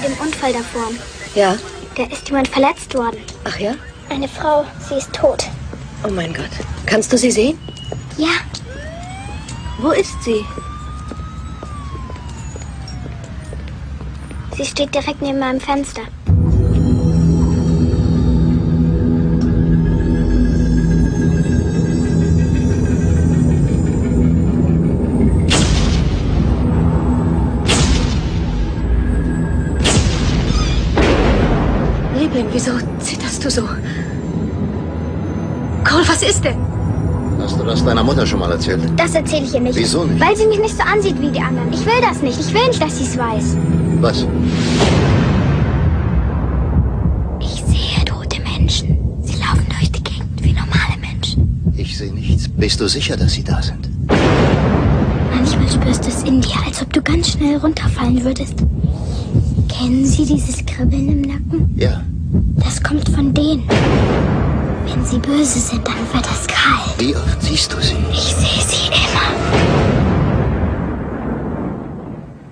bei dem Unfall davor. Ja? Da ist jemand verletzt worden. Ach ja? Eine Frau, sie ist tot. Oh mein Gott. Kannst du sie sehen? Ja, Wo ist sie? sie steht direkt neben meinem Fenster. Hast deiner Mutter schon mal erzählt? Das erzähle ich ihr nicht. Wieso nicht? Weil sie mich nicht so ansieht wie die anderen. Ich will das nicht. Ich will nicht, dass sie es weiß. Was? Ich sehe tote Menschen. Sie laufen durch die Gegend wie normale Menschen. Ich sehe nichts. Bist du sicher, dass sie da sind? Manchmal spürst du es in dir, als ob du ganz schnell runterfallen würdest. Kennen Sie dieses Kribbeln im Nacken? Ja. Das kommt von denen. Wenn sie böse sind, dann wird es kalt. Wie oft siehst du sie? Ich sehe sie immer.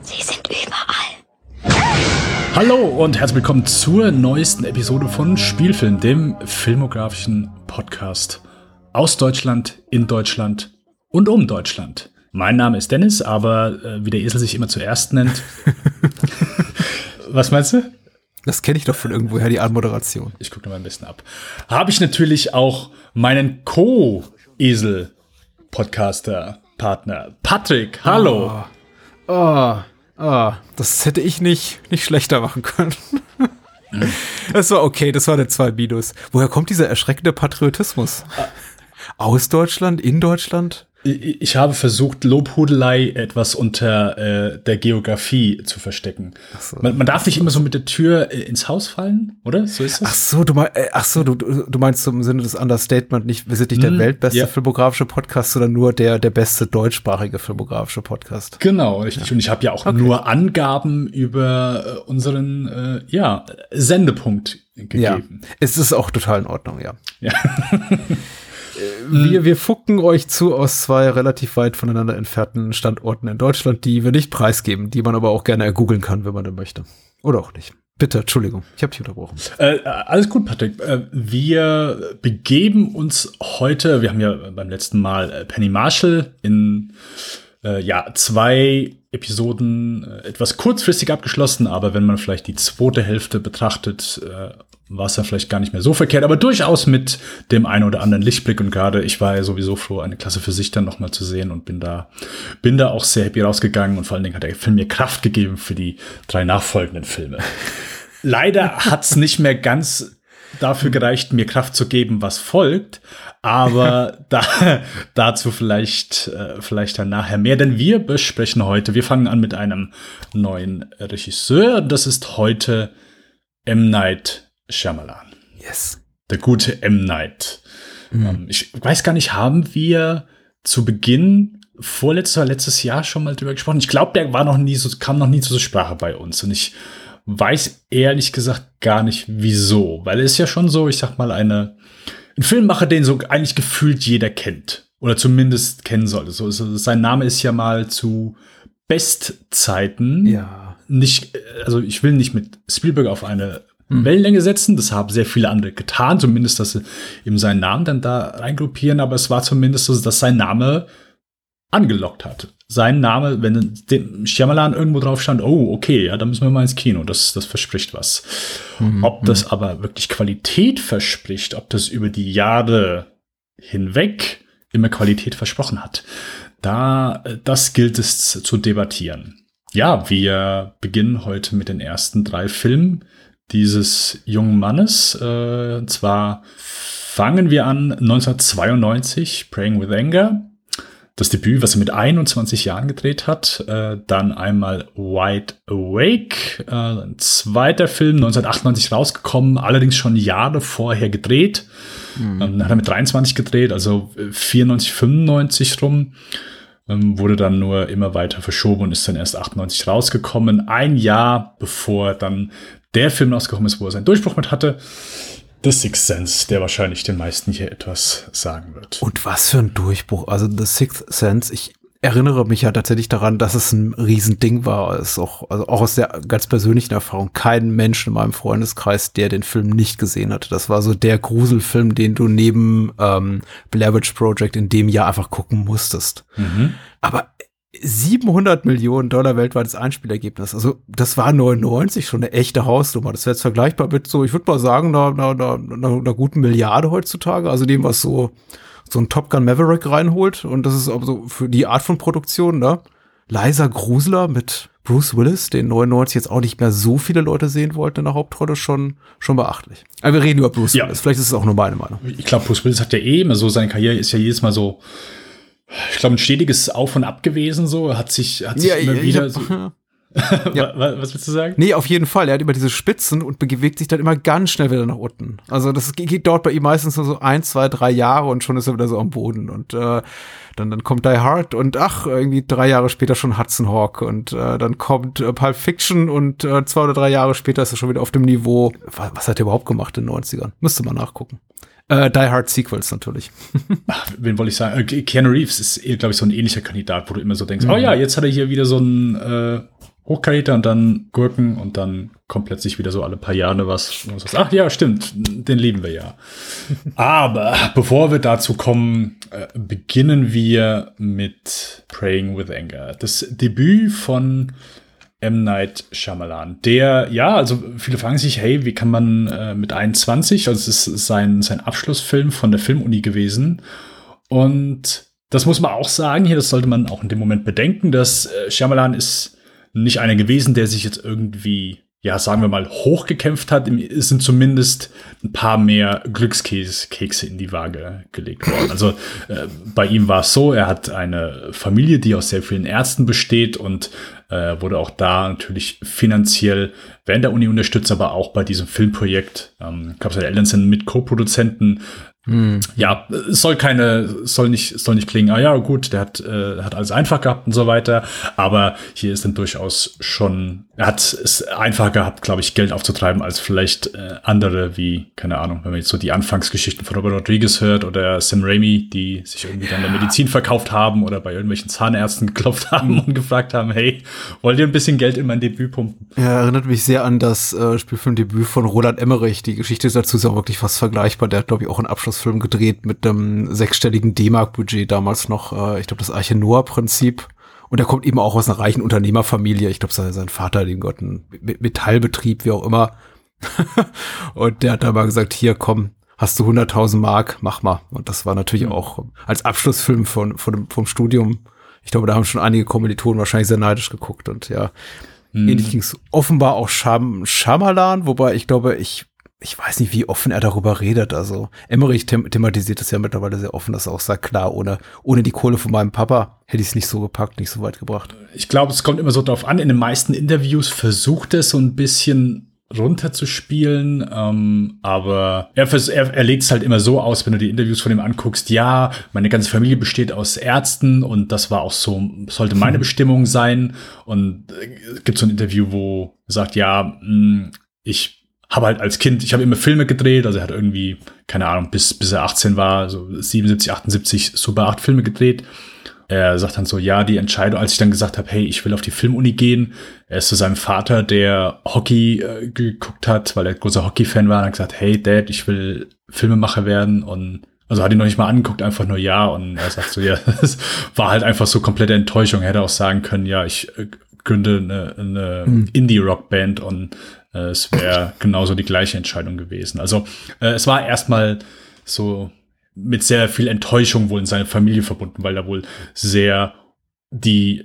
Sie sind überall. Hallo und herzlich willkommen zur neuesten Episode von Spielfilm, dem filmografischen Podcast aus Deutschland, in Deutschland und um Deutschland. Mein Name ist Dennis, aber äh, wie der Esel sich immer zuerst nennt. Was meinst du? Das kenne ich doch von irgendwoher, die Anmoderation. Ich gucke mal ein bisschen ab. Habe ich natürlich auch meinen Co-Esel-Podcaster, Partner Patrick. Hallo. Ah, ah, das hätte ich nicht, nicht schlechter machen können. Das war okay, das war eine 2 Minus. Woher kommt dieser erschreckende Patriotismus? Aus Deutschland, in Deutschland? Ich habe versucht, Lobhudelei etwas unter äh, der Geografie zu verstecken. so. man, man darf nicht immer so mit der Tür äh, ins Haus fallen, oder? So ist Ach das. so, du, mein, äh, ach so du, du meinst im Sinne des Understatement nicht, wir sind nicht der Mhm, weltbeste ja. filmografische Podcast, sondern nur der, der beste deutschsprachige filmografische Podcast. Genau, richtig. Und ich habe ja auch nur Angaben über äh, unseren äh, ja, Sendepunkt Ja, gegeben. es ist auch total in Ordnung, ja. Ja. Wir, wir fucken euch zu aus zwei relativ weit voneinander entfernten Standorten in Deutschland, die wir nicht preisgeben, die man aber auch gerne googeln kann, wenn man denn möchte. Oder auch nicht. Bitte, Entschuldigung, ich habe dich unterbrochen. Äh, alles gut, Patrick. Äh, wir begeben uns heute, wir haben ja beim letzten Mal äh, Penny Marshall in äh, ja, zwei Episoden äh, etwas kurzfristig abgeschlossen, aber wenn man vielleicht die zweite Hälfte betrachtet, äh, war es dann vielleicht gar nicht mehr so verkehrt, aber durchaus mit dem einen oder anderen Lichtblick und gerade ich war ja sowieso froh, eine Klasse für sich dann nochmal zu sehen und bin da, bin da auch sehr happy rausgegangen und vor allen Dingen hat der Film mir Kraft gegeben für die drei nachfolgenden Filme. Leider hat's nicht mehr ganz dafür gereicht, mir Kraft zu geben, was folgt. Aber da, dazu vielleicht, äh, vielleicht dann nachher mehr. Denn wir besprechen heute, wir fangen an mit einem neuen Regisseur. Das ist heute M. Night Shyamalan. Yes. Der gute M. Night. Ähm, ich weiß gar nicht, haben wir zu Beginn vorletztes oder letztes Jahr schon mal drüber gesprochen? Ich glaube, der war noch nie so, kam noch nie zur Sprache bei uns. Und ich weiß ehrlich gesagt gar nicht, wieso. Weil er ist ja schon so, ich sag mal, eine, ein Filmmacher, den so eigentlich gefühlt jeder kennt. Oder zumindest kennen sollte. So, so, sein Name ist ja mal zu Bestzeiten Ja. nicht, äh, also ich will nicht mit Spielberg auf eine Wellenlänge setzen. Das haben sehr viele andere getan, zumindest, dass sie eben seinen Namen dann da reingruppieren, aber es war zumindest so, dass sein Name angelockt hat. Sein Name, wenn dem Shyamalan irgendwo drauf stand, oh, okay, ja, da müssen wir mal ins Kino, das, das verspricht was. Ob das aber wirklich Qualität verspricht, ob das über die Jahre hinweg immer Qualität versprochen hat, da, äh, das gilt es zu debattieren. Ja, wir beginnen heute mit den ersten drei Filmen dieses jungen Mannes. Äh, und zwar fangen wir an 1992, Praying with Anger. Das Debüt, was er mit 21 Jahren gedreht hat. Äh, dann einmal Wide Awake, äh, ein zweiter Film, 1998 rausgekommen, allerdings schon Jahre vorher gedreht. Ähm, dann hat er mit 23 gedreht, also äh, 94, 95 rum ähm, wurde dann nur immer weiter verschoben und ist dann erst 98 rausgekommen. Ein Jahr bevor dann der Film rausgekommen ist, wo er seinen Durchbruch mit hatte. The Sixth Sense, der wahrscheinlich den meisten hier etwas sagen wird. Und was für ein Durchbruch. Also The Sixth Sense, ich, erinnere mich ja tatsächlich daran, dass es ein Riesending war. Es ist auch, also auch aus der ganz persönlichen Erfahrung, kein Mensch in meinem Freundeskreis, der den Film nicht gesehen hatte. Das war so der Gruselfilm, den du neben ähm, Blair Witch Project in dem Jahr einfach gucken musstest. Mhm. Aber 700 Millionen Dollar weltweites Einspielergebnis. Also das war 99 schon eine echte Hausnummer. Das wäre jetzt vergleichbar mit so, ich würde mal sagen, einer, einer, einer, einer guten Milliarde heutzutage. Also dem, was so so ein Top Gun Maverick reinholt. Und das ist auch so für die Art von Produktion, ne? Leiser Grusler mit Bruce Willis, den 99 jetzt auch nicht mehr so viele Leute sehen wollten in der Hauptrolle, schon, schon beachtlich. Aber wir reden über Bruce ja. Willis. Vielleicht ist es auch nur meine Meinung. Ich glaube, Bruce Willis hat ja eh immer so, seine Karriere ist ja jedes Mal so, ich glaube, ein stetiges Auf und Ab gewesen, so, hat sich, hat sich ja, immer wieder hab, so, ja. Was willst du sagen? Nee, auf jeden Fall. Er hat immer diese Spitzen und bewegt sich dann immer ganz schnell wieder nach unten. Also das geht dort bei ihm meistens nur so ein, zwei, drei Jahre und schon ist er wieder so am Boden. Und äh, dann, dann kommt Die Hard und ach, irgendwie drei Jahre später schon Hudson Hawk. Und äh, dann kommt äh, Pulp Fiction und äh, zwei oder drei Jahre später ist er schon wieder auf dem Niveau. Was, was hat er überhaupt gemacht in den 90ern? Müsste man nachgucken. Äh, Die Hard Sequels natürlich. Ach, wen wollte ich sagen? Äh, Keanu Reeves ist, glaube ich, so ein ähnlicher Kandidat, wo du immer so denkst, mhm. oh ja, jetzt hat er hier wieder so ein äh, Hochkaräter und dann Gurken und dann kommt plötzlich wieder so alle paar Jahre was. Ach ja, stimmt, den lieben wir ja. Aber bevor wir dazu kommen, äh, beginnen wir mit Praying with Anger. Das Debüt von M. Night Shyamalan. Der, ja, also viele fragen sich, hey, wie kann man äh, mit 21, also es ist sein, sein Abschlussfilm von der Filmuni gewesen. Und das muss man auch sagen hier, das sollte man auch in dem Moment bedenken, dass äh, Shyamalan ist nicht einer gewesen, der sich jetzt irgendwie, ja, sagen wir mal, hochgekämpft hat. Es sind zumindest ein paar mehr Glückskekse in die Waage gelegt worden. Also äh, bei ihm war es so, er hat eine Familie, die aus sehr vielen Ärzten besteht und äh, wurde auch da natürlich finanziell während der Uni unterstützt, aber auch bei diesem Filmprojekt. Ähm, seine Eltern sind mit Co-Produzenten hm. Ja, es soll keine, soll nicht, soll nicht klingen, ah ja, gut, der hat, äh, hat alles einfach gehabt und so weiter. Aber hier ist dann durchaus schon, er hat es einfach gehabt, glaube ich, Geld aufzutreiben als vielleicht äh, andere, wie, keine Ahnung, wenn man jetzt so die Anfangsgeschichten von Robert Rodriguez hört oder Sam Raimi, die sich irgendwie dann der Medizin verkauft haben oder bei irgendwelchen Zahnärzten geklopft haben mhm. und gefragt haben, hey, wollt ihr ein bisschen Geld in mein Debüt pumpen? Ja, erinnert mich sehr an das äh, Spielfilmdebüt von Roland Emmerich. Die Geschichte dazu ist auch wirklich fast vergleichbar. Der hat, glaube ich, auch einen Abschluss Film gedreht mit einem sechsstelligen D-Mark-Budget damals noch. Äh, ich glaube, das Arche Noah-Prinzip. Und er kommt eben auch aus einer reichen Unternehmerfamilie. Ich glaube, sein, sein Vater, dem Gott, ein Metallbetrieb, wie auch immer. und der hat da mal gesagt, hier, komm, hast du 100.000 Mark, mach mal. Und das war natürlich mhm. auch als Abschlussfilm von, von dem, vom Studium. Ich glaube, da haben schon einige Kommilitonen wahrscheinlich sehr neidisch geguckt. Und ja, mhm. ähnlich ging es offenbar auch Scham Schamalan, wobei ich glaube, ich ich weiß nicht, wie offen er darüber redet. Also Emmerich them thematisiert es ja mittlerweile sehr offen, dass er auch sagt, klar, ohne, ohne die Kohle von meinem Papa hätte ich es nicht so gepackt, nicht so weit gebracht. Ich glaube, es kommt immer so drauf an. In den meisten Interviews versucht er so ein bisschen runterzuspielen, ähm, aber er, er, er legt es halt immer so aus, wenn du die Interviews von ihm anguckst, ja, meine ganze Familie besteht aus Ärzten und das war auch so, sollte meine hm. Bestimmung sein und äh, es gibt so ein Interview, wo er sagt, ja, mh, hm, ich habe halt als Kind, ich habe immer Filme gedreht, also er hat irgendwie, keine Ahnung, bis, bis er 18 war, so 77, 78, Super 8 Filme gedreht. Er sagt dann so, ja, die Entscheidung, als ich dann gesagt habe, hey, ich will auf die Filmuni gehen, er ist zu seinem Vater, der Hockey äh, geguckt hat, weil er großer Hockey-Fan war, und hat gesagt, hey Dad, ich will Filmemacher werden und also hat ihn noch nicht mal angeguckt, einfach nur ja. Und er sagt so, ja, das war halt einfach so komplette Enttäuschung. Er hätte auch sagen können, ja, ich äh, gründe eine, eine mhm. Indie-Rock-Band und äh, es wäre genauso die gleiche Entscheidung gewesen. Also äh, es war erstmal so mit sehr viel Enttäuschung wohl in seine Familie verbunden, weil er wohl sehr die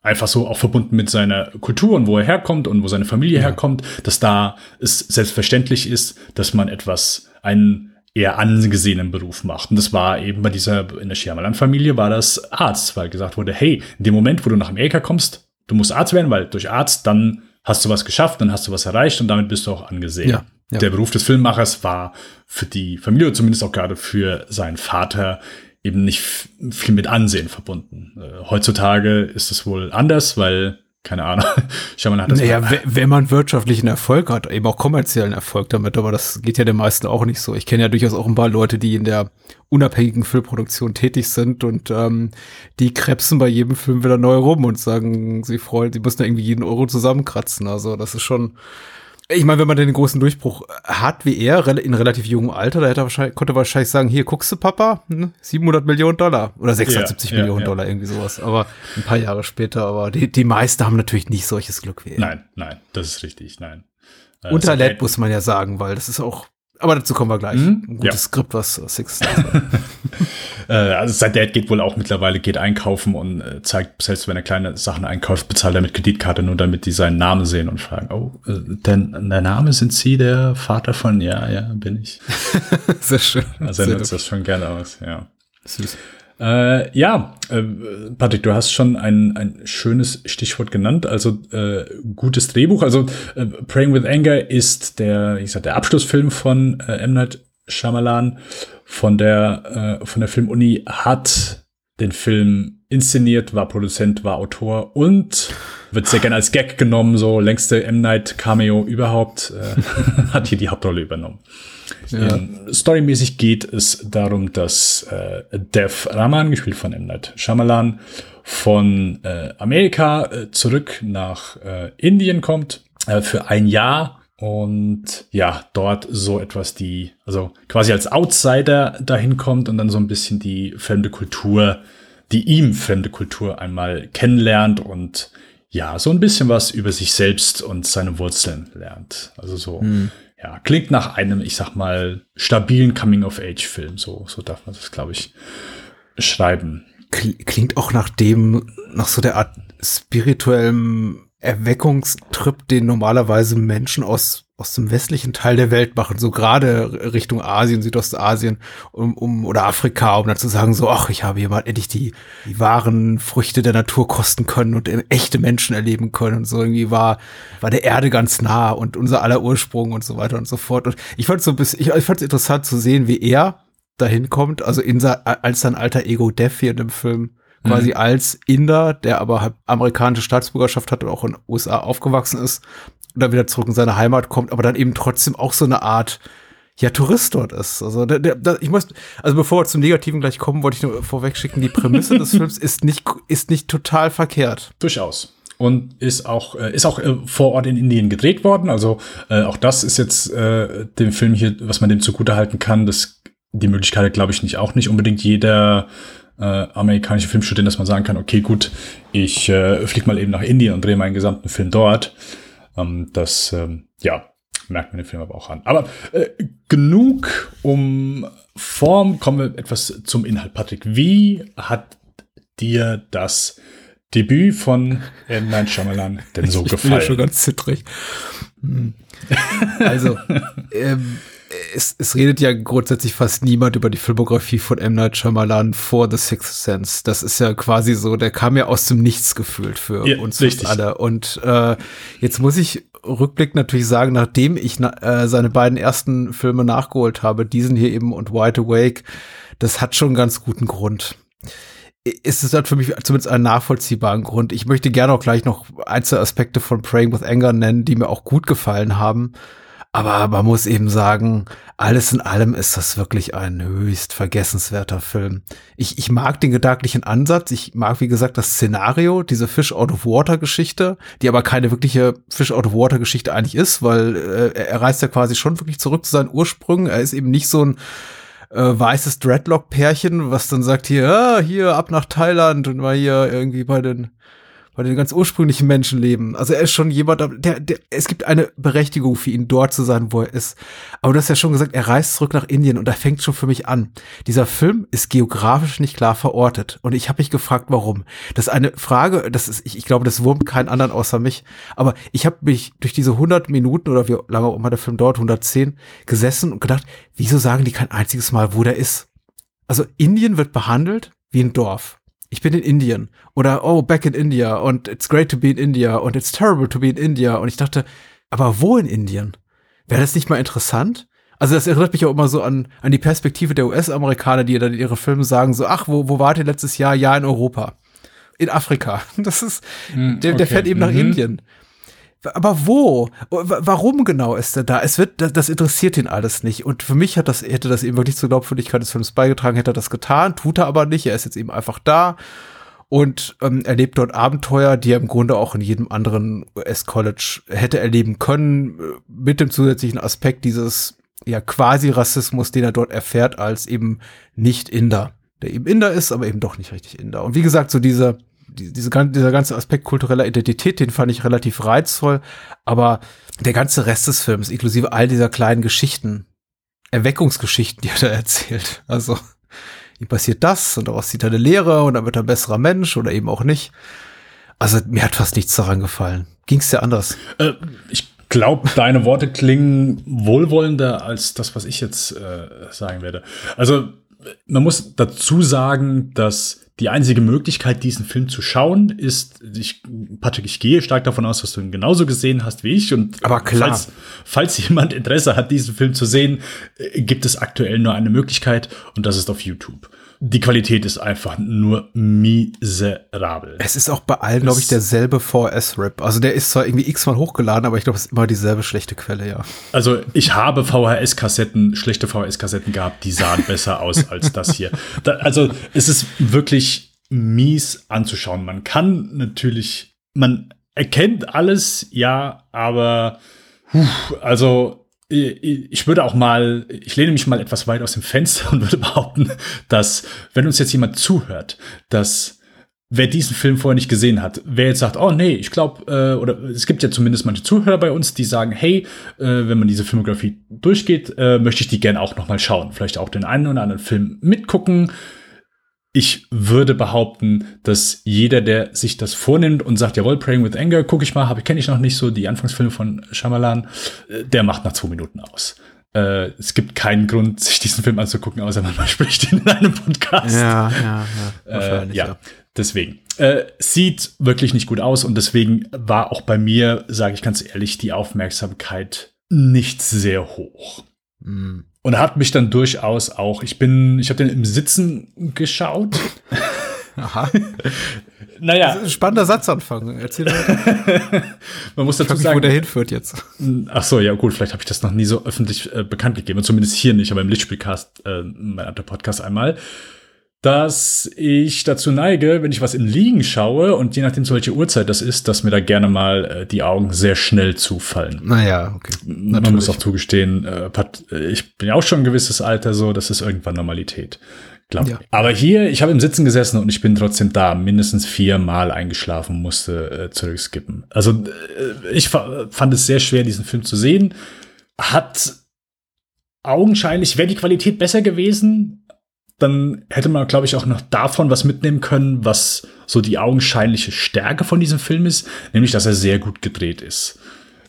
einfach so auch verbunden mit seiner Kultur und wo er herkommt und wo seine Familie ja. herkommt, dass da es selbstverständlich ist, dass man etwas, einen eher angesehenen Beruf macht. Und das war eben bei dieser, in der Shyamalan-Familie war das Arzt, weil gesagt wurde, hey, in dem Moment, wo du nach Amerika kommst, du musst Arzt werden, weil durch Arzt dann hast du was geschafft, dann hast du was erreicht und damit bist du auch angesehen. Ja, ja. Der Beruf des Filmemachers war für die Familie, zumindest auch gerade für seinen Vater, eben nicht viel mit Ansehen verbunden. Äh, heutzutage ist es wohl anders, weil keine Ahnung. Shyamalan hat das Naja, mal- we- wenn man wirtschaftlichen Erfolg hat, eben auch kommerziellen Erfolg damit, aber das geht ja den meisten auch nicht so. Ich kenne ja durchaus auch ein paar Leute, die in der unabhängigen Filmproduktion tätig sind und ähm, die krebsen bei jedem Film wieder neu rum und sagen, sie freuen, sie müssen da irgendwie jeden Euro zusammenkratzen. Also das ist schon. Ich meine, wenn man den großen Durchbruch hat wie er, in relativ jungem Alter, da hätte er wahrscheinlich, konnte er wahrscheinlich sagen, hier, guckst du, Papa, Hm, 700 Millionen Dollar oder 670 Ja, ja, Millionen ja. Dollar, irgendwie sowas. Aber ein paar Jahre später, aber die, die meisten haben natürlich nicht solches Glück wie er. Nein, nein, das ist richtig, nein. Äh, Talent Seth muss man ja sagen, weil das ist auch, aber dazu kommen wir gleich. Mhm, Ein gutes. Skript, was Six. Äh, also sein Dad geht wohl auch mittlerweile, geht einkaufen und äh, zeigt, selbst wenn er kleine Sachen einkauft, bezahlt er mit Kreditkarte, nur damit die seinen Namen sehen und fragen, oh, äh, denn der Name sind Sie der Vater von, ja, ja, bin ich. Sehr schön. Also er nutzt das schon gerne aus, ja. süß. Äh, ja, äh, Patrick, du hast schon ein, ein schönes Stichwort genannt, also äh, gutes Drehbuch. Also Praying with Anger ist der, ich sag, der Abschlussfilm von M. Night Shyamalan von der, äh, von der Filmuni, hat den Film inszeniert, war Produzent, war Autor und wird sehr gerne als Gag genommen, so längste M. Night Cameo überhaupt, äh, hat hier die Hauptrolle übernommen. Ähm, storymäßig geht es darum, dass äh, Dev Rahman, gespielt von M. Night Shyamalan, von äh, Amerika äh, zurück nach äh, Indien kommt äh, für ein Jahr und ja, dort so etwas die, also quasi als Outsider dahin kommt und dann so ein bisschen die fremde Kultur, die ihm fremde Kultur einmal kennenlernt und ja, so ein bisschen was über sich selbst und seine Wurzeln lernt. Also so, ja, klingt nach einem, ich sag mal, stabilen Coming-of-Age-Film. So, so darf man das, glaube ich, schreiben. Kl- Klingt auch nach dem, nach so der Art spirituellem Erweckungstrip, den normalerweise Menschen aus, aus dem westlichen Teil der Welt machen, so gerade Richtung Asien, Südostasien um, um, oder Afrika, um dann zu sagen, so, ach, ich habe hier mal endlich die, die wahren Früchte der Natur kosten können und echte Menschen erleben können und so irgendwie war, war der Erde ganz nah und unser aller Ursprung und so weiter und so fort. Und ich fand so bisschen, ich, ich fand es interessant zu sehen, wie er dahin kommt, also in als sein alter Ego Dev hier in dem Film, quasi als Inder, der aber halt amerikanische Staatsbürgerschaft hat und auch in den USA aufgewachsen ist und dann wieder zurück in seine Heimat kommt, aber dann eben trotzdem auch so eine Art ja, Tourist dort ist. Also der, der, ich muss, also bevor wir zum Negativen gleich kommen, wollte ich nur vorweg schicken, die Prämisse des Films ist nicht, ist nicht total verkehrt. Durchaus. Und ist auch, äh, ist auch äh, vor Ort in Indien gedreht worden. Also äh, auch das ist jetzt äh, dem Film hier, was man dem zugutehalten kann. Das, die Möglichkeit glaube ich, nicht auch nicht unbedingt jeder äh, amerikanische Filmstudent, dass man sagen kann, okay, gut, ich äh, fliege mal eben nach Indien und drehe meinen gesamten Film dort. Ähm, das, ähm, ja, merkt man den Film aber auch an. Aber äh, genug um Form, kommen wir etwas zum Inhalt. Patrick, wie hat dir das Debüt von M. Night Shyamalan denn so ich bin ja schon gefallen? ganz zittrig. Hm. Also, ähm, es, es redet ja grundsätzlich fast niemand über die Filmografie von M. Night Shyamalan vor The Sixth Sense. Das ist ja quasi so, der kam ja aus dem Nichts gefühlt für Ja, uns richtig. alle. Und äh, jetzt muss ich Rückblick natürlich sagen, nachdem ich äh, seine beiden ersten Filme nachgeholt habe, diesen hier eben und Wide Awake, das hat schon einen ganz guten Grund ist es halt für mich zumindest einen nachvollziehbaren Grund. Ich möchte gerne auch gleich noch einzelne Aspekte von Praying with Anger nennen, die mir auch gut gefallen haben. Aber man muss eben sagen, alles in allem ist das wirklich ein höchst vergessenswerter Film. Ich, ich mag den gedanklichen Ansatz. Ich mag, wie gesagt, das Szenario, diese Fish out of Water Geschichte, die aber keine wirkliche Fish out of Water Geschichte eigentlich ist, weil äh, er reist ja quasi schon wirklich zurück zu seinen Ursprüngen. Er ist eben nicht so ein äh, weißes Dreadlock-Pärchen, was dann sagt hier, ah, hier ab nach Thailand und mal hier irgendwie bei den bei den ganz ursprünglichen Menschen leben. Also er ist schon jemand, der, der, es gibt eine Berechtigung für ihn, dort zu sein, wo er ist. Aber du hast ja schon gesagt, er reist zurück nach Indien und da fängt schon für mich an. Dieser Film ist geografisch nicht klar verortet. Und ich habe mich gefragt, warum. Das ist eine Frage, das ist, ich, ich glaube, das wurmt keinen anderen außer mich. Aber ich habe mich durch diese 100 Minuten oder wie lange auch immer der Film dauert, 110, gesessen und gedacht, wieso sagen die kein einziges Mal, wo der ist? Also Indien wird behandelt wie ein Dorf ich bin in Indien oder oh, back in India und it's great to be in India und it's terrible to be in India und ich dachte, aber wo in Indien? Wäre das nicht mal interessant? Also das erinnert mich auch immer so an, an die Perspektive der US-Amerikaner, die dann in ihre Filme sagen so, ach, wo, wo wart ihr letztes Jahr? Ja, in Europa. in Afrika. Das ist, Hm, der, der okay. fährt eben nach Mhm. Indien. Aber wo? Warum genau ist er da? Es wird, das, das interessiert ihn alles nicht. Und für mich hat das, hätte das eben wirklich zur Glaubwürdigkeit des Films beigetragen, hätte er das getan, tut er aber nicht. Er ist jetzt eben einfach da und ähm, erlebt dort Abenteuer, die er im Grunde auch in jedem anderen US-College hätte erleben können, äh, mit dem zusätzlichen Aspekt dieses ja quasi Rassismus, den er dort erfährt als eben nicht Inder, der eben Inder ist, aber eben doch nicht richtig Inder. Und wie gesagt, so diese die- diese, dieser ganze Aspekt kultureller Identität, den fand ich relativ reizvoll, aber der ganze Rest des Films, inklusive all dieser kleinen Geschichten, Erweckungsgeschichten, die er da erzählt, also ihm passiert das und daraus zieht er eine Lehre und dann wird er ein besserer Mensch oder eben auch nicht. Also mir hat fast nichts daran gefallen. Ging's dir anders? Äh, ich glaube, deine Worte klingen wohlwollender als das, was ich jetzt äh, sagen werde. Also, man muss dazu sagen, dass die einzige Möglichkeit, diesen Film zu schauen, ist, ich, Patrick, ich gehe stark davon aus, dass du ihn genauso gesehen hast wie ich. Und Aber klar. Falls, falls jemand Interesse hat, diesen Film zu sehen, äh, gibt es aktuell nur eine Möglichkeit und das ist auf YouTube. Die Qualität ist einfach nur miserabel. Es ist auch bei allen, glaube ich, derselbe VS-Rip. Also der ist zwar irgendwie x-mal hochgeladen, aber ich glaube, es ist immer dieselbe schlechte Quelle, ja. Also ich habe VHS-Kassetten, schlechte VHS-Kassetten gehabt, die sahen besser aus als das hier. Da, also es ist wirklich mies anzuschauen. Man kann natürlich, man erkennt alles, ja, aber also ich würde auch mal, ich lehne mich mal etwas weit aus dem Fenster und würde behaupten, dass wenn uns jetzt jemand zuhört, dass wer diesen Film vorher nicht gesehen hat, wer jetzt sagt, oh nee, ich glaube, äh, oder es gibt ja zumindest manche Zuhörer bei uns, die sagen, hey, äh, wenn man diese Filmografie durchgeht, äh, möchte ich die gerne auch noch mal schauen. Vielleicht auch den einen oder anderen Film mitgucken. Ich würde behaupten, dass jeder, der sich das vornimmt und sagt, jawohl, Praying with Anger, gucke ich mal, habe kenne ich noch nicht so die Anfangsfilme von Shyamalan, äh, der macht nach zwei Minuten aus. Äh, es gibt keinen Grund, sich diesen Film anzugucken, außer man spricht ihn in einem Podcast. Ja, ja, ja. Äh, ja, deswegen. Äh, sieht wirklich nicht gut aus und deswegen war auch bei mir, sage ich ganz ehrlich, die Aufmerksamkeit nicht sehr hoch. Hm. Und hat mich dann durchaus auch, ich bin, ich habe den im Sitzen geschaut. Aha. Naja, Spannender Satzanfang. Erzähl mal. man muss Ich dazu frag mich, wo sagen, der hinführt jetzt. Ach so, ja gut, vielleicht habe ich das noch nie so öffentlich äh, bekannt gegeben, zumindest hier nicht, aber im Lichtspielcast, äh, mein anderer Podcast einmal, dass ich dazu neige, wenn ich was im Liegen schaue und je nachdem, zu welche Uhrzeit das ist, dass mir da gerne mal äh, die Augen sehr schnell zufallen. Naja, okay. Man muss auch zugestehen, äh, äh, ich bin ja auch schon ein gewisses Alter so, das ist irgendwann Normalität. Glaub. Ja. Aber hier, ich habe im Sitzen gesessen und ich bin trotzdem da, mindestens viermal eingeschlafen, musste äh, zurückskippen. Also äh, ich fa fand es sehr schwer, diesen Film zu sehen. Hat augenscheinlich, wäre die Qualität besser gewesen, dann hätte man, glaube ich, auch noch davon was mitnehmen können, was so die augenscheinliche Stärke von diesem Film ist, nämlich, dass er sehr gut gedreht ist.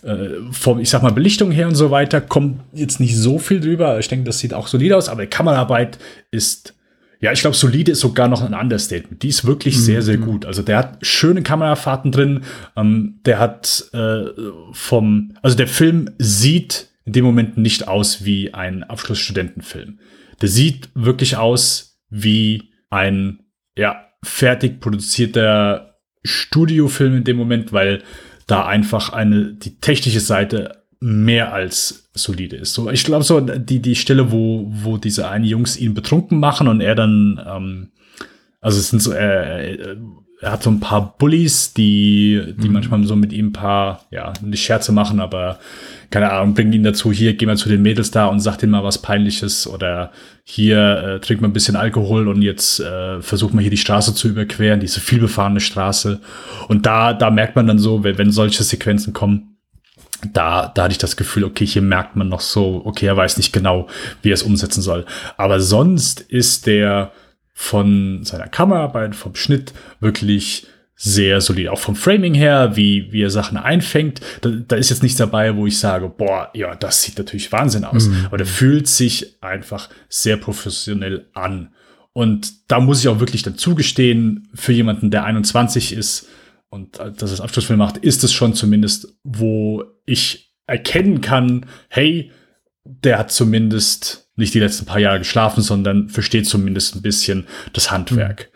Äh, vom, ich sag mal, Belichtung her und so weiter kommt jetzt nicht so viel drüber. Ich denke, das sieht auch solide aus, aber die Kameraarbeit ist, ja, ich glaube, solide ist sogar noch ein Understatement. Die ist wirklich sehr, sehr gut. Also der hat schöne Kamerafahrten drin. Ähm, der hat äh, vom, also der Film sieht in dem Moment nicht aus wie ein Abschlussstudentenfilm. Der sieht wirklich aus wie ein, ja, fertig produzierter Studiofilm in dem Moment, weil da einfach eine, die technische Seite mehr als solide ist. So, ich glaube so, die, die Stelle, wo, wo diese einen Jungs ihn betrunken machen und er dann, ähm, also es sind so, äh, er hat so ein paar Bullies, die, die manchmal so mit ihm ein paar, ja, nicht Scherze machen, aber keine Ahnung, bringen ihn dazu, hier, geh mal zu den Mädels da und sag denen mal was Peinliches oder hier, äh, trink mal ein bisschen Alkohol und jetzt äh, versuch mal hier die Straße zu überqueren, diese vielbefahrene Straße. Und da, da merkt man dann so, wenn, wenn solche Sequenzen kommen, da, da hatte ich das Gefühl, okay, hier merkt man noch so, okay, er weiß nicht genau, wie er es umsetzen soll. Aber sonst ist der von seiner Kameraarbeit, vom Schnitt wirklich sehr solid. Auch vom Framing her, wie, wie er Sachen einfängt. Da, da ist jetzt nichts dabei, wo ich sage, boah, ja, das sieht natürlich Wahnsinn aus. Mhm. Aber der fühlt sich einfach sehr professionell an. Und da muss ich auch wirklich dann zugestehen, für jemanden, der 21 ist und das als Abschlussfilm macht, ist es schon zumindest, wo ich erkennen kann, hey, der hat zumindest nicht die letzten paar Jahre geschlafen, sondern versteht zumindest ein bisschen das Handwerk.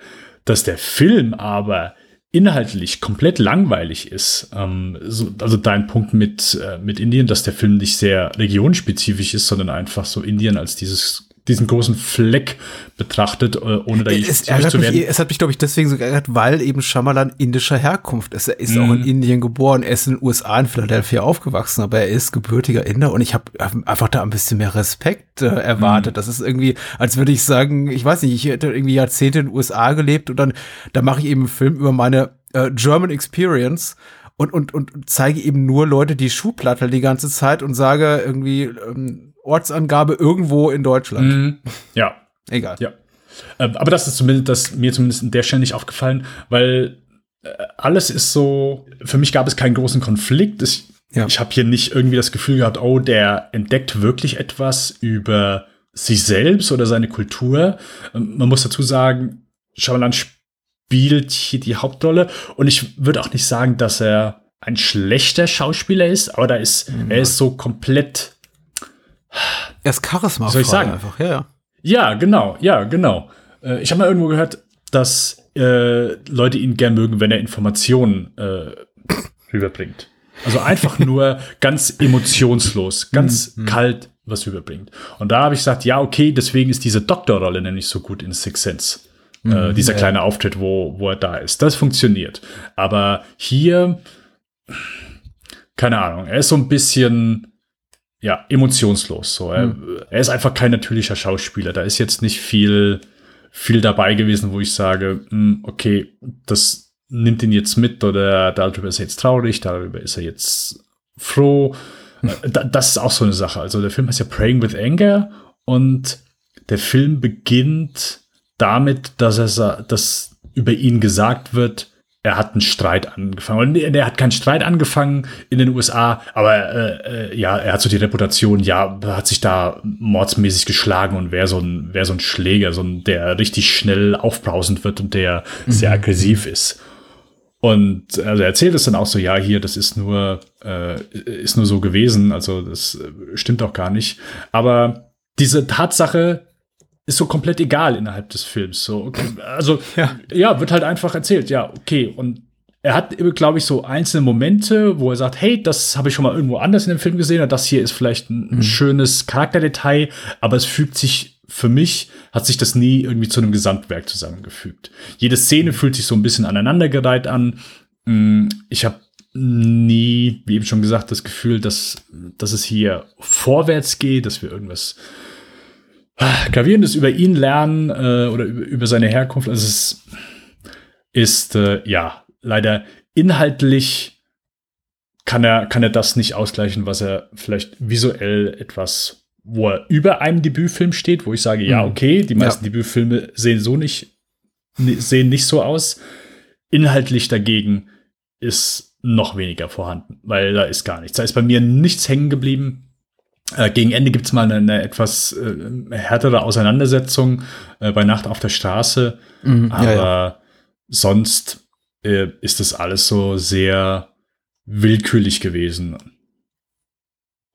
Dass der Film aber inhaltlich komplett langweilig ist. Ähm, so, also dein Punkt mit, äh, mit Indien, dass der Film nicht sehr regionspezifisch ist, sondern einfach so Indien als dieses diesen großen Fleck betrachtet, äh, ohne da es, zu werden. Mich, es hat mich, glaube ich, deswegen so geärgert, weil eben Shyamalan indischer Herkunft ist. Er ist mhm. auch in mhm. Indien geboren, er ist in den USA in Philadelphia aufgewachsen, aber er ist gebürtiger Inder und ich habe einfach da ein bisschen mehr Respekt äh, erwartet. Mhm. Das ist irgendwie, als würde ich sagen, ich weiß nicht, ich hätte irgendwie Jahrzehnte in den USA gelebt und dann, da mache ich eben einen Film über meine äh, German Experience und, und, und zeige eben nur Leute die Schuhplatte die ganze Zeit und sage irgendwie, ähm, Ortsangabe irgendwo in Deutschland. Mhm. Ja. Egal. Ja. Ähm, aber das ist zumindest, das mir zumindest in der Stelle nicht aufgefallen, weil äh, alles ist so, für mich gab es keinen großen Konflikt. Ich, ja. ich habe hier nicht irgendwie das Gefühl gehabt, oh, der entdeckt wirklich etwas über sich selbst oder seine Kultur. Ähm, man muss dazu sagen, Shyamalan spielt hier die Hauptrolle und ich würde auch nicht sagen, dass er ein schlechter Schauspieler ist, aber da ist, mhm. er ist so komplett er ist Charisma. Soll ich sagen? Einfach. Ja, ja. ja, genau, ja, genau. Äh, ich habe mal irgendwo gehört, dass äh, Leute ihn gern mögen, wenn er Informationen äh, rüberbringt. Also einfach nur ganz emotionslos, ganz mhm. kalt was rüberbringt. Und da habe ich gesagt, ja, okay, deswegen ist diese Doktorrolle nämlich so gut in Six Sense. Äh, mhm, äh, dieser ja. kleine Auftritt, wo, wo er da ist. Das funktioniert. Aber hier, keine Ahnung, er ist so ein bisschen ja, emotionslos. So. Er, hm. er, ist einfach kein natürlicher Schauspieler. Da ist jetzt nicht viel, viel dabei gewesen, wo ich sage, mh, hm, okay, das nimmt ihn jetzt mit oder darüber ist er jetzt traurig, darüber ist er jetzt froh. Äh, das ist auch so eine Sache. Also der Film heißt ja Praying with Anger und der Film beginnt damit, dass er, dass über ihn gesagt wird, er hat einen Streit angefangen. Und er hat keinen Streit angefangen in den USA, aber äh, äh, ja, er hat so die Reputation, ja, hat sich da mordsmäßig geschlagen und wäre so ein, wäre so ein Schläger, so ein, der richtig schnell aufbrausend wird und der mhm. sehr aggressiv ist. Und also er erzählt es dann auch so, ja, hier, das ist nur, äh, ist nur so gewesen, also das äh, stimmt auch gar nicht. Aber diese Tatsache, ist so komplett egal innerhalb des Films. So, okay. Also, ja. ja, wird halt einfach erzählt, ja, okay. Und er hat, glaube ich, so einzelne Momente, wo er sagt, hey, das habe ich schon mal irgendwo anders in dem Film gesehen, oder das hier ist vielleicht ein, mhm. schönes Charakterdetail, aber es fügt sich für mich, hat sich das nie irgendwie zu einem Gesamtwerk zusammengefügt. Jede Szene mhm. fühlt sich so ein bisschen aneinandergereiht an. Mm, ich habe nie, wie eben schon gesagt, das Gefühl, dass, dass es hier vorwärts geht, dass wir irgendwas Gravierendes über ihn lernen äh, oder über, über, seine Herkunft. Also es ist äh, ja leider inhaltlich kann er, kann er das nicht ausgleichen, was er vielleicht visuell etwas, wo er über einem Debütfilm steht, wo ich sage, ja, mhm. okay, die meisten ja. Debütfilme sehen so nicht, sehen nicht so aus. Inhaltlich dagegen ist noch weniger vorhanden, weil da ist gar nichts. Da ist bei mir nichts hängen geblieben. Äh, gegen Ende gibt es mal eine, eine etwas äh, härtere Auseinandersetzung äh, bei Nacht auf der Straße. Mhm, aber ja, ja. sonst äh, ist das alles so sehr willkürlich gewesen.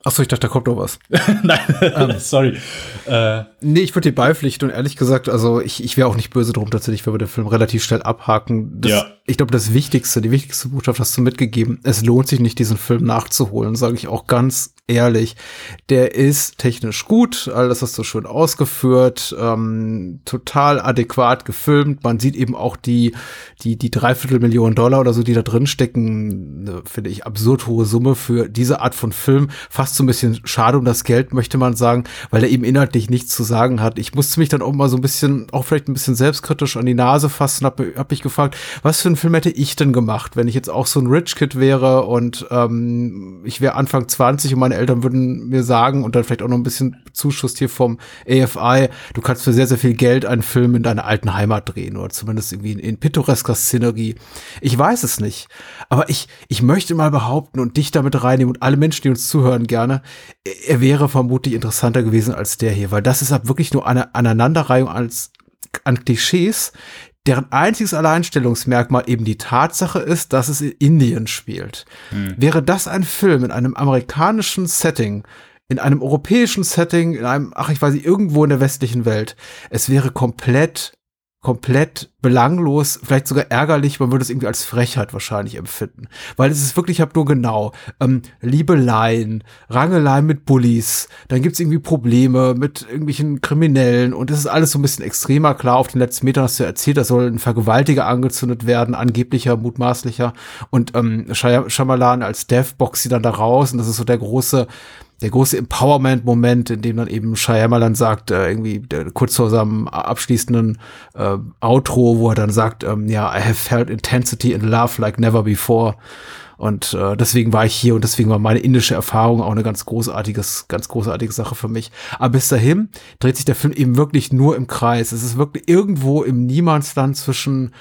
Achso, ich dachte, da kommt noch was. Nein, ähm, sorry. Äh, nee, ich würde dir beipflichten und ehrlich gesagt, also ich, ich wäre auch nicht böse drum tatsächlich, wenn wir den Film relativ schnell abhaken. Das, ja. Ich glaube, das Wichtigste, die wichtigste Botschaft hast du mitgegeben. Es lohnt sich nicht, diesen Film nachzuholen, sage ich auch ganz ehrlich. Der ist technisch gut, alles hast du schön ausgeführt, ähm, total adäquat gefilmt. Man sieht eben auch die, die, die Dreiviertel Millionen Dollar oder so, die da drin stecken, ne, finde ich absurd hohe Summe für diese Art von Film. Fast so ein bisschen schade um das Geld, möchte man sagen, weil er eben inhaltlich nichts zu sagen hat. Ich musste mich dann auch mal so ein bisschen, auch vielleicht ein bisschen selbstkritisch an die Nase fassen, hab, hab mich gefragt, was für einen Film hätte ich denn gemacht, wenn ich jetzt auch so ein Rich Kid wäre und ähm, ich wäre Anfang 20 und meine Eltern würden mir sagen und dann vielleicht auch noch ein bisschen Zuschuss hier vom AFI, du kannst für sehr, sehr viel Geld einen Film in deiner alten Heimat drehen oder zumindest irgendwie in, in pittoresker Szenerie. Ich weiß es nicht, aber ich, ich möchte mal behaupten und dich damit reinnehmen und alle Menschen, die uns zuhören, gerne, er wäre vermutlich interessanter gewesen als der hier, weil das ist halt wirklich nur eine Aneinanderreihung als an Klischees, deren einziges Alleinstellungsmerkmal eben die Tatsache ist, dass es in Indien spielt. Hm. Wäre das ein Film in einem amerikanischen Setting, in einem europäischen Setting, in einem, ach, ich weiß nicht, irgendwo in der westlichen Welt, es wäre komplett komplett belanglos, vielleicht sogar ärgerlich, man würde es irgendwie als Frechheit wahrscheinlich empfinden. Weil es ist wirklich, ich habe nur genau, ähm, Liebeleien, Rangeleien mit Bullies, dann gibt's irgendwie Probleme mit irgendwelchen Kriminellen und es ist alles so ein bisschen extremer. Klar, auf den letzten Metern hast du erzählt, da soll ein Vergewaltiger angezündet werden, angeblicher, mutmaßlicher und ähm, Shyamalan als Dev boxt sie dann da raus und das ist so der große der große Empowerment-Moment, in dem dann eben Shyamalan sagt, äh, irgendwie der, kurz vor seinem abschließenden äh, Outro, wo er dann sagt, ähm, ja, I have felt intensity in love like never before. Und äh, deswegen war ich hier und deswegen war meine indische Erfahrung auch eine ganz großartiges, ganz großartige Sache für mich. Aber bis dahin dreht sich der Film eben wirklich nur im Kreis. Es ist wirklich irgendwo im Niemandsland zwischen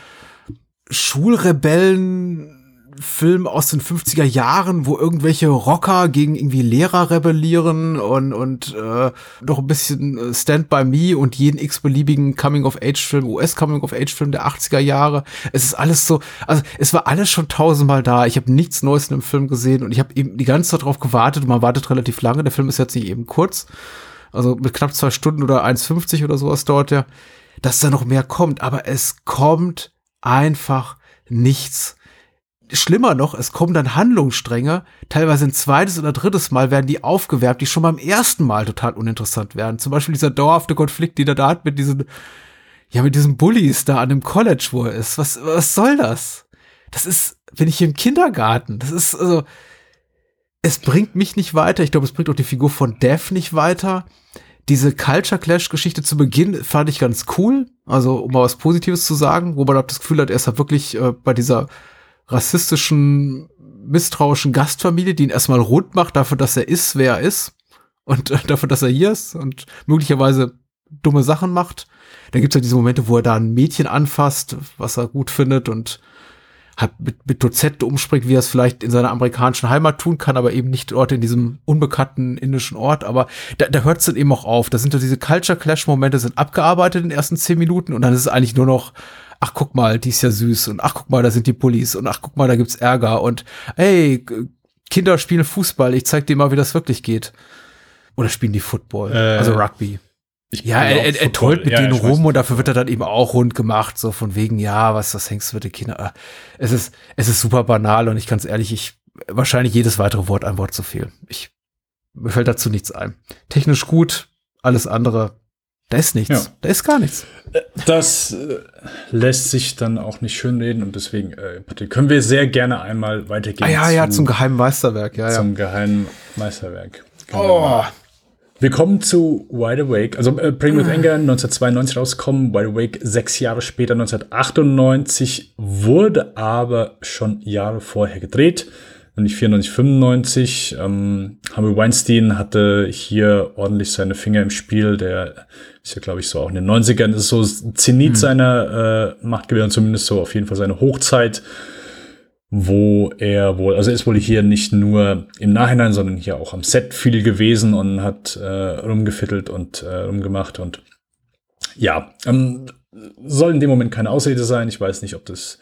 Schulrebellen, Film aus den 50er Jahren, wo irgendwelche Rocker gegen irgendwie Lehrer rebellieren und, und äh, noch ein bisschen äh, Stand by Me und jeden x-beliebigen Coming-of-Age-Film, US-Coming-of-Age-Film der 80er Jahre. Es ist alles so, also es war alles schon tausendmal da. Ich habe nichts Neues in dem Film gesehen und ich habe eben die ganze Zeit darauf gewartet und man wartet relativ lange. Der Film ist jetzt nicht eben kurz. Also mit knapp zwei Stunden oder 1,50 oder sowas dauert der, dass da noch mehr kommt. Aber es kommt einfach nichts schlimmer noch, es kommen dann Handlungsstränge, teilweise ein zweites oder drittes Mal werden die aufgewerbt, die schon beim ersten Mal total uninteressant werden. Zum Beispiel dieser dauerhafte Konflikt, den er da hat mit diesen, ja, mit diesen Bullies da an dem College, wo er ist. Was, was soll das? Das ist, bin ich hier im Kindergarten. Das ist, also, es bringt mich nicht weiter. Ich glaube, es bringt auch die Figur von Dev nicht weiter. Diese Culture Clash Geschichte zu Beginn fand ich ganz cool. Also, um mal was Positives zu sagen, wo man das Gefühl hat, er ist halt wirklich äh, bei dieser rassistischen, misstrauischen Gastfamilie, die ihn erstmal rund macht dafür, dass er ist, wer er ist und äh, dafür, dass er hier ist und möglicherweise dumme Sachen macht. Dann gibt's ja diese Momente, wo er da ein Mädchen anfasst, was er gut findet und hat mit, mit Dozent umspringt, wie er es vielleicht in seiner amerikanischen Heimat tun kann, aber eben nicht dort in diesem unbekannten indischen Ort. Aber da, da hört es dann eben auch auf. Da sind ja diese Culture Clash Momente sind abgearbeitet in den ersten zehn Minuten und dann ist es eigentlich nur noch ach guck mal, die ist ja süß und ach guck mal, da sind die Pullis und ach guck mal, da gibt's Ärger und hey, Kinder spielen Fußball, ich zeig dir mal, wie das wirklich geht. Oder spielen die Football, äh, also Rugby. ja, er, er, er tollt mit ja, denen rum und dafür wird er dann eben auch rund gemacht, so von wegen, ja, was, was hängst du mit den Kindern? Es ist, es ist super banal und ich ganz ehrlich, ich, wahrscheinlich jedes weitere Wort ein Wort zu viel. Ich, mir fällt dazu nichts ein. Technisch gut, alles andere da ist nichts. Ja. Da ist gar nichts. Das äh, lässt sich dann auch nicht schönreden und deswegen äh, können wir sehr gerne einmal weitergehen. Ah, ja, ja, zum geheimen Meisterwerk. Ja, zum ja. geheimen Meisterwerk. Oh. Wir kommen zu Wide Awake, also äh, Bring With Anger 1992 rausgekommen, Wide Awake sechs Jahre später 1998, wurde aber schon Jahre vorher gedreht nämlich 94, 95. Ähm, Harvey Weinstein hatte hier ordentlich seine Finger im Spiel. Der ist ja, glaube ich, so auch in den 90ern ist so Zenit mhm. seiner äh, Macht gewesen, zumindest so auf jeden Fall seine Hochzeit, wo er wohl, also er ist wohl hier nicht nur im Nachhinein, sondern hier auch am Set viel gewesen und hat äh, rumgefittelt und äh, rumgemacht und ja, ähm, soll in dem Moment keine Ausrede sein. Ich weiß nicht, ob das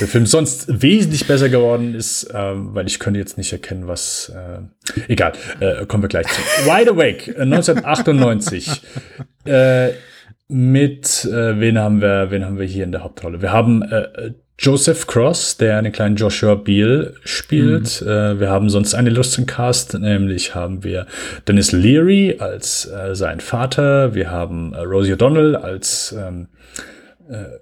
der Film sonst wesentlich besser geworden ist, ähm, weil ich könnte jetzt nicht erkennen, was. Äh, egal, äh, kommen wir gleich zu. Wide Awake, 1998. Äh, äh, mit äh, wen haben wir, wen haben wir hier in der Hauptrolle? Wir haben äh, Joseph Cross, der einen kleinen Joshua Beale spielt. Mhm. Äh, wir haben sonst einen illustren Cast, nämlich haben wir Dennis Leary als äh, sein Vater. Wir haben äh, Rosie O'Donnell als ähm, äh,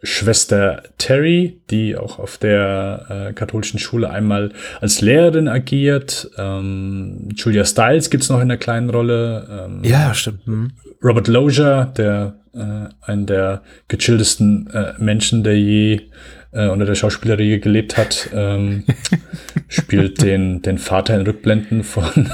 Schwester Terry, die auch auf der äh, katholischen Schule einmal als Lehrerin agiert. Ähm, Julia Stiles gibt's noch in einer kleinen Rolle. Ähm, ja, stimmt. Mhm. Robert Lozier, der äh, einen der gechilltesten äh, Menschen, der je äh, unter der Schauspieleriege gelebt hat, ähm, spielt den, den Vater in Rückblenden von,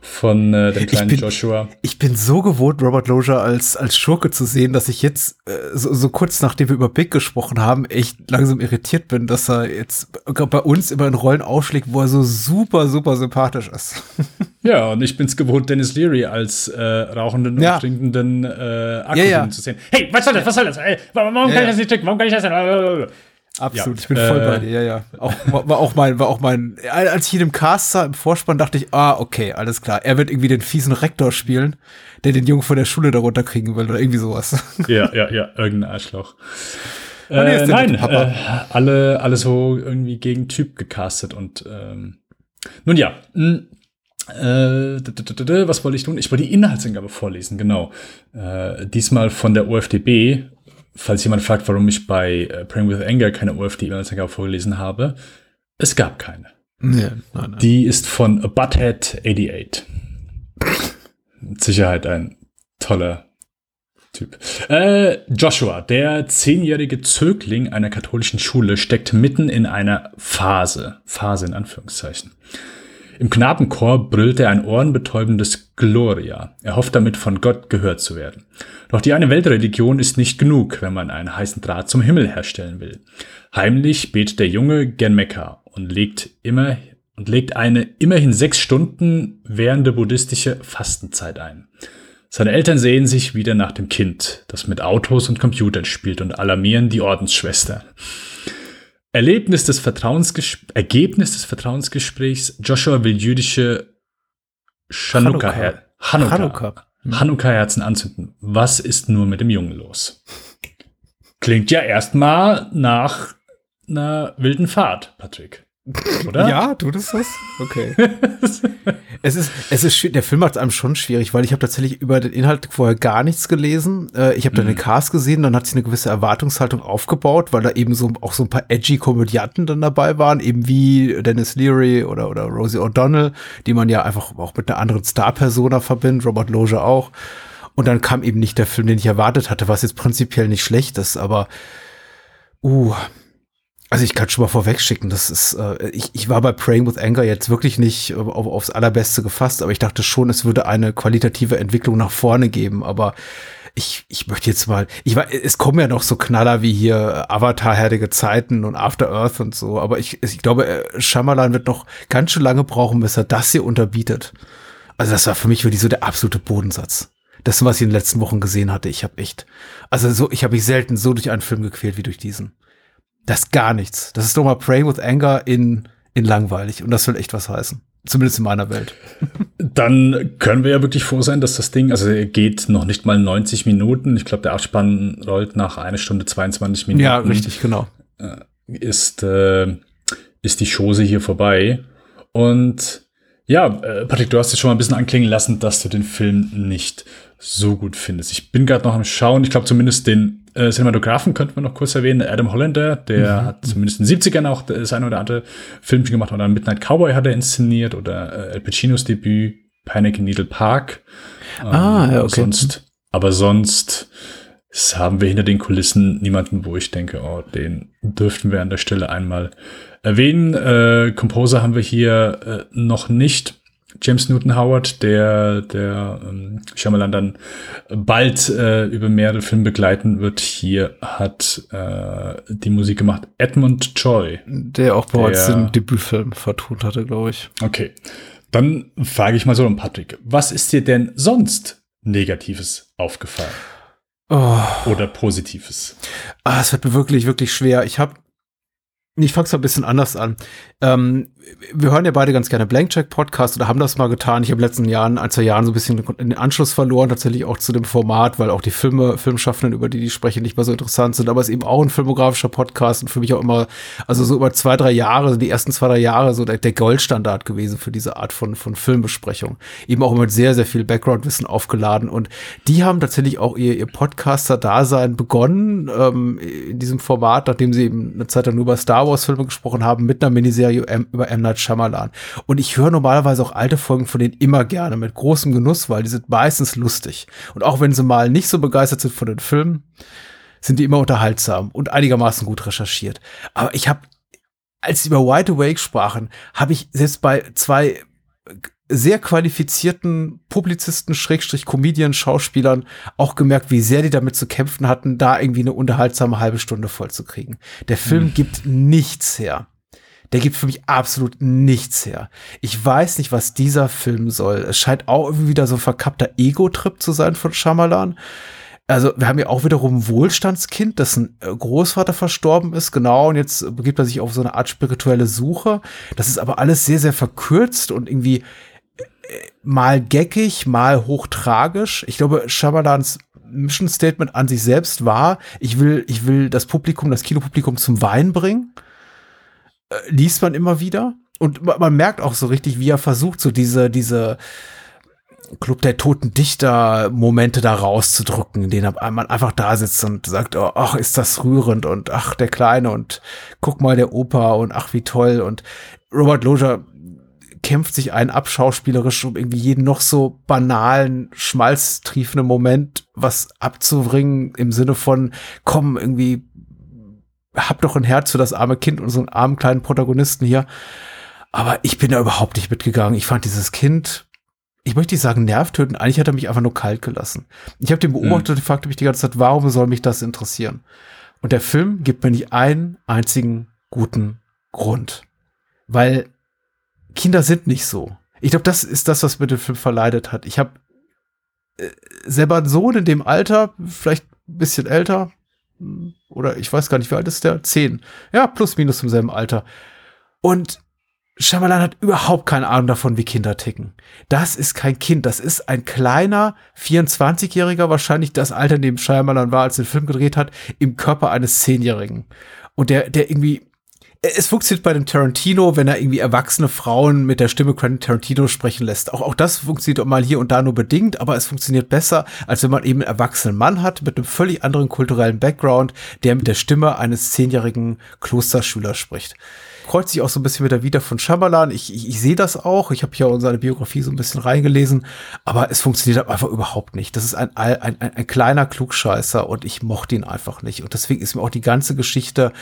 von äh, dem kleinen ich bin, Joshua. Ich bin so gewohnt, Robert Loja als, als Schurke zu sehen, dass ich jetzt, äh, so, so kurz nachdem wir über Big gesprochen haben, echt langsam irritiert bin, dass er jetzt bei uns immer in Rollen aufschlägt, wo er so super, super sympathisch ist. ja, und ich bin's gewohnt, Dennis Leary als äh, rauchenden und ja. trinkenden äh, Akku ja, ja. zu sehen. Hey, was soll das? Was soll das? Ey, warum kann ich das nicht trinken? Warum kann ich das denn? Absolut, Ja, ich bin voll äh, bei dir, ja, ja. Auch, war, auch mein, war auch mein, als ich ihn im Cast sah, im Vorspann, dachte ich, ah, okay, alles klar. Er wird irgendwie den fiesen Rektor spielen, der den Jungen von der Schule darunter kriegen will oder irgendwie sowas. Ja, ja, ja, irgendein Arschloch. Nee, Äh, der nein, äh, alle, alle so irgendwie gegen Typ gecastet und ähm, nun ja. mh, Äh, d- d- was wollte ich tun? Ich wollte die Inhaltsangabe vorlesen, genau. Äh, diesmal von der OFDB. Falls jemand fragt, warum ich bei äh, Praying with Anger keine OFDB-Inhaltsangabe vorgelesen habe. Es gab keine. Nee, nein, nein. Die ist von Butthead88. Mit Sicherheit ein toller Typ. Äh, Joshua, der zehnjährige Zögling einer katholischen Schule, steckt mitten in einer Phase. Phase in Anführungszeichen. Im Knabenchor brüllt er ein ohrenbetäubendes Gloria. Er hofft damit von Gott gehört zu werden. Doch die eine Weltreligion ist nicht genug, wenn man einen heißen Draht zum Himmel herstellen will. Heimlich betet der Junge gen Mekka und legt immer und legt eine immerhin sechs Stunden währende buddhistische Fastenzeit ein. Seine Eltern sehen sich wieder nach dem Kind, das mit Autos und Computern spielt und alarmieren die Ordensschwester. Erlebnis des Vertrauensges Ergebnis des Vertrauensgesprächs, Joshua will jüdische Chanukka Her Hanukkah, Hanukkah. Hanukkah-Herzen anzünden. Was ist nur mit dem Jungen los? Klingt ja erstmal nach einer wilden Fahrt, Patrick. Oder? Ja, tut es das? Okay. es ist, es ist, der Film macht es einem schon schwierig, weil ich habe tatsächlich über den Inhalt vorher gar nichts gelesen. Äh, ich habe dann den Cast gesehen, dann hat sich eine gewisse Erwartungshaltung aufgebaut, weil da eben so auch so ein paar edgy Komödianten dann dabei waren, eben wie Dennis Leary oder, oder Rosie O'Donnell, die man ja einfach auch mit einer anderen Star-Persona verbindet, Robert Loge auch. Und dann kam eben nicht der Film, den ich erwartet hatte, was jetzt prinzipiell nicht schlecht ist, aber uh, also ich kann schon mal vorwegschicken, das ist, äh, ich, ich war bei Praying with Anger jetzt wirklich nicht äh, auf, aufs allerbeste gefasst, aber ich dachte schon, es würde eine qualitative Entwicklung nach vorne geben, aber ich, ich möchte jetzt mal, ich war, es kommen ja noch so Knaller wie hier Avatar, Herrliche Zeiten und After Earth und so, aber ich, ich glaube, äh, Shyamalan wird noch ganz schön lange brauchen, bis er das hier unterbietet. Also das war für mich wirklich so der absolute Bodensatz. Das, was ich in den letzten Wochen gesehen hatte, ich habe echt, also so, ich habe mich selten so durch einen Film gequält wie durch diesen. Das ist gar nichts. Das ist doch mal Praying with Anger in, in langweilig. Und das soll echt was heißen. Zumindest in meiner Welt. Dann können wir ja wirklich froh sein, dass das Ding, also er geht noch nicht mal 90 Minuten. Ich glaube, der Abspann rollt nach einer Stunde 22 Minuten. genau. Ist, äh, ist die Chose hier vorbei. Und ja, äh, Patrick, du hast es schon mal ein bisschen anklingen lassen, dass du den Film nicht so gut findest. Ich bin gerade noch am Schauen. Ich glaube, zumindest den äh, Cinematografen könnten wir noch kurz erwähnen. Adam Hollander, der hat zumindest in den 70ern auch das eine oder andere Filmchen gemacht. Oder Midnight Cowboy hat er inszeniert. Oder äh, Al Pacinos Debüt, Panic in Needle Park. Ah, ja, okay. Sonst, aber sonst haben wir hinter den Kulissen niemanden, wo ich denke, oh, den dürften wir an der Stelle einmal erwähnen. Äh, Composer haben wir hier äh, noch nicht. James Newton Howard, der, der ähm, Shyamalan dann bald äh, über mehrere Filme begleiten wird, hier hat äh, die Musik gemacht. Edmund Choi. Der auch bereits Der- den Debütfilm vertont hatte, glaube ich. Okay. Dann frage ich mal so, Patrick, was ist dir denn sonst Negatives aufgefallen? Oh, Oder Positives? ah, es wird mir wirklich, wirklich schwer. Ich habe ich fange es ein bisschen anders an. Ähm, wir hören ja beide ganz gerne Blankcheck Podcast oder haben das mal getan. Ich habe in den letzten Jahren, ein, zwei Jahren so ein bisschen den Anschluss verloren, tatsächlich auch zu dem Format, weil auch die Filme, Filmschaffenden, über die die sprechen, nicht mehr so interessant sind. Aber es ist eben auch ein filmografischer Podcast und für mich auch immer, also so über zwei, drei Jahre, die ersten zwei, drei Jahre so der, der Goldstandard gewesen für diese Art von, von Filmbesprechung. Eben auch immer mit sehr, sehr viel Background-Wissen aufgeladen. Und die haben tatsächlich auch ihr, ihr Podcaster-Dasein begonnen, ähm, in diesem Format, nachdem sie eben eine Zeit lang nur über Star Wars-Filme gesprochen haben, mit einer Miniserie M- über M. Night Shyamalan. Und ich höre normalerweise auch alte Folgen von denen immer gerne, mit großem Genuss, weil die sind meistens lustig. Und auch wenn sie mal nicht so begeistert sind von den Filmen, sind die immer unterhaltsam und einigermaßen gut recherchiert. Aber ich habe, als sie über Wide Awake sprachen, habe ich selbst bei zwei sehr qualifizierten Publizisten, Schrägstrich Comedian, Schauspielern auch gemerkt, wie sehr die damit zu kämpfen hatten, da irgendwie eine unterhaltsame halbe Stunde vollzukriegen. Der Film gibt nichts her. Der gibt für mich absolut nichts her. Ich weiß nicht, was dieser Film soll. Es scheint auch irgendwie wieder so ein verkappter Ego-Trip zu sein von Shyamalan. also wir haben ja auch wiederum ein Wohlstandskind, dessen äh, Großvater verstorben ist, genau, und jetzt begibt er sich auf so eine Art spirituelle Suche. Das ist aber alles sehr, sehr verkürzt und irgendwie äh, mal geckig, mal hochtragisch. Ich glaube, Shyamalan's Mission Statement an sich selbst war, ich will, ich will das Publikum, das Kinopublikum zum Wein bringen. Äh, liest man immer wieder. Und man, man merkt auch so richtig, wie er versucht, so diese, diese, Club der toten Dichter Momente da rauszudrücken, in denen man einfach da sitzt und sagt, oh, ach, ist das rührend und ach, der Kleine und guck mal der Opa und ach, wie toll und Robert Loger kämpft sich einen ab schauspielerisch, um irgendwie jeden noch so banalen, schmalztriefenden Moment was abzubringen im Sinne von, komm, irgendwie, hab doch ein Herz für das arme Kind und so einen armen kleinen Protagonisten hier. Aber ich bin da überhaupt nicht mitgegangen. Ich fand dieses Kind ich möchte nicht sagen nervtöten, eigentlich hat er mich einfach nur kalt gelassen. Ich habe den beobachtet mhm. und fragte mich die ganze Zeit, warum soll mich das interessieren? Und der Film gibt mir nicht einen einzigen guten Grund. Weil Kinder sind nicht so. Ich glaube, das ist das, was mir den Film verleidet hat. Ich habe äh, selber einen Sohn in dem Alter, vielleicht ein bisschen älter, oder ich weiß gar nicht, wie alt ist der? Zehn. Ja, plus minus im selben Alter. Und Shyamalan hat überhaupt keine Ahnung davon, wie Kinder ticken. Das ist kein Kind, das ist ein kleiner 24-Jähriger, wahrscheinlich das Alter, in dem Shyamalan war, als er den Film gedreht hat, im Körper eines Zehnjährigen. Und der, der irgendwie, es funktioniert bei dem Tarantino, wenn er irgendwie erwachsene Frauen mit der Stimme Quentin Tarantino sprechen lässt. Auch, auch das funktioniert mal hier und da nur bedingt, aber es funktioniert besser, als wenn man eben einen erwachsenen Mann hat mit einem völlig anderen kulturellen Background, der mit der Stimme eines zehnjährigen Klosterschülers spricht kreuzt sich auch so ein bisschen wieder wieder von Shyamalan. Ich, ich, ich sehe das auch. Ich habe in seine Biografie so ein bisschen reingelesen, aber es funktioniert einfach überhaupt nicht. Das ist ein, ein, ein, ein kleiner Klugscheißer und ich mochte ihn einfach nicht. Und deswegen ist mir auch die ganze Geschichte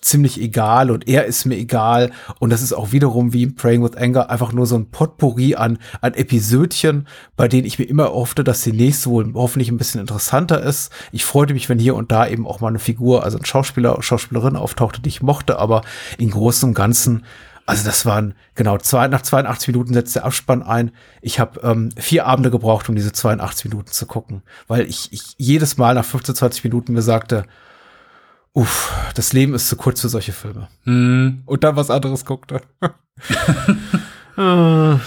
ziemlich egal und er ist mir egal. Und das ist auch wiederum wie in Praying with Anger einfach nur so ein Potpourri an, an Episödchen, bei denen ich mir immer hoffte, dass die nächste wohl hoffentlich ein bisschen interessanter ist. Ich freute mich, wenn hier und da eben auch mal eine Figur, also ein Schauspieler, Schauspielerin auftauchte, die ich mochte, aber in Großen und Ganzen also das waren genau zwei, nach 82 Minuten setzt der Abspann ein. Ich habe ähm, vier Abende gebraucht, um diese 82 Minuten zu gucken, weil ich, ich jedes Mal nach 15, 20 Minuten mir sagte, uff, das Leben ist zu kurz für solche Filme. Mm. Und dann was anderes guckte. äh,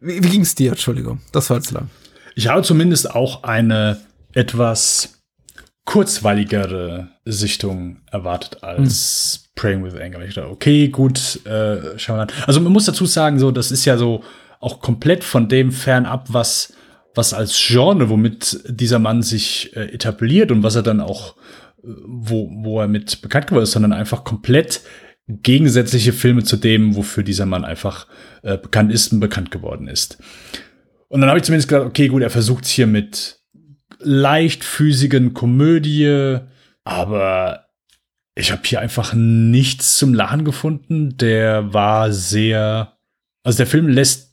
wie, wie ging's dir? Entschuldigung, das war zu lang. Ich habe zumindest auch eine etwas kurzweiligere Sichtung erwartet als hm. Praying with Anger. Ich dachte, okay, gut, äh, schauen wir an. Also man muss dazu sagen, so, das ist ja so auch komplett von dem fernab, was, was als Genre, womit dieser Mann sich äh, etabliert und was er dann auch wo, wo er mit bekannt geworden ist, sondern einfach komplett gegensätzliche Filme zu dem, wofür dieser Mann einfach äh, bekannt ist und bekannt geworden ist. Und dann habe ich zumindest gedacht, okay, gut, er versucht es hier mit leichtfüßigen Komödie, aber ich habe hier einfach nichts zum Lachen gefunden. Der war sehr, also der Film lässt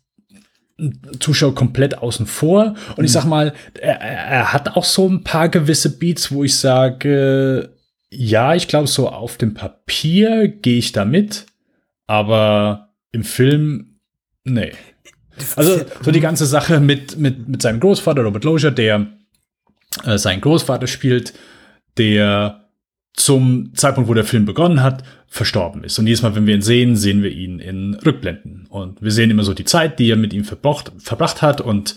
Zuschauer komplett außen vor. Und ich mhm. sag mal, er, er, hat auch so ein paar gewisse Beats, wo ich sage, ja, ich glaube, so auf dem Papier gehe ich da mit, aber im Film, nee. Also, so die ganze Sache mit, mit, mit seinem Großvater, Robert Lozier, der äh, seinen Großvater spielt, der zum Zeitpunkt, wo der Film begonnen hat, verstorben ist. Und jedes Mal, wenn wir ihn sehen, sehen wir ihn in Rückblenden. Und wir sehen immer so die Zeit, die er mit ihm verbracht, verbracht hat. Und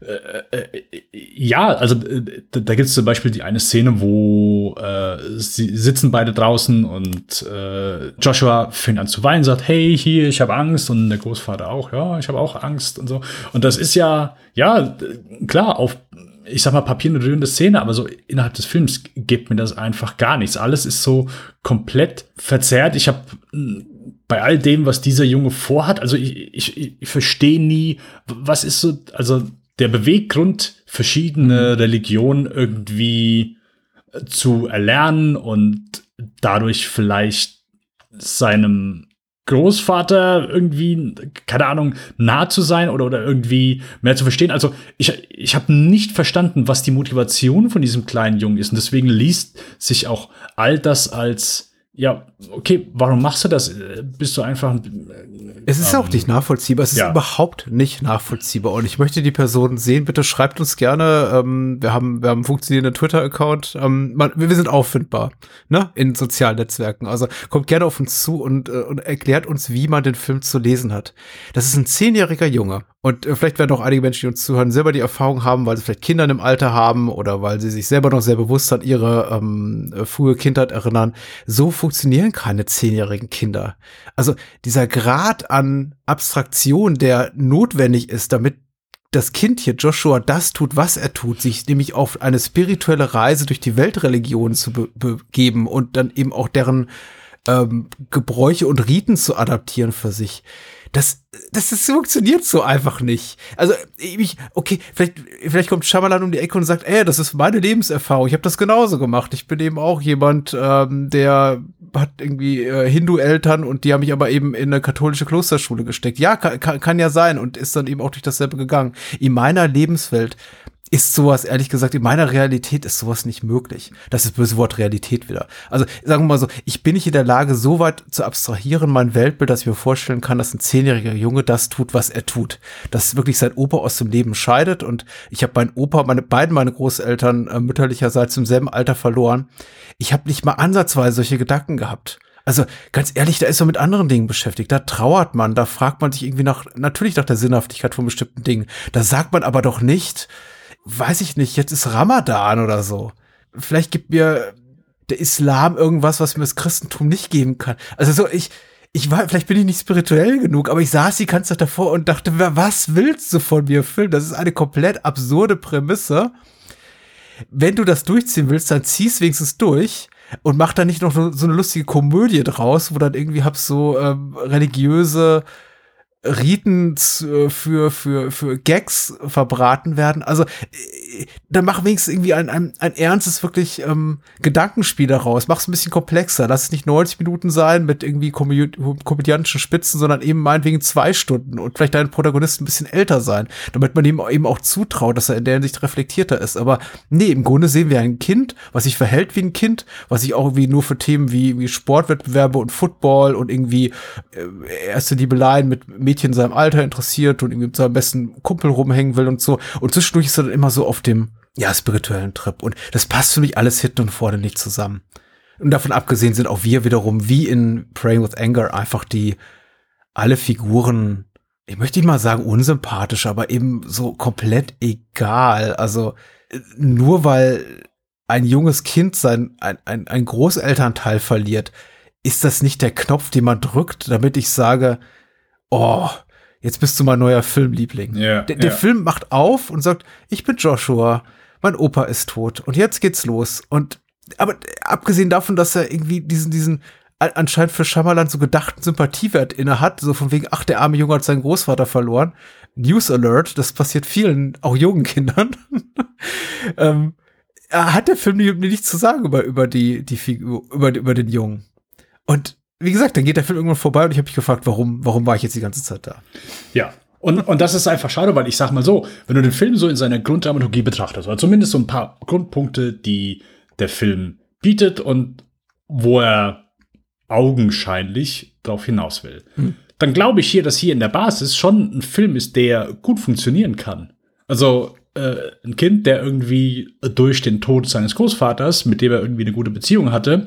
äh, äh, ja, also äh, da gibt es zum Beispiel die eine Szene, wo äh, sie sitzen beide draußen und äh, Joshua fängt an zu weinen, sagt, hey, hier, ich habe Angst. Und der Großvater auch, ja, ich habe auch Angst und so. Und das ist ja, ja, klar, auf ich sag mal, Papier eine rührende Szene, aber so innerhalb des Films gibt mir das einfach gar nichts. Alles ist so komplett verzerrt. Ich habe hm, bei all dem, was dieser Junge vorhat, also ich, ich, ich verstehe nie, was ist so, also der Beweggrund, verschiedene mhm. Religionen irgendwie äh, zu erlernen und dadurch vielleicht seinem Großvater irgendwie, keine Ahnung, nah zu sein oder, oder irgendwie mehr zu verstehen. Also ich, ich habe nicht verstanden, was die Motivation von diesem kleinen Jungen ist. Und deswegen liest sich auch all das als, ja, okay, warum machst du das? Bist du einfach, Es ist Ähm, auch nicht nachvollziehbar. Es ist ja. überhaupt nicht nachvollziehbar. Und ich möchte die Person sehen. Bitte schreibt uns gerne. Ähm, wir haben, wir haben einen funktionierenden Twitter-Account. Ähm, man, wir sind auffindbar, ne, in sozialen Netzwerken. Also kommt gerne auf uns zu und, äh, und erklärt uns, wie man den Film zu lesen hat. Das ist ein zehnjähriger Junge. Und äh, vielleicht werden auch einige Menschen, die uns zuhören, selber die Erfahrung haben, weil sie vielleicht Kinder im Alter haben oder weil sie sich selber noch sehr bewusst an ihre ähm, äh, frühe Kindheit erinnern. So funktionieren keine zehnjährigen Kinder. Also dieser Grad an Abstraktion, der notwendig ist, damit das Kind hier, Joshua, das tut, was er tut, sich nämlich auf eine spirituelle Reise durch die Weltreligionen zu be begeben und dann eben auch deren ähm, Gebräuche und Riten zu adaptieren für sich. Das, das, das funktioniert so einfach nicht. Also ich, okay, vielleicht, vielleicht kommt Shyamalan um die Ecke und sagt, ey, das ist meine Lebenserfahrung. Ich habe das genauso gemacht. Ich bin eben auch jemand, ähm, der hat irgendwie äh, Hindu-Eltern und die haben mich aber eben in eine katholische Klosterschule gesteckt. Ja, kann, kann, kann ja sein und ist dann eben auch durch dasselbe gegangen. In meiner Lebenswelt ist sowas, ehrlich gesagt, in meiner Realität ist sowas nicht möglich. Das ist böse Wort Realität wieder. Also sagen wir mal so, ich bin nicht in der Lage, so weit zu abstrahieren, mein Weltbild, dass ich mir vorstellen kann, dass ein zehnjähriger Junge das tut, was er tut. Dass wirklich sein Opa aus dem Leben scheidet und ich habe meinen Opa, meine beiden meine Großeltern äh, mütterlicherseits im selben Alter verloren. Ich habe nicht mal ansatzweise solche Gedanken gehabt. Also ganz ehrlich, da ist man mit anderen Dingen beschäftigt. Da trauert man, da fragt man sich irgendwie nach, natürlich nach der Sinnhaftigkeit von bestimmten Dingen. Da sagt man aber doch nicht, weiß ich nicht, jetzt ist Ramadan oder so. Vielleicht gibt mir der Islam irgendwas, was mir das Christentum nicht geben kann. Also so, ich, ich war, vielleicht bin ich nicht spirituell genug, aber ich saß die ganze Zeit davor und dachte, was willst du von mir, Film? Das ist eine komplett absurde Prämisse. Wenn du das durchziehen willst, dann zieh's wenigstens durch und mach da nicht noch so so eine lustige Komödie draus, wo dann irgendwie hab so ähm, religiöse Riten z- für, für, für Gags verbraten werden. Also, äh, dann mach wenigstens irgendwie ein, ein, ein ernstes, wirklich ähm, Gedankenspiel daraus. Mach's ein bisschen komplexer. Lass es nicht 90 Minuten sein mit irgendwie komö- komödiantischen Spitzen, sondern eben meinetwegen zwei Stunden und vielleicht dein Protagonist ein bisschen älter sein, damit man ihm eben auch zutraut, dass er in der Hinsicht reflektierter ist. Aber nee, im Grunde sehen wir ein Kind, was sich verhält wie ein Kind, was sich auch irgendwie nur für Themen wie, wie Sportwettbewerbe und Football und irgendwie äh, erste Liebeleien mit Mädchen in seinem Alter interessiert und irgendwie mit seinem besten Kumpel rumhängen will und so. Und zwischendurch ist er dann immer so auf dem, ja, spirituellen Trip. Und das passt für mich alles hinten und vorne nicht zusammen. Und davon abgesehen sind auch wir wiederum, wie in Praying with Anger, einfach die, alle Figuren, ich möchte nicht mal sagen unsympathisch, aber eben so komplett egal. Also, nur weil ein junges Kind sein, ein, ein, ein Großelternteil verliert, ist das nicht der Knopf, den man drückt, damit ich sage, oh, jetzt bist du mein neuer Filmliebling. Ja, der, der ja. Film macht auf und sagt, ich bin Joshua, mein Opa ist tot und jetzt geht's los. Und aber abgesehen davon, dass er irgendwie diesen, diesen anscheinend für Shyamalan so gedachten Sympathiewert inne hat, so von wegen, ach, der arme Junge hat seinen Großvater verloren. News Alert, das passiert vielen, auch jungen Kindern. ähm, hat der Film mir nichts zu sagen über, über die, die Figur, über, über den Jungen. Und wie gesagt, dann geht der Film irgendwann vorbei und ich habe mich gefragt, warum, warum war ich jetzt die ganze Zeit da? Ja. Und, und das ist einfach schade, weil ich sag mal so, wenn du den Film so in seiner Grunddramaturgie betrachtest, oder zumindest so ein paar Grundpunkte, die der Film bietet und wo er augenscheinlich darauf hinaus will, dann glaube ich hier, dass hier in der Basis schon ein Film ist, der gut funktionieren kann. Also äh, ein Kind, der irgendwie durch den Tod seines Großvaters, mit dem er irgendwie eine gute Beziehung hatte,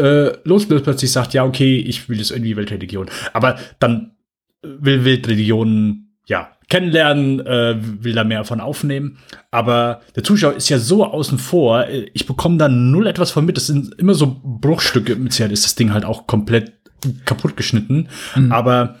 äh, plötzlich sagt, ja, okay, ich will jetzt irgendwie Weltreligion. Aber dann will Weltreligionen ja kennenlernen, äh, will da mehr davon aufnehmen. Aber der Zuschauer ist ja so außen vor, äh, ich bekomme da null etwas von mit. Das sind immer so Bruchstücke. Mit Sicherheit ist das Ding halt auch komplett kaputt geschnitten. Aber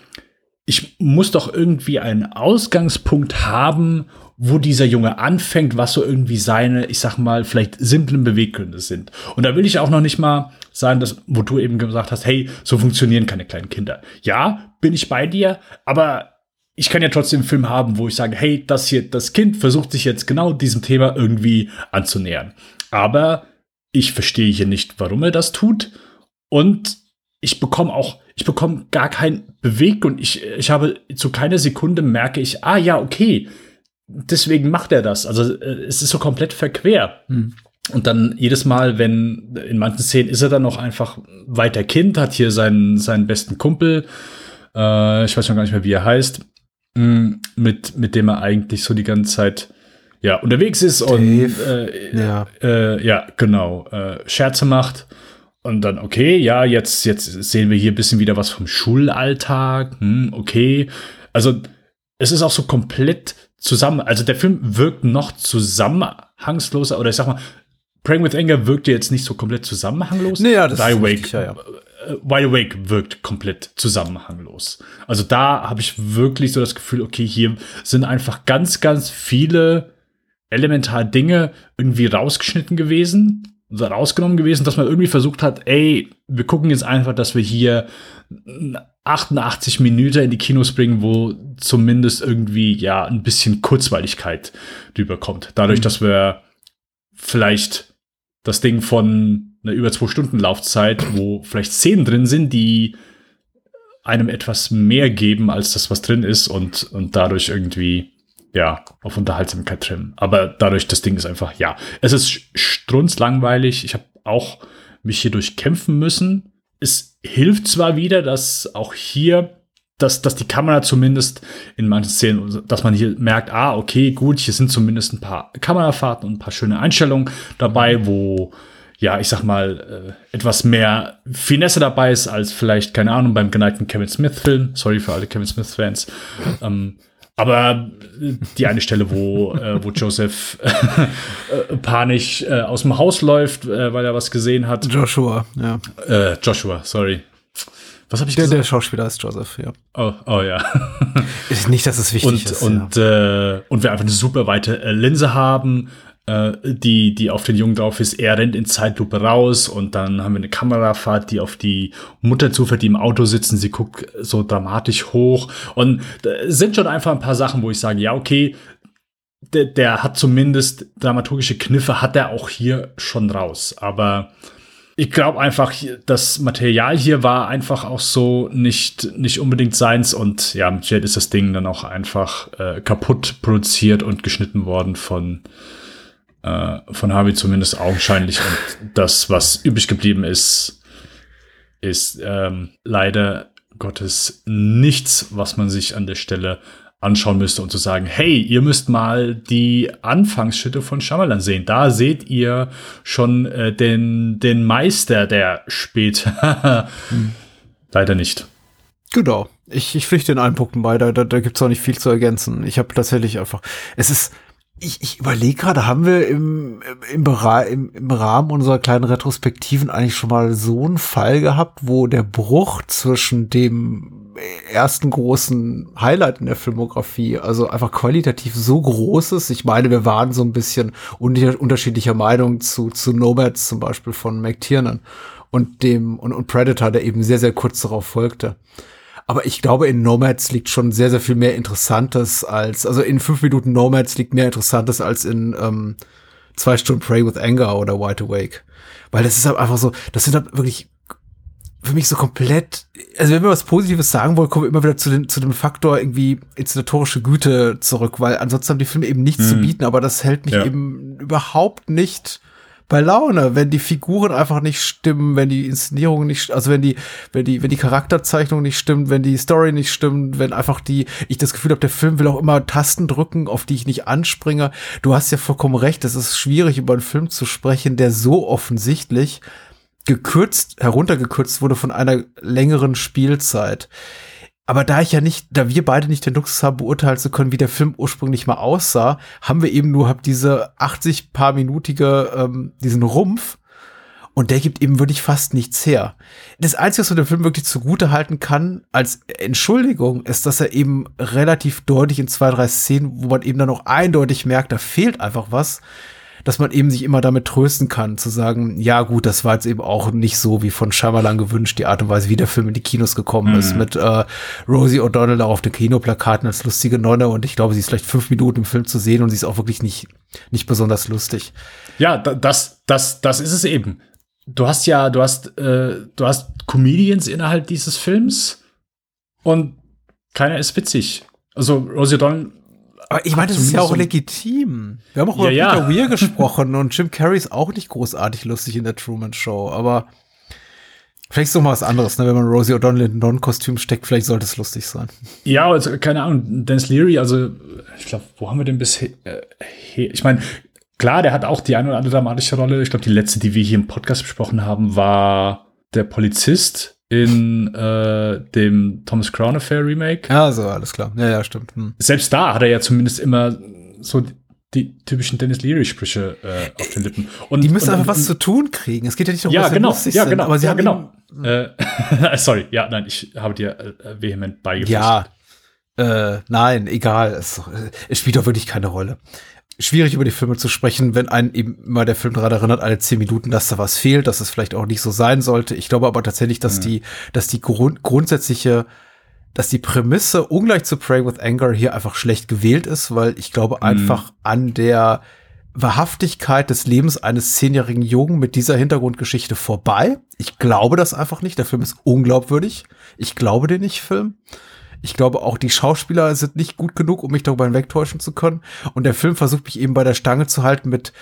ich muss doch irgendwie einen Ausgangspunkt haben, wo dieser Junge anfängt, was so irgendwie seine, ich sag mal, vielleicht simplen Beweggründe sind. Und da will ich auch noch nicht mal sagen, dass, wo du eben gesagt hast, hey, so funktionieren keine kleinen Kinder. Ja, bin ich bei dir, aber ich kann ja trotzdem einen Film haben, wo ich sage, hey, das hier, das Kind versucht sich jetzt genau diesem Thema irgendwie anzunähern. Aber ich verstehe hier nicht, warum er das tut. Und ich bekomme auch, ich bekomme gar keinen Beweggrund. Ich, ich habe zu keiner Sekunde merke ich, ah ja, okay, deswegen macht er das. Also äh, es ist so komplett verquer. Und dann jedes Mal, wenn in manchen Szenen ist er dann noch einfach weiter Kind, hat hier seinen, seinen besten Kumpel äh, ich weiß schon gar nicht mehr, wie er heißt, mh, mit, mit dem er eigentlich so die ganze Zeit ja, unterwegs ist und äh, Ja. äh, ja, genau, äh, Scherze macht. Und dann, okay, ja, jetzt, jetzt sehen wir hier ein bisschen wieder was vom Schulalltag. Hm, okay. Also, es ist auch so komplett zusammen. Also, der Film wirkt noch zusammenhangsloser. Oder ich sag mal, Praying with Anger wirkt jetzt nicht so komplett zusammenhanglos. Nee, ja, das Die ist Awake, richtig, ja, ja. äh, Wide Awake wirkt komplett zusammenhanglos. Also da habe ich wirklich so das Gefühl, okay, hier sind einfach ganz, ganz viele elementar Dinge irgendwie rausgeschnitten gewesen, oder rausgenommen gewesen, dass man irgendwie versucht hat, ey, wir gucken jetzt einfach, dass wir hier 88 Minuten in die Kinos bringen, wo zumindest irgendwie ja ein bisschen Kurzweiligkeit rüberkommt. Dadurch, dass wir vielleicht das Ding von einer über zwei Stunden Laufzeit, wo vielleicht Szenen drin sind, die einem etwas mehr geben als das, was drin ist und, und dadurch irgendwie, ja, auf Unterhaltsamkeit trimmen. Aber dadurch, das Ding ist einfach, ja, es ist strunzlangweilig. Ich habe auch mich hier durchkämpfen müssen. Es hilft zwar wieder, dass auch hier dass, dass die Kamera zumindest in manchen Szenen, dass man hier merkt, ah, okay, gut, hier sind zumindest ein paar Kamerafahrten und ein paar schöne Einstellungen dabei, wo, ja, ich sag mal, äh, etwas mehr Finesse dabei ist, als vielleicht, keine Ahnung, beim geneigten Kevin Smith-Film. Sorry für alle Kevin Smith-Fans. ähm, aber die eine Stelle, wo, äh, wo Joseph äh, panisch äh, aus dem Haus läuft, äh, weil er was gesehen hat. Joshua, ja. Äh, Joshua, sorry. Was habe ich Der, gesagt? der Schauspieler ist Joseph, ja. Oh, oh ja. Ist nicht, dass es wichtig und, ist. und, äh, und wir einfach eine super weite äh, Linse haben, äh, die, die auf den Jungen drauf ist. Er rennt in Zeitlupe raus und dann haben wir eine Kamerafahrt, die auf die Mutter zufährt, die im Auto sitzen. Sie guckt so dramatisch hoch. Und da sind schon einfach ein paar Sachen, wo ich sage, ja, okay, der, der hat zumindest dramaturgische Kniffe, hat er auch hier schon raus. Aber ich glaube einfach, das Material hier war einfach auch so nicht, nicht unbedingt seins und ja, Jet ist das Ding dann auch einfach äh, kaputt produziert und geschnitten worden von, äh, von Harvey zumindest augenscheinlich. Und das, was übrig geblieben ist, ist ähm, leider Gottes nichts, was man sich an der Stelle anschauen müsste und zu sagen, hey, ihr müsst mal die Anfangsschritte von Shyamalan sehen. Da seht ihr schon äh, den, den Meister, der spielt. Leider nicht. Genau. Ich, ich pflichte in allen Punkten bei, da, da, da gibt's auch nicht viel zu ergänzen. Ich habe tatsächlich einfach, es ist, ich, ich überlege gerade, haben wir im, im, im, im Rahmen unserer kleinen Retrospektiven eigentlich schon mal so einen Fall gehabt, wo der Bruch zwischen dem ersten großen Highlight in der Filmografie, also einfach qualitativ so groß ist. Ich meine, wir waren so ein bisschen unter unterschiedlicher Meinung zu, zu Nomads zum Beispiel von McTiernan und dem und, und Predator, der eben sehr, sehr kurz darauf folgte. Aber ich glaube, in Nomads liegt schon sehr, sehr viel mehr Interessantes als, also in fünf Minuten Nomads liegt mehr Interessantes als in ähm, zwei Stunden Pray with Anger oder Wide Awake. Weil das ist halt einfach so, das sind halt wirklich für mich so komplett, also wenn wir was Positives sagen wollen, kommen wir immer wieder zu, den, zu dem Faktor irgendwie inszenatorische Güte zurück, weil ansonsten haben die Filme eben nichts zu bieten, aber das hält mich Ja. eben überhaupt nicht bei Laune, wenn die Figuren einfach nicht stimmen, wenn die Inszenierung nicht, also wenn die, wenn die, wenn die Charakterzeichnung nicht stimmt, wenn die Story nicht stimmt, wenn einfach die, ich das Gefühl habe, der Film will auch immer Tasten drücken, auf die ich nicht anspringe. Du hast ja vollkommen recht, es ist schwierig, über einen Film zu sprechen, der so offensichtlich gekürzt, heruntergekürzt wurde von einer längeren Spielzeit. Aber da ich ja nicht, da wir beide nicht den Luxus haben, beurteilen zu können, wie der Film ursprünglich mal aussah, haben wir eben nur hab diese 80 paar minutige, ähm, diesen Rumpf. Und der gibt eben wirklich fast nichts her. Das Einzige, was man dem Film wirklich zugute halten kann, als Entschuldigung, ist, dass er eben relativ deutlich in zwei, drei Szenen, wo man eben dann auch eindeutig merkt, da fehlt einfach was, dass man eben sich immer damit trösten kann, zu sagen, ja gut, das war jetzt eben auch nicht so wie von Shyamalan gewünscht, die Art und Weise, wie der Film in die Kinos gekommen ist, mit äh, Rosie O'Donnell auf den Kinoplakaten als lustige Nonne und ich glaube, sie ist vielleicht fünf Minuten im Film zu sehen und sie ist auch wirklich nicht, nicht besonders lustig. Ja, da- das, das, das ist es eben. Du hast ja, du hast, äh, du hast Comedians innerhalb dieses Films und keiner ist witzig. Also Rosie O'Donnell Aber ich meine, das ist ja auch legitim. Wir haben auch über Ja. Peter Weir gesprochen und Jim Carrey ist auch nicht großartig lustig in der Truman Show, aber Vielleicht ist es doch mal was anderes, ne? wenn man Rosie O'Donnell in ein Non-Kostüm steckt, vielleicht sollte es lustig sein. Ja, also, keine Ahnung, Dennis Leary, also ich glaube, wo haben wir denn bisher? Äh, ich meine, klar, der hat auch die eine oder andere dramatische Rolle. Ich glaube, die letzte, die wir hier im Podcast besprochen haben, war der Polizist in äh, dem Thomas Crown Affair Remake. Ja, so, alles klar. Ja, ja, stimmt. Hm. Selbst da hat er ja zumindest immer so die typischen Dennis Leary-Sprüche äh, auf den Lippen. Und, die müssen und, einfach und, was zu tun kriegen. Es geht ja nicht darum, ja, dass genau, lustig ja, sind, genau, aber sie ja, haben genau. Äh, sorry, ja, nein, ich habe dir äh, vehement beigepflichtet. Ja, äh, nein, egal. Es, es spielt doch wirklich keine Rolle. Schwierig über die Filme zu sprechen, wenn einen eben immer der Film daran erinnert, alle zehn Minuten, dass da was fehlt, dass es vielleicht auch nicht so sein sollte. Ich glaube aber tatsächlich, dass mhm. die, dass die Grund, grundsätzliche dass die Prämisse ungleich zu Pray with Anger hier einfach schlecht gewählt ist, weil ich glaube mhm. einfach an der Wahrhaftigkeit des Lebens eines zehnjährigen Jungen mit dieser Hintergrundgeschichte vorbei. Ich glaube das einfach nicht. Der Film ist unglaubwürdig. Ich glaube den nicht, Film. Ich glaube auch die Schauspieler sind nicht gut genug, um mich darüber hinwegtäuschen zu können. Und der Film versucht mich eben bei der Stange zu halten mit,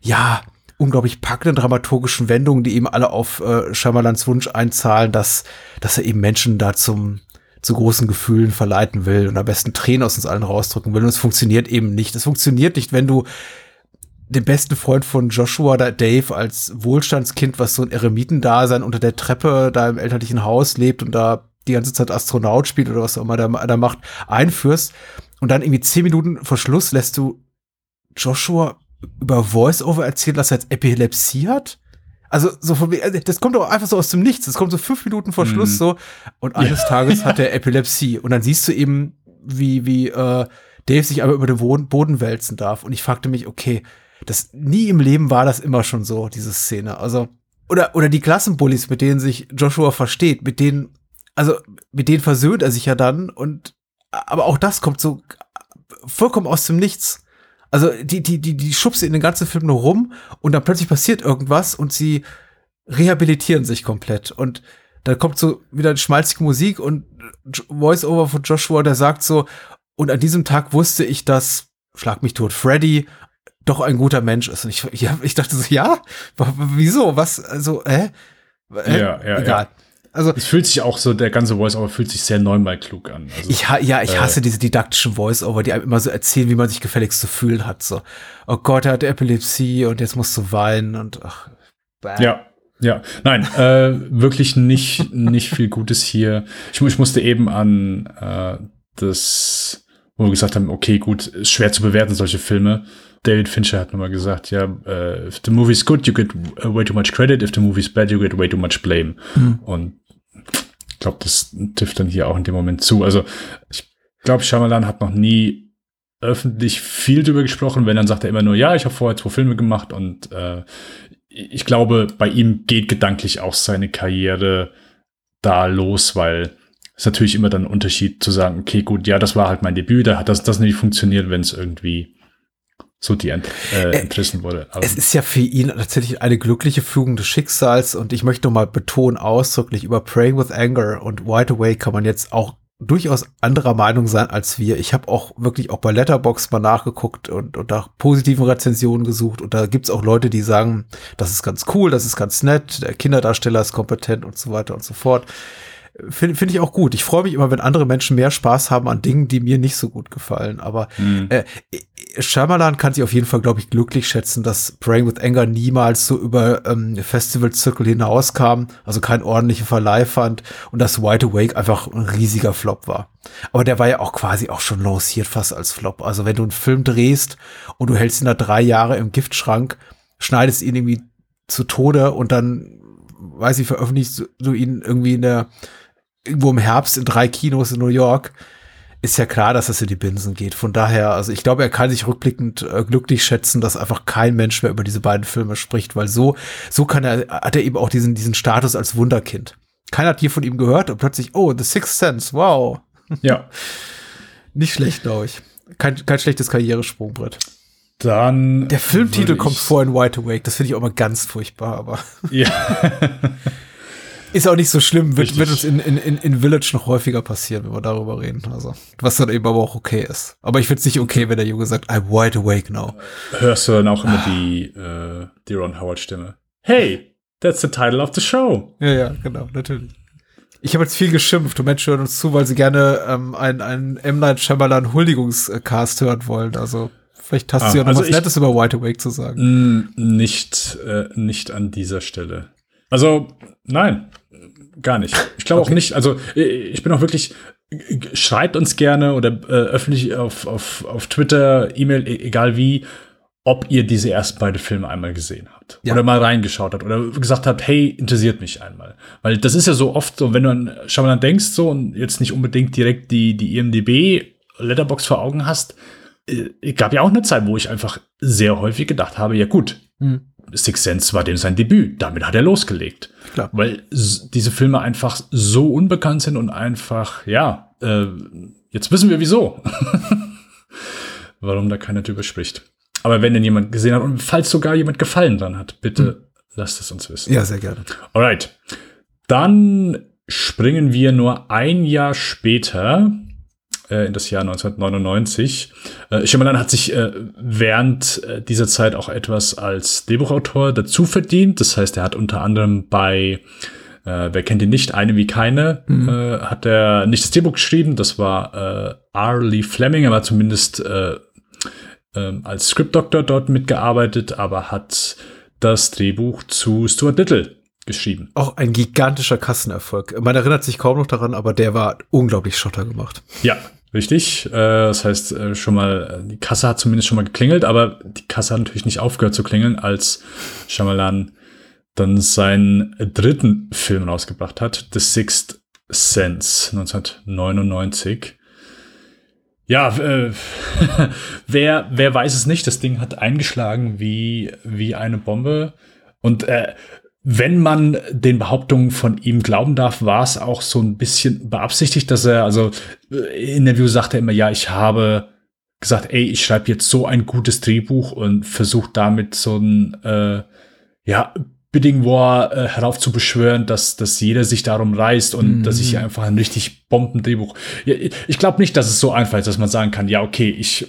ja, unglaublich packenden dramaturgischen Wendungen, die eben alle auf äh, Schamalans Wunsch einzahlen, dass, dass er eben Menschen da zum, zu großen Gefühlen verleiten will und am besten Tränen aus uns allen rausdrücken will. Und es funktioniert eben nicht. Es funktioniert nicht, wenn du den besten Freund von Joshua, da Dave, als Wohlstandskind, was so ein Eremitendasein unter der Treppe da im elterlichen Haus lebt und da die ganze Zeit Astronaut spielt oder was auch immer da, da macht, einführst. Und dann irgendwie zehn Minuten vor Schluss lässt du Joshua über Voice-Over erzählen, dass er jetzt Epilepsie hat. Also so von also das kommt doch einfach so aus dem Nichts. Das kommt so fünf Minuten vor Schluss mhm. so und eines ja. Tages hat er Epilepsie und dann siehst du eben, wie wie äh, Dave sich aber über den Boden wälzen darf und ich fragte mich, okay, das nie im Leben war das immer schon so diese Szene. Also oder oder die Klassenbullies, mit denen sich Joshua versteht, mit denen also mit denen versöhnt er sich ja dann und aber auch das kommt so vollkommen aus dem Nichts. Also die, die, die, die schubsen in den ganzen Film nur rum und dann plötzlich passiert irgendwas und sie rehabilitieren sich komplett. Und dann kommt so wieder schmalzige Musik und Voice-Over von Joshua, der sagt so, und an diesem Tag wusste ich, dass, schlag mich tot, Freddy doch ein guter Mensch ist. Und ich, ja, ich dachte so, ja, wieso? Was? Also, hä? äh? Ja, ja, egal. Ja. Also es fühlt sich auch so, der ganze Voice-Over fühlt sich sehr neunmal klug an. Also, ich ja, ich hasse äh, diese didaktischen Voice-Over, die einem immer so erzählen, wie man sich gefälligst zu fühlen hat. So, oh Gott, er hat Epilepsie und jetzt musst du weinen und ach. Bäh. Ja, ja, nein, äh, wirklich nicht, nicht viel Gutes hier. Ich, ich musste eben an äh, das, wo wir gesagt haben, okay, gut, ist schwer zu bewerten, solche Filme. David Fincher hat nochmal gesagt, ja, uh, if the movie is good, you get way too much credit. If the movie is bad, you get way too much blame. Mhm. Und ich glaube, das trifft dann hier auch in dem Moment zu. Also ich glaube, Shyamalan hat noch nie öffentlich viel drüber gesprochen, wenn dann sagt er immer nur, ja, ich habe vorher zwei Filme gemacht und äh, ich glaube, bei ihm geht gedanklich auch seine Karriere da los, weil es natürlich immer dann ein Unterschied zu sagen, okay, gut, ja, das war halt mein Debüt, da hat das, das nicht funktioniert, wenn es irgendwie so die ent, äh, äh, entrissen wurde. Aber es ist ja für ihn tatsächlich eine glückliche Fügung des Schicksals und ich möchte noch mal betonen ausdrücklich über Praying with Anger und Wide Away kann man jetzt auch durchaus anderer Meinung sein als wir. Ich habe auch wirklich auch bei Letterbox mal nachgeguckt und, und nach positiven Rezensionen gesucht und da gibt's auch Leute, die sagen, das ist ganz cool, das ist ganz nett, der Kinderdarsteller ist kompetent und so weiter und so fort. Finde find ich auch gut. Ich freue mich immer, wenn andere Menschen mehr Spaß haben an Dingen, die mir nicht so gut gefallen. Aber mhm. äh, Shyamalan kann sich auf jeden Fall, glaube ich, glücklich schätzen, dass Praying with Anger niemals so über ähm, Festival-Zirkel hinauskam, also kein ordentlicher Verleih fand und dass Wide Awake einfach ein riesiger Flop war. Aber der war ja auch quasi auch schon lanciert fast als Flop. Also wenn du einen Film drehst und du hältst ihn da drei Jahre im Giftschrank, schneidest ihn irgendwie zu Tode und dann, weiß ich, veröffentlichst du ihn irgendwie in der irgendwo im Herbst in drei Kinos in New York, ist ja klar, dass es in die Binsen geht. Von daher, also ich glaube, er kann sich rückblickend äh, glücklich schätzen, dass einfach kein Mensch mehr über diese beiden Filme spricht, weil so, so kann er, hat er eben auch diesen, diesen Status als Wunderkind. Keiner hat hier von ihm gehört und plötzlich, oh, The Sixth Sense, wow. Ja. Nicht schlecht, glaube ich. Kein, kein schlechtes Karrieresprungbrett. Dann. Der Filmtitel kommt vor in White Awake. Das finde ich auch mal ganz furchtbar, aber. Ja. Ist auch nicht so schlimm, wird, wird uns in, in, in Village noch häufiger passieren, wenn wir darüber reden. Also, was dann eben aber auch okay ist. Aber ich finde es nicht okay, wenn der Junge sagt, I'm wide awake now. Hörst du dann auch immer die, äh, die Ron Howard Stimme? Hey, That's the title of the show. Ja, ja, genau, natürlich. Ich habe jetzt viel geschimpft und Menschen hören uns zu, weil sie gerne ähm, einen, einen M. Night Shyamalan Huldigungscast hören wollen. Also vielleicht hast Ah, du ja noch also was ich- Nettes über Wide Awake zu sagen. Nicht, äh, nicht an dieser Stelle. Also, nein, gar nicht. Ich glaube auch nicht. Also, ich bin auch wirklich, schreibt uns gerne oder äh, öffentlich auf, auf, auf Twitter, E-Mail, e- egal wie, ob ihr diese ersten beiden Filme einmal gesehen habt. Ja. Oder mal reingeschaut habt oder gesagt habt, hey, interessiert mich einmal. Weil das ist ja so oft so, wenn du an Shyamalan denkst so und jetzt nicht unbedingt direkt die, die IMDB Letterbox vor Augen hast, äh, gab ja auch eine Zeit, wo ich einfach sehr häufig gedacht habe, ja gut, Hm. Six Sense war dem sein Debüt. Damit hat er losgelegt. Klar. Weil diese Filme einfach so unbekannt sind und einfach, ja, äh, jetzt wissen wir wieso. Warum da keiner drüber spricht. Aber wenn denn jemand gesehen hat und falls sogar jemand Gefallen dran hat, bitte lasst es uns wissen. Ja, sehr gerne. Alright. Dann springen wir nur ein Jahr später äh, in das Jahr 1999. Äh, Shyamalan hat sich äh, während äh, dieser Zeit auch etwas als Drehbuchautor dazu verdient. Das heißt, er hat unter anderem bei äh, Wer kennt ihn nicht? Eine wie keine. Äh, hat er nicht das Drehbuch geschrieben. Das war äh, R. Lee Fleming. Er war zumindest äh, ähm, als Script-Doktor dort mitgearbeitet, aber hat das Drehbuch zu Stuart Little geschrieben. Auch ein gigantischer Kassenerfolg. Man erinnert sich kaum noch daran, aber der war unglaublich schotter gemacht. Ja, richtig. Äh, das heißt, äh, schon mal, äh, die Kasse hat zumindest schon mal geklingelt, aber die Kasse hat natürlich nicht aufgehört zu klingeln, als Shyamalan dann seinen dritten Film rausgebracht hat, The Sixth Sense, 1999. Ja, äh, wer, wer weiß es nicht, das Ding hat eingeschlagen wie, wie eine Bombe. Und äh, wenn man den Behauptungen von ihm glauben darf, war es auch so ein bisschen beabsichtigt, dass er, also äh, in Interview sagt er immer, ja, ich habe gesagt, ey, ich schreibe jetzt so ein gutes Drehbuch und versuche damit so ein, äh, ja, Bidding War äh, heraufzubeschwören, dass, dass jeder sich darum reißt und dass ich hier einfach ein richtig Bombendrehbuch. Ja, ich glaube nicht, dass es so einfach ist, dass man sagen kann, ja, okay, ich,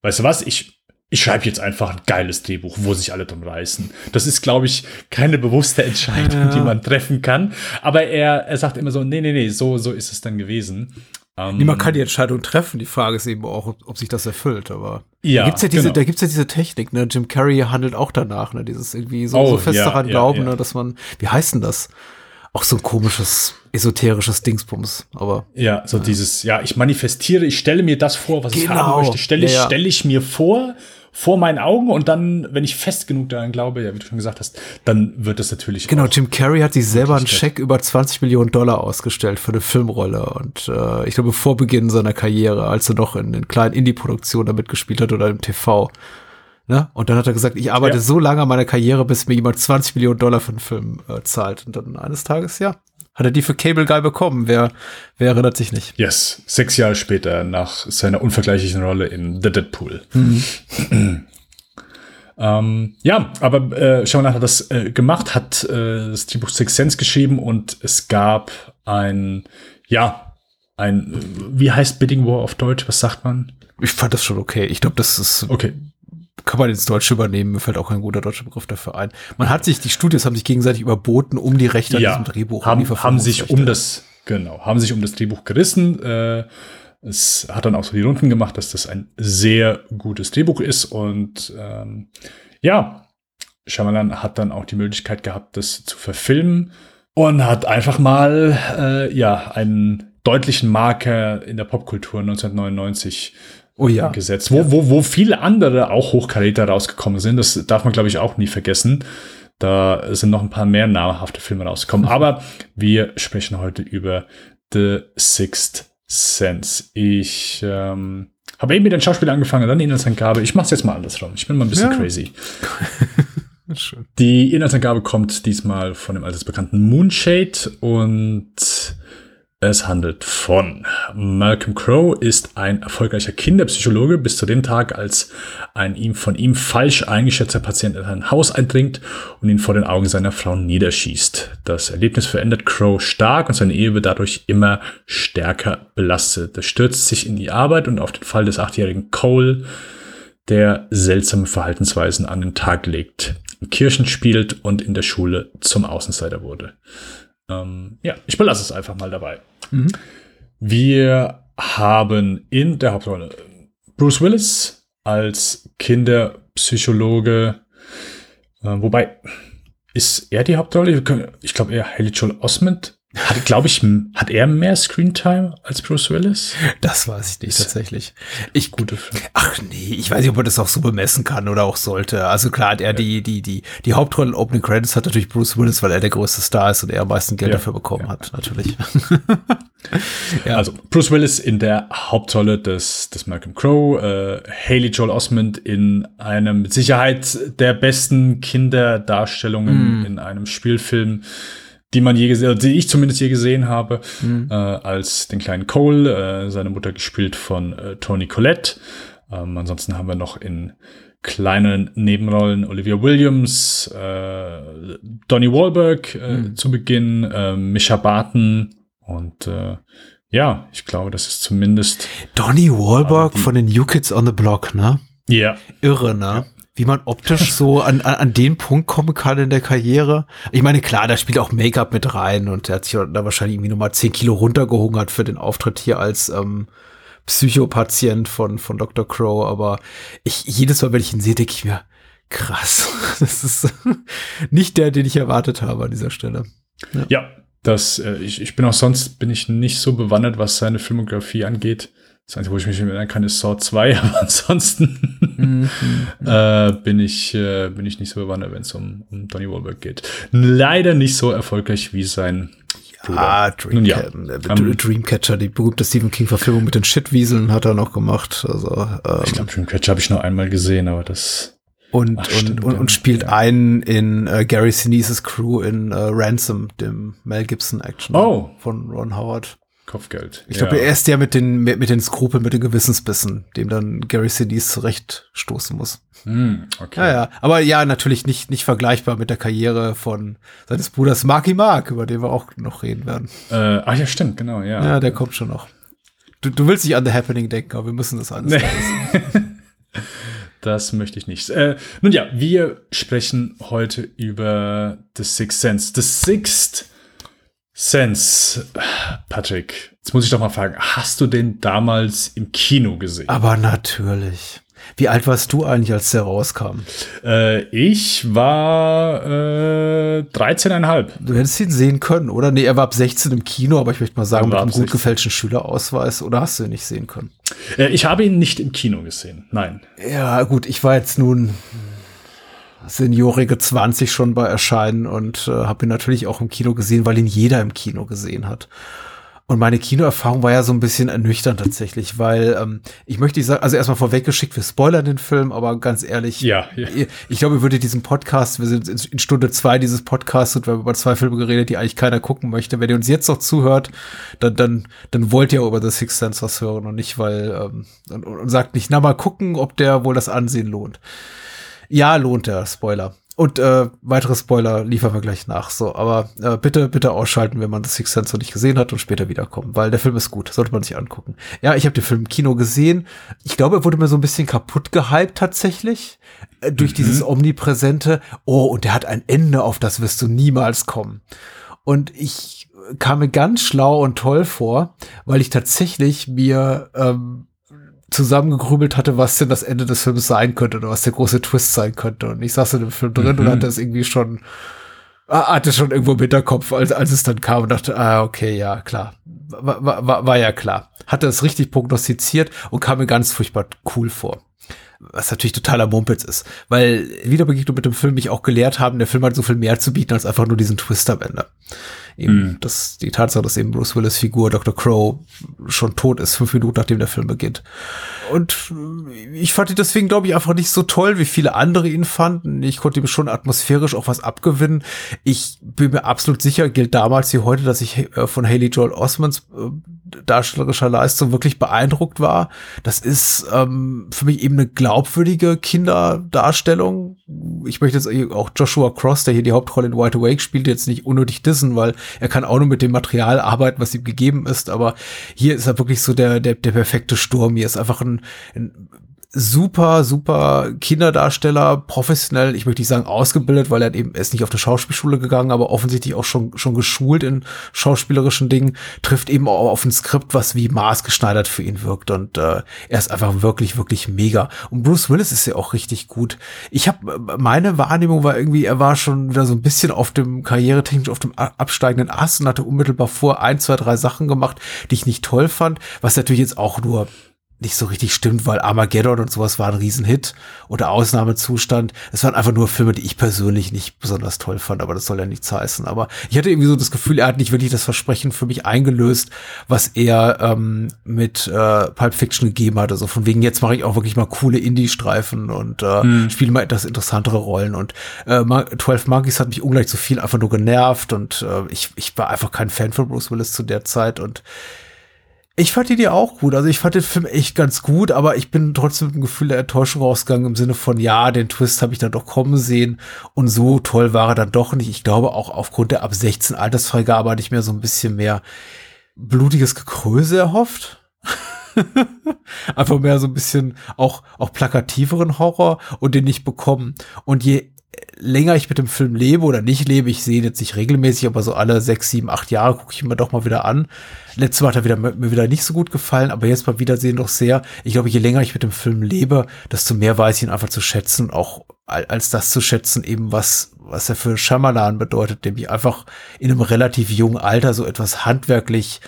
weißt du was, ich, ich schreibe jetzt einfach ein geiles Drehbuch, wo sich alle drum reißen. Das ist, glaube ich, keine bewusste Entscheidung, die man treffen kann. Aber er, er sagt immer so, nee, nee, nee, so, so ist es dann gewesen. Ähm, Niemand kann die Entscheidung treffen. Die Frage ist eben auch, ob, ob sich das erfüllt. Aber Ja, da gibt's ja diese, genau. da gibt's ja diese Technik. Ne? Jim Carrey handelt auch danach. Ne? Dieses irgendwie so, Oh, so fest ja, daran ja, glauben, ja. Ne? dass man, wie heißt denn das? Auch so ein komisches esoterisches Dingsbums. Aber Ja, so dieses, ja, ich manifestiere, ich stelle mir das vor, was ich Genau. haben möchte. Stelle ich, Ja, ja. stelle ich mir vor, vor meinen Augen und dann, wenn ich fest genug daran glaube, ja, wie du schon gesagt hast, dann wird das natürlich Genau, Jim Carrey hat sich selber einen. Scheck über 20 Millionen Dollar ausgestellt für eine Filmrolle und äh, ich glaube vor Beginn seiner Karriere, als er noch in den kleinen Indie-Produktionen damit gespielt hat oder im TV. Ne? Und dann hat er gesagt, ich arbeite Ja. so lange an meiner Karriere, bis mir jemand 20 Millionen Dollar für einen Film äh, zahlt. Und dann eines Tages, ja, hat er die für Cable Guy bekommen. Wer, wer erinnert sich nicht? Yes, sechs Jahre später, nach seiner unvergleichlichen Rolle in The Deadpool. ähm, ja, aber äh, Shyamalan hat das äh, gemacht, hat äh, das Drehbuch Six Sense geschrieben und es gab ein, ja, ein, wie heißt Bidding War auf Deutsch? Was sagt man? Ich fand das schon okay. Ich glaube, das ist, Okay, kann man ins Deutsche übernehmen. Mir fällt auch kein guter deutscher Begriff dafür ein. Man hat sich, die Studios haben sich gegenseitig überboten um die Rechte an diesem Drehbuch. um haben, die haben sich um das, genau, haben sich um das Drehbuch gerissen. Äh, es hat dann auch so die Runden gemacht, dass das ein sehr gutes Drehbuch ist und ähm, ja, Shyamalan hat dann auch die Möglichkeit gehabt, das zu verfilmen und hat einfach mal äh, ja einen deutlichen Marker in der Popkultur 1999 Oh ja. gesetzt, wo, wo, wo viele andere auch Hochkaräter rausgekommen sind. Das darf man, glaube ich, auch nie vergessen. Da sind noch ein paar mehr namhafte Filme rausgekommen. Aber wir sprechen heute über The Sixth Sense. Ich ähm, habe eben mit den Schauspielern angefangen, dann die Inhaltsangabe. Ich mache es jetzt mal andersrum. Ich bin mal ein bisschen Ja. crazy. Die Inhaltsangabe kommt diesmal von dem allseits bekannten Moonshade und es handelt von Malcolm Crowe ist ein erfolgreicher Kinderpsychologe bis zu dem Tag, als ein ihm von ihm falsch eingeschätzter Patient in sein Haus eindringt und ihn vor den Augen seiner Frau niederschießt. Das Erlebnis verändert Crowe stark und seine Ehe wird dadurch immer stärker belastet. Er stürzt sich in die Arbeit und auf den Fall des achtjährigen Cole, der seltsame Verhaltensweisen an den Tag legt. in Kirchen spielt und in der Schule zum Außenseiter wurde. Ähm, ja, ich belasse es einfach mal dabei. Mhm. Wir haben in der Hauptrolle Bruce Willis als Kinderpsychologe, äh, wobei ist er die Hauptrolle? Ich glaube eher Haley Joel Osment hat, glaube ich, hat er mehr Screentime als Bruce Willis? Das weiß ich nicht tatsächlich. Ich gute Film. Ach nee, ich weiß nicht, ob man das auch so bemessen kann oder auch sollte. Also klar, hat er ja. die die die die Hauptrolle in Opening Credits hat natürlich Bruce Willis, weil er der größte Star ist und er am meisten Geld ja. dafür bekommen ja. hat, natürlich. ja. Also Bruce Willis in der Hauptrolle des des Malcolm Crowe, äh, Haley Joel Osment in einem mit Sicherheit der besten Kinderdarstellungen mm. in einem Spielfilm die man je gesehen, die ich zumindest je gesehen habe, mhm. äh, als den kleinen Cole, äh, seine Mutter gespielt von äh, Tony Collette. Ähm, ansonsten haben wir noch in kleinen Nebenrollen Olivia Williams, äh, Donnie Wahlberg äh, mhm. zu Beginn, äh, Misha Barton und äh, ja, ich glaube, das ist zumindest Donnie Wahlberg von den New Kids on the Block, ne? Ja. Irre, ne? Wie man optisch so an, an, an den Punkt kommen kann in der Karriere. Ich meine, klar, da spielt auch Make-up mit rein und er hat sich da wahrscheinlich irgendwie nochmal 10 Kilo runtergehungert für den Auftritt hier als ähm, Psychopatient von, von Dr. Crow. Aber ich, jedes Mal, wenn ich ihn sehe, denke ich mir, krass. Das ist nicht der, den ich erwartet habe an dieser Stelle. Ja, ja das, äh, ich, ich bin auch sonst, bin ich nicht so bewandert, was seine Filmografie angeht. Das Einzige, wo ich mich erinnern kann, ist Saw 2, aber ansonsten mhm. äh, bin, ich, äh, bin ich nicht so bewandert, wenn es um, um Donny Wahlberg geht. Leider nicht so erfolgreich wie sein Ah, Dream ja, ähm, Dreamcatcher, die berühmte Stephen King-Verfilmung mit den Shitwieseln hat er noch gemacht. Also, ähm, ich glaube, Dreamcatcher habe ich nur einmal gesehen, aber das. Und, Ach, und, und, und, spielt einen in äh, Gary Sinise's Crew in äh, Ransom, dem Mel Gibson Action oh. von Ron Howard. Kopfgeld. Ich glaube, ja. er ist der mit den, mit, den Skrupeln, mit den Gewissensbissen, dem dann Gary Sinise zurechtstoßen muss. Mm, okay. Ja, ja. Aber ja, natürlich nicht, nicht vergleichbar mit der Karriere von seines Bruders Marky Mark, über den wir auch noch reden werden. Äh, ach ja, stimmt, genau, ja. Ja, der kommt schon noch. Du, du willst nicht an The Happening denken, aber wir müssen das alles nee. Das möchte ich nicht. Äh, nun ja, wir sprechen heute über The Sixth Sense. The Sixth Sense, Patrick, jetzt muss ich doch mal fragen, hast du den damals im Kino gesehen? Aber natürlich. Wie alt warst du eigentlich, als der rauskam? Äh, ich war äh, 13,5. Du hättest ihn sehen können, oder? Nee, er war ab 16 im Kino, aber ich möchte mal sagen, mit einem gut gefälschten Schülerausweis. Oder hast du ihn nicht sehen können? Äh, ich habe ihn nicht im Kino gesehen, nein. Ja, gut, ich war jetzt nun seniorige 20 schon bei Erscheinen und äh, habe ihn natürlich auch im Kino gesehen, weil ihn jeder im Kino gesehen hat. Und meine Kinoerfahrung war ja so ein bisschen ernüchternd tatsächlich, weil ähm, ich möchte nicht sagen, also erstmal vorweggeschickt, wir spoilern den Film, aber ganz ehrlich, ja, ja. ich glaube, ich würde diesen Podcast, wir sind in Stunde zwei dieses Podcasts und wir haben über zwei Filme geredet, die eigentlich keiner gucken möchte. Wenn ihr uns jetzt noch zuhört, dann, dann, dann wollt ihr auch über The Sixth Sense was hören und nicht, weil, ähm, und, und sagt nicht, na mal gucken, ob der wohl das Ansehen lohnt. Ja, lohnt der Spoiler. Und äh, weitere Spoiler liefern wir gleich nach. So, aber äh, bitte, bitte ausschalten, wenn man das Sixth Sense noch nicht gesehen hat und später wiederkommen, weil der Film ist gut, sollte man sich angucken. Ja, ich habe den Film im Kino gesehen. Ich glaube, er wurde mir so ein bisschen kaputt gehypt tatsächlich äh, durch mhm. dieses omnipräsente. Oh, und der hat ein Ende, auf das wirst du niemals kommen. Und ich kam mir ganz schlau und toll vor, weil ich tatsächlich mir ähm, zusammengegrübelt hatte, was denn das Ende des Films sein könnte oder was der große Twist sein könnte. Und ich saß in dem Film drin mhm. und hatte es irgendwie schon, ah, hatte schon irgendwo im Hinterkopf, als, als es dann kam und dachte, ah, okay, ja, klar. War, war, war ja klar. Hatte es richtig prognostiziert und kam mir ganz furchtbar cool vor was natürlich totaler Mumpitz ist, weil Wiederbegegnung mit dem Film mich auch gelehrt haben, der Film hat so viel mehr zu bieten als einfach nur diesen Twist am Ende eben mhm. das, die Tatsache, dass eben Bruce Willis Figur Dr. Crow schon tot ist, fünf Minuten nachdem der Film beginnt. Und ich fand ihn deswegen, glaube ich, einfach nicht so toll, wie viele andere ihn fanden. Ich konnte ihm schon atmosphärisch auch was abgewinnen. Ich bin mir absolut sicher, gilt damals wie heute, dass ich äh, von Haley Joel Osmonds äh, darstellerischer Leistung wirklich beeindruckt war. Das ist ähm, für mich eben eine glaubwürdige Kinderdarstellung. Ich möchte jetzt auch Joshua Cross, der hier die Hauptrolle in White Awake spielt, jetzt nicht unnötig dissen, weil er kann auch nur mit dem Material arbeiten, was ihm gegeben ist. Aber hier ist er wirklich so der, der, der perfekte Sturm. Hier ist einfach ein, ein super, super Kinderdarsteller, professionell, ich möchte nicht sagen ausgebildet, weil er eben er ist nicht auf eine Schauspielschule gegangen, aber offensichtlich auch schon, schon geschult in schauspielerischen Dingen, trifft eben auch auf ein Skript, was wie maßgeschneidert für ihn wirkt und äh, er ist einfach wirklich, wirklich mega. Und Bruce Willis ist ja auch richtig gut. Ich habe, meine Wahrnehmung war irgendwie, er war schon wieder so ein bisschen auf dem karrieretechnisch auf dem absteigenden Ast und hatte unmittelbar vor ein, zwei, drei Sachen gemacht, die ich nicht toll fand, was natürlich jetzt auch nur nicht so richtig stimmt, weil Armageddon und sowas war ein Riesenhit oder Ausnahmezustand. Es waren einfach nur Filme, die ich persönlich nicht besonders toll fand, aber das soll ja nichts heißen. Aber ich hatte irgendwie so das Gefühl, er hat nicht wirklich das Versprechen für mich eingelöst, was er ähm, mit äh, Pulp Fiction gegeben hat. Also von wegen, jetzt mache ich auch wirklich mal coole Indie-Streifen und äh, hm. spiele mal etwas interessantere Rollen. Und äh, 12 Monkeys hat mich ungleich zu viel einfach nur genervt und äh, ich, ich war einfach kein Fan von Bruce Willis zu der Zeit und ich fand die auch gut. Also ich fand den Film echt ganz gut, aber ich bin trotzdem mit dem Gefühl der Enttäuschung rausgegangen im Sinne von, ja, den Twist habe ich dann doch kommen sehen und so toll war er dann doch nicht. Ich glaube auch aufgrund der ab 16 Altersfreigabe hatte ich mir so ein bisschen mehr blutiges Gekröse erhofft. Einfach mehr so ein bisschen auch, auch plakativeren Horror und den nicht bekommen. Und je länger ich mit dem Film lebe oder nicht lebe, ich sehe ihn jetzt nicht regelmäßig, aber so alle sechs, sieben, acht Jahre gucke ich mir doch mal wieder an. Letztes Mal hat er wieder, mir wieder nicht so gut gefallen, aber jetzt beim Wiedersehen doch sehr. Ich glaube, je länger ich mit dem Film lebe, desto mehr weiß ich ihn einfach zu schätzen, auch als das zu schätzen, eben was, was er für Shyamalan bedeutet, nämlich einfach in einem relativ jungen Alter so etwas handwerklich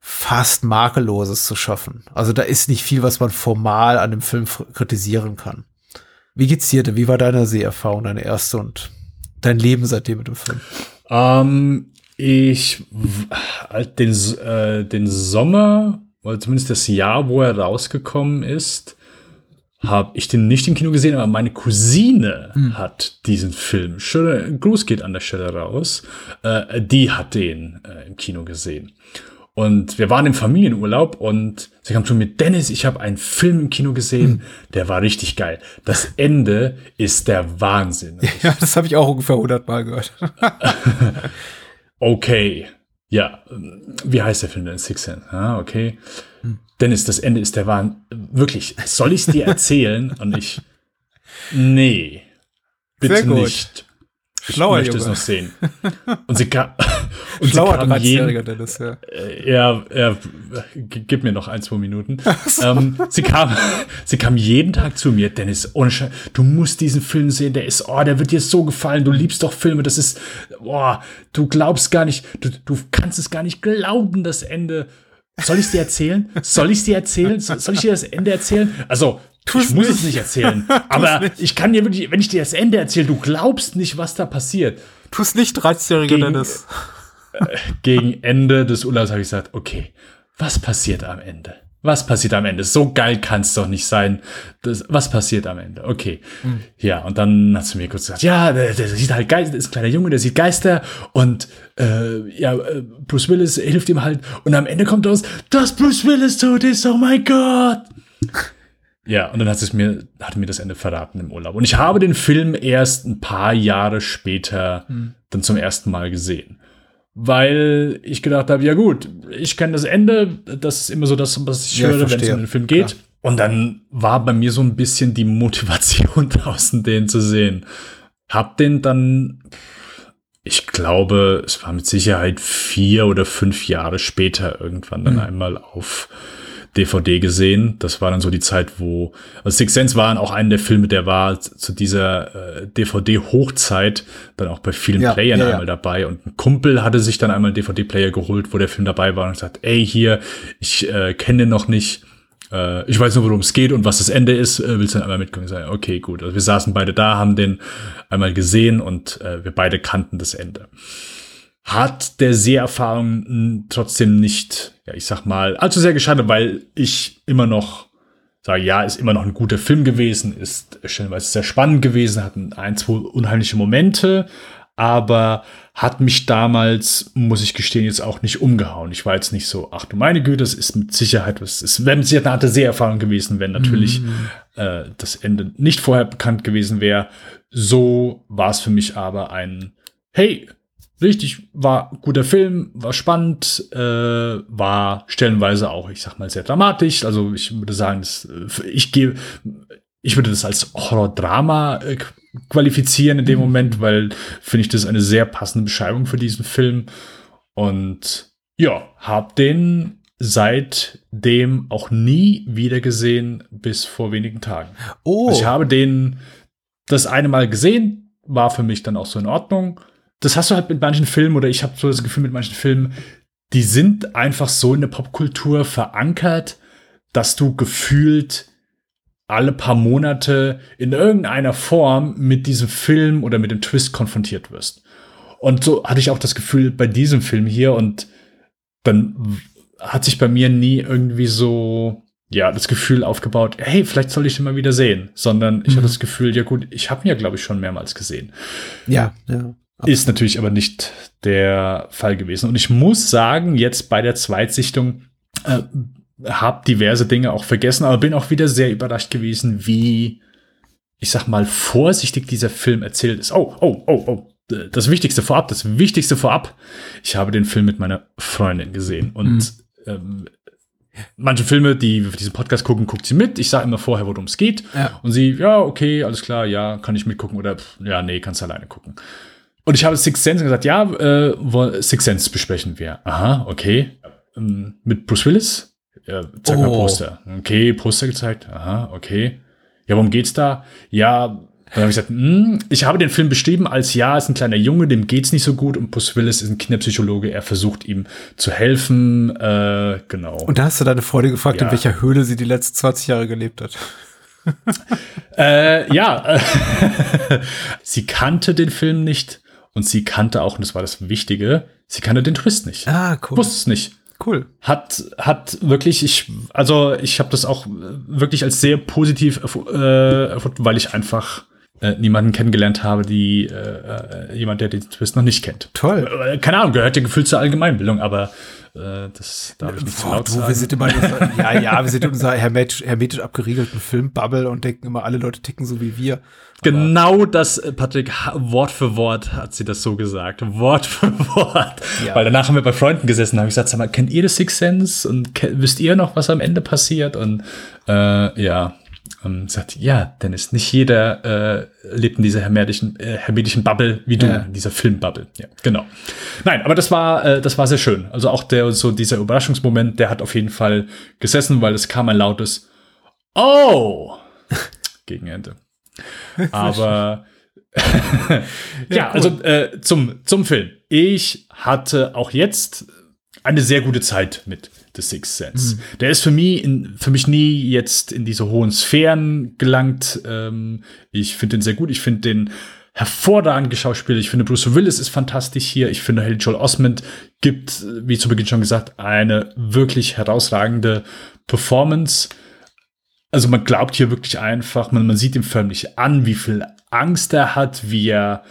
fast makelloses zu schaffen. Also da ist nicht viel, was man formal an dem Film kritisieren kann. Wie geht's dir denn? Wie war deine Seherfahrung, deine erste und dein Leben seitdem mit dem Film? Ähm, ich, den, äh, den Sommer, oder zumindest das Jahr, wo er rausgekommen ist, habe ich den nicht im Kino gesehen, aber meine Cousine hm. hat diesen Film. Schöner Gruß geht an der Stelle raus. Äh, die hat den äh, im Kino gesehen. Und wir waren im Familienurlaub und sie kam zu mir, Dennis, ich habe einen Film im Kino gesehen, hm. der war richtig geil. Das Ende ist der Wahnsinn. Ja, das habe ich auch ungefähr hundertmal gehört. okay, ja, wie heißt der Film denn? Six Sense. Ah, okay. Hm. Dennis, das Ende ist der Wahnsinn. Wirklich, soll ich es dir erzählen? Und ich, nee, bitte nicht. Schlauer ich möchte Junge. es noch sehen. Und sie kam, und Schlauer sie kam jeden, Dennis, ja. Äh, ja, ja, gib mir noch ein, zwei Minuten. So. Ähm, sie kam, sie kam jeden Tag zu mir, Dennis, ohne Scheiß, du musst diesen Film sehen, der ist, oh, der wird dir so gefallen, du liebst doch Filme, das ist, boah, du glaubst gar nicht, du, du kannst es gar nicht glauben, das Ende. Soll ich es dir erzählen? Soll ich es dir erzählen? Soll ich dir das Ende erzählen? Also, Tu's ich muss nicht. es nicht erzählen. aber nicht. ich kann dir wirklich, wenn ich dir das Ende erzähle, du glaubst nicht, was da passiert. Tu es nicht, 13-jähriger Dennis. Äh, gegen Ende des Urlaubs habe ich gesagt, okay, was passiert am Ende? Was passiert am Ende? So geil kann es doch nicht sein. Das, was passiert am Ende? Okay. Mhm. Ja, und dann hat sie mir kurz gesagt, ja, der, der sieht halt Geister, ist ein kleiner Junge, der sieht Geister und äh, ja, äh, Bruce Willis hilft ihm halt und am Ende kommt raus, dass Bruce Willis tot ist, oh mein Gott. Ja, und dann hat es mir, hat mir das Ende verraten im Urlaub. Und ich habe den Film erst ein paar Jahre später mhm. dann zum ersten Mal gesehen. Weil ich gedacht habe, ja gut, ich kenne das Ende, das ist immer so das, was ich ja, höre, wenn es um den Film geht. Klar. Und dann war bei mir so ein bisschen die Motivation draußen, den zu sehen. Hab den dann, ich glaube, es war mit Sicherheit vier oder fünf Jahre später irgendwann dann mhm. einmal auf DVD gesehen. Das war dann so die Zeit, wo also Six Sense war auch einer der Filme, der war zu dieser äh, DVD-Hochzeit dann auch bei vielen ja, Playern ja, einmal ja. dabei. Und ein Kumpel hatte sich dann einmal einen DVD-Player geholt, wo der Film dabei war und gesagt, ey, hier, ich äh, kenne den noch nicht. Äh, ich weiß nur, worum es geht und was das Ende ist. Äh, willst du dann einmal mitkommen? Ich sage, okay, gut. Also wir saßen beide da, haben den einmal gesehen und äh, wir beide kannten das Ende hat der Seherfahrung trotzdem nicht, ja, ich sag mal, allzu sehr geschadet, weil ich immer noch sage, ja, ist immer noch ein guter Film gewesen, ist stellenweise sehr spannend gewesen, hat ein, zwei unheimliche Momente, aber hat mich damals, muss ich gestehen, jetzt auch nicht umgehauen. Ich war jetzt nicht so, ach du meine Güte, das ist mit Sicherheit, das ist, wenn es eine Art Seherfahrung gewesen, wenn natürlich mm. äh, das Ende nicht vorher bekannt gewesen wäre. So war es für mich aber ein, hey, richtig, war guter Film, war spannend, äh, war stellenweise auch, ich sag mal, sehr dramatisch. Also ich würde sagen, das, äh, ich gehe, ich würde das als Horror-Drama äh, qualifizieren in dem Mhm. Moment, weil finde ich das eine sehr passende Beschreibung für diesen Film. Und ja, hab den seitdem auch nie wieder gesehen bis vor wenigen Tagen. Oh, Also ich habe den das eine Mal gesehen, war für mich dann auch so in Ordnung. Das hast du halt mit manchen Filmen oder ich habe so das Gefühl mit manchen Filmen, die sind einfach so in der Popkultur verankert, dass du gefühlt alle paar Monate in irgendeiner Form mit diesem Film oder mit dem Twist konfrontiert wirst. Und so hatte ich auch das Gefühl bei diesem Film hier und dann hat sich bei mir nie irgendwie so ja, das Gefühl aufgebaut, hey, vielleicht soll ich den mal wieder sehen, sondern ich Mhm. hatte das Gefühl, ja gut, ich habe ihn ja, glaube ich, schon mehrmals gesehen. ja, ja. Ist natürlich aber nicht der Fall gewesen. Und ich muss sagen, jetzt bei der Zweitsichtung äh, habe diverse Dinge auch vergessen, aber bin auch wieder sehr überrascht gewesen, wie, ich sag mal, vorsichtig dieser Film erzählt ist. Oh, oh, oh, oh. Das Wichtigste vorab, das Wichtigste vorab. Ich habe den Film mit meiner Freundin gesehen und ähm, manche Filme, die wir für diesen Podcast gucken, guckt sie mit. Ich sage immer vorher, worum es geht. Ja. Und sie, ja, okay, alles klar, ja, kann ich mitgucken oder pff, ja, nee, kannst alleine gucken. Und ich habe Six Sense gesagt, ja, äh, Six Sense besprechen wir. Aha, okay. Ähm, mit Bruce Willis? Ja, zeig mal Oh. Poster. Okay, Poster gezeigt. Aha, okay. Ja, worum geht's da? Ja, dann habe ich gesagt, hm, ich habe den Film beschrieben als ja, ist ein kleiner Junge, dem geht's nicht so gut und Bruce Willis ist ein Kinderpsychologe, er versucht ihm zu helfen, äh, genau. Und da hast du deine Freundin gefragt, Ja. in welcher Höhle sie die letzten 20 Jahre gelebt hat. Äh, ja, äh, sie kannte den Film nicht und sie kannte auch, und das war das Wichtige, sie kannte den Twist nicht. Ah, cool. Wusste es nicht. Cool. Hat, hat wirklich, ich, also ich habe das auch äh, wirklich als sehr positiv äh, erfunden, weil ich einfach äh, niemanden kennengelernt habe, die äh, äh, jemand, der den Twist noch nicht kennt. Toll. Äh, keine Ahnung, gehört ja gefühlt zur Allgemeinbildung, aber äh, das darf ich nicht Boah, laut du, wir sagen. sind immer in unserer, ja, ja, wir sind in unserer hermetisch, hermetisch abgeriegelten Filmbubble und denken immer, alle Leute ticken so wie wir. Genau das, Patrick, Wort für Wort hat sie das so gesagt. Wort für Wort. Ja. Weil danach haben wir bei Freunden gesessen, habe ich gesagt, sag mal, kennt ihr das Six Sense? Und wisst ihr noch, was am Ende passiert? Und äh, ja, und sagt, ja, Dennis, nicht jeder äh, lebt in dieser hermetischen, äh, hermetischen Bubble wie du, Ja. in dieser Filmbubble. Ja, genau. Nein, aber das war, äh, das war sehr schön. Also auch der, so dieser Überraschungsmoment, der hat auf jeden Fall gesessen, weil es kam ein lautes Oh gegen Ende. Aber ja, also äh, zum, zum Film. Ich hatte auch jetzt eine sehr gute Zeit mit The Sixth Sense. Der ist für mich, in, für mich nie jetzt in diese hohen Sphären gelangt. Ähm, ich finde den sehr gut. Ich finde den hervorragend geschauspielt. Ich finde Bruce Willis ist fantastisch hier. Ich finde Haley Joel Osment gibt, wie zu Beginn schon gesagt, eine wirklich herausragende Performance. Also man glaubt hier wirklich einfach, man, man sieht ihm förmlich an, wie viel Angst er hat, wie er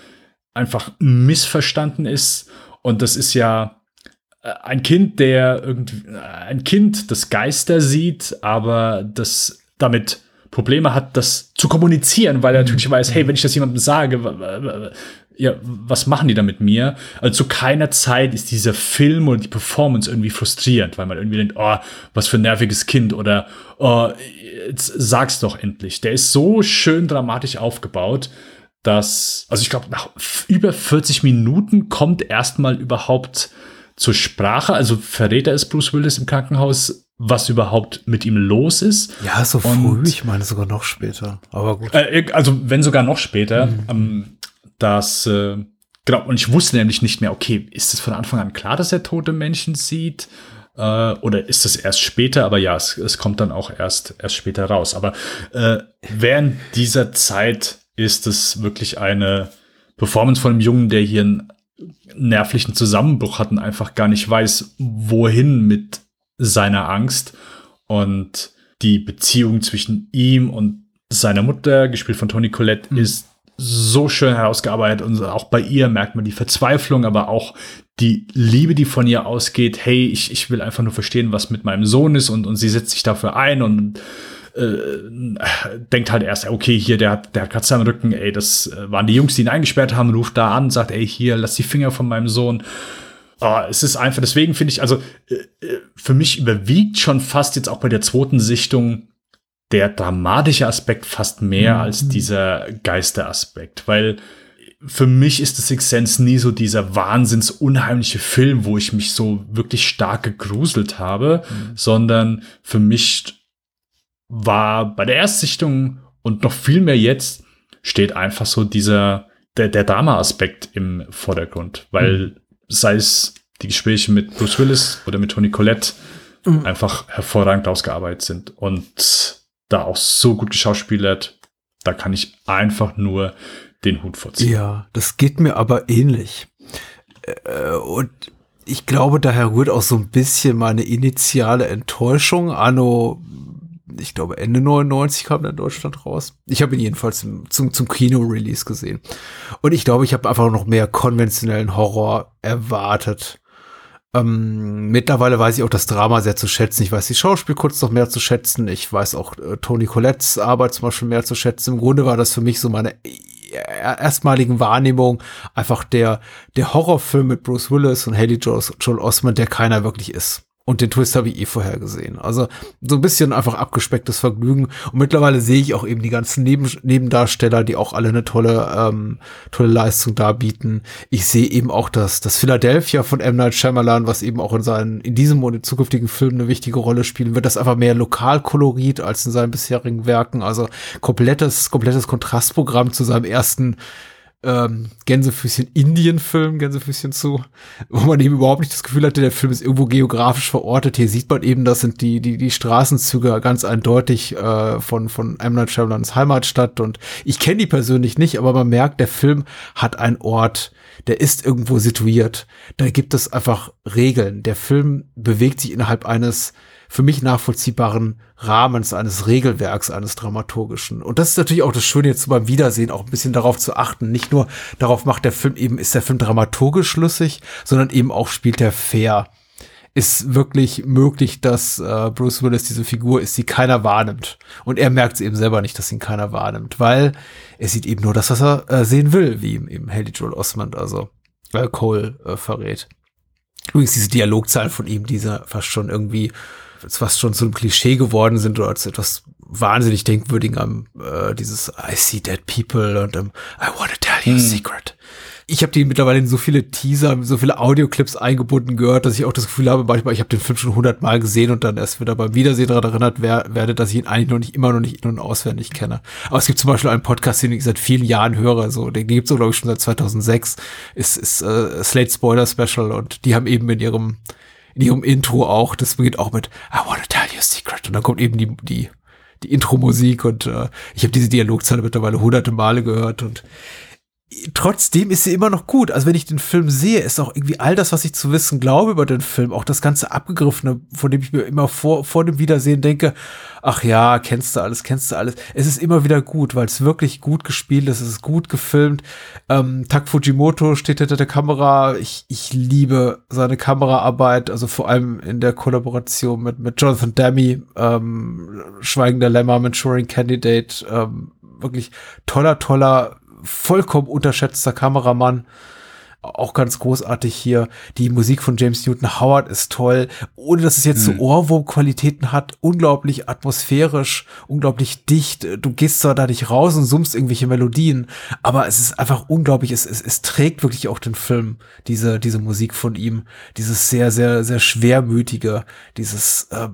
einfach missverstanden ist. Und das ist ja ein Kind, der irgendwie, äh, ein Kind, das Geister sieht, aber das damit Probleme hat, das zu kommunizieren, weil er natürlich weiß, hey, wenn ich das jemandem sage, ja, was machen die da mit mir? Also zu keiner Zeit ist dieser Film oder die Performance irgendwie frustrierend, weil man irgendwie denkt, oh, was für ein nerviges Kind oder oh, jetzt sag's doch endlich. Der ist so schön dramatisch aufgebaut, dass, also ich glaube, nach über 40 Minuten kommt erstmal überhaupt zur Sprache, also verrät er es Bruce Willis im Krankenhaus, was überhaupt mit ihm los ist. Ja, so Und- früh, ich meine sogar noch später. Aber gut. Äh, also wenn sogar noch später, ähm, dass äh, genau, und ich wusste nämlich nicht mehr, okay, ist es von Anfang an klar, dass er tote Menschen sieht? Äh, oder ist es erst später? Aber ja, es, es kommt dann auch erst, erst später raus. Aber äh, während dieser Zeit ist es wirklich eine Performance von einem Jungen, der hier einen nervlichen Zusammenbruch hat und einfach gar nicht weiß, wohin mit seiner Angst. Und die Beziehung zwischen ihm und seiner Mutter, gespielt von Toni Collette, ist so schön herausgearbeitet und auch bei ihr merkt man die Verzweiflung, aber auch die Liebe, die von ihr ausgeht. Hey, ich, ich will einfach nur verstehen, was mit meinem Sohn ist und, und sie setzt sich dafür ein und äh, denkt halt erst, okay, hier, der hat, der hat Katze am Rücken, ey, das äh, waren die Jungs, die ihn eingesperrt haben, ruft da an, sagt, ey, hier, lass die Finger von meinem Sohn. Oh, es ist einfach, deswegen finde ich, also äh, äh, für mich überwiegt schon fast jetzt auch bei der zweiten Sichtung der dramatische Aspekt fast mehr mhm. als dieser Geisteraspekt, weil für mich ist The Sixth Sense nie so dieser wahnsinns unheimliche Film, wo ich mich so wirklich stark gegruselt habe, mhm. sondern für mich war bei der Erstsichtung und noch viel mehr jetzt steht einfach so dieser der, der Drama-Aspekt im Vordergrund, weil mhm. sei es die Gespräche mit Bruce Willis oder mit Tony Collette mhm. einfach hervorragend ausgearbeitet sind und da auch so gut geschauspielert, da kann ich einfach nur den Hut vorziehen. Ja, das geht mir aber ähnlich. Äh, und ich glaube, daher rührt auch so ein bisschen meine initiale Enttäuschung. Anno, ich glaube, Ende 99 kam er in Deutschland raus. Ich habe ihn jedenfalls zum, zum, zum Kino-Release gesehen. Und ich glaube, ich habe einfach noch mehr konventionellen Horror erwartet. Ähm, mittlerweile weiß ich auch das Drama sehr zu schätzen. Ich weiß die Schauspielkunst noch mehr zu schätzen. Ich weiß auch äh, Tony Colettes Arbeit zum Beispiel mehr zu schätzen. Im Grunde war das für mich so meine erstmaligen Wahrnehmung einfach der, der Horrorfilm mit Bruce Willis und Haley Joel Osment, der keiner wirklich ist. Und den Twist habe ich eh vorher gesehen. Also so ein bisschen einfach abgespecktes Vergnügen. Und mittlerweile sehe ich auch eben die ganzen Neben Nebendarsteller, die auch alle eine tolle, ähm, tolle Leistung darbieten. Ich sehe eben auch das, das Philadelphia von M. Night Shyamalan, was eben auch in seinen, in diesem und in zukünftigen Filmen eine wichtige Rolle spielen wird. Das einfach mehr Lokalkolorit als in seinen bisherigen Werken. Also komplettes, komplettes Kontrastprogramm zu seinem ersten ähm, Gänsefüßchen Indien-Film, Gänsefüßchen zu, wo man eben überhaupt nicht das Gefühl hatte, der Film ist irgendwo geografisch verortet. Hier sieht man eben, das sind die, die, die Straßenzüge ganz eindeutig äh, von, von M. Night Shyamalans Heimatstadt und ich kenne die persönlich nicht, aber man merkt, der Film hat einen Ort, der ist irgendwo situiert. Da gibt es einfach Regeln. Der Film bewegt sich innerhalb eines für mich nachvollziehbaren Rahmens, eines Regelwerks, eines dramaturgischen. Und das ist natürlich auch das Schöne jetzt beim Wiedersehen, auch ein bisschen darauf zu achten. Nicht nur darauf macht der Film eben, ist der Film dramaturgisch schlüssig, sondern eben auch spielt er fair. Ist wirklich möglich, dass äh, Bruce Willis diese Figur ist, die keiner wahrnimmt. Und er merkt es eben selber nicht, dass ihn keiner wahrnimmt, weil er sieht eben nur das, was er äh, sehen will, wie ihm eben Haley Joel Osmond, also äh, Cole, äh, verrät. Übrigens diese Dialogzahlen von ihm, diese fast schon irgendwie fast schon zu einem Klischee geworden sind oder zu etwas wahnsinnig denkwürdigen am äh, dieses I see dead people und um, I wanna tell you a hm. secret. Ich habe die mittlerweile in so viele Teaser, so viele Audioclips eingebunden gehört, dass ich auch das Gefühl habe, manchmal, ich habe den Film schon hundertmal gesehen und dann erst wieder beim Wiedersehen daran erinnert wer werde, dass ich ihn eigentlich noch nicht immer noch nicht in- und auswendig kenne. Aber es gibt zum Beispiel einen Podcast, den ich seit vielen Jahren höre, so den gibt's so glaube ich schon seit 2006, ist ist äh, Slate Spoiler Special und die haben eben in ihrem in ihrem Intro auch, das beginnt auch mit I wanna tell you a secret. Und dann kommt eben die, die, die Intro-Musik und äh, ich habe diese Dialogzeile mittlerweile hunderte Male gehört und trotzdem ist sie immer noch gut. Also wenn ich den Film sehe, ist auch irgendwie all das, was ich zu wissen glaube über den Film, auch das ganze Abgegriffene, von dem ich mir immer vor, vor dem Wiedersehen denke, ach ja, kennst du alles, kennst du alles. Es ist immer wieder gut, weil es wirklich gut gespielt ist, es ist gut gefilmt. Ähm, Tak Fujimoto steht hinter der Kamera. Ich, ich liebe seine Kameraarbeit, also vor allem in der Kollaboration mit, mit Jonathan Demme, ähm, Schweigender Lämmer, Manchurian Candidate, ähm, wirklich toller, toller vollkommen unterschätzter Kameramann auch ganz großartig hier. Die Musik von James Newton Howard ist toll, ohne dass es jetzt hm. so Ohrwurm-Qualitäten hat. Unglaublich atmosphärisch, unglaublich dicht. Du gehst zwar da nicht raus und summst irgendwelche Melodien, aber es ist einfach unglaublich. Es, es, es trägt wirklich auch den Film, diese, diese Musik von ihm. Dieses sehr, sehr, sehr schwermütige, dieses, äh,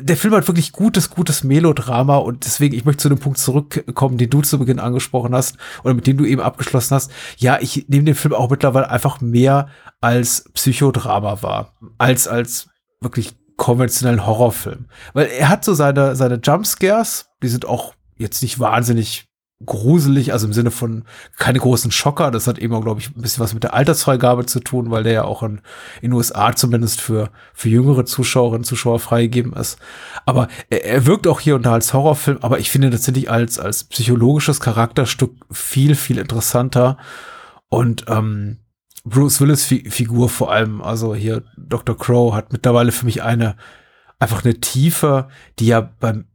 der Film hat wirklich gutes, gutes Melodrama und deswegen, ich möchte zu dem Punkt zurückkommen, den du zu Beginn angesprochen hast oder mit dem du eben abgeschlossen hast. Ja, ich nehme den Film auch mittlerweile Fall einfach mehr als Psychodrama war, als als wirklich konventionellen Horrorfilm. Weil er hat so seine, seine Jumpscares, die sind auch jetzt nicht wahnsinnig gruselig, also im Sinne von keine großen Schocker. Das hat eben auch, glaube ich, ein bisschen was mit der Altersfreigabe zu tun, weil der ja auch in, den USA zumindest für, für jüngere Zuschauerinnen und Zuschauer freigegeben ist. Aber er, er wirkt auch hier und da als Horrorfilm, aber ich finde tatsächlich als, als psychologisches Charakterstück viel, viel interessanter. Und ähm, Bruce Willis Figur vor allem, also hier Dr. Crow hat mittlerweile für mich eine einfach eine Tiefe, die ja beim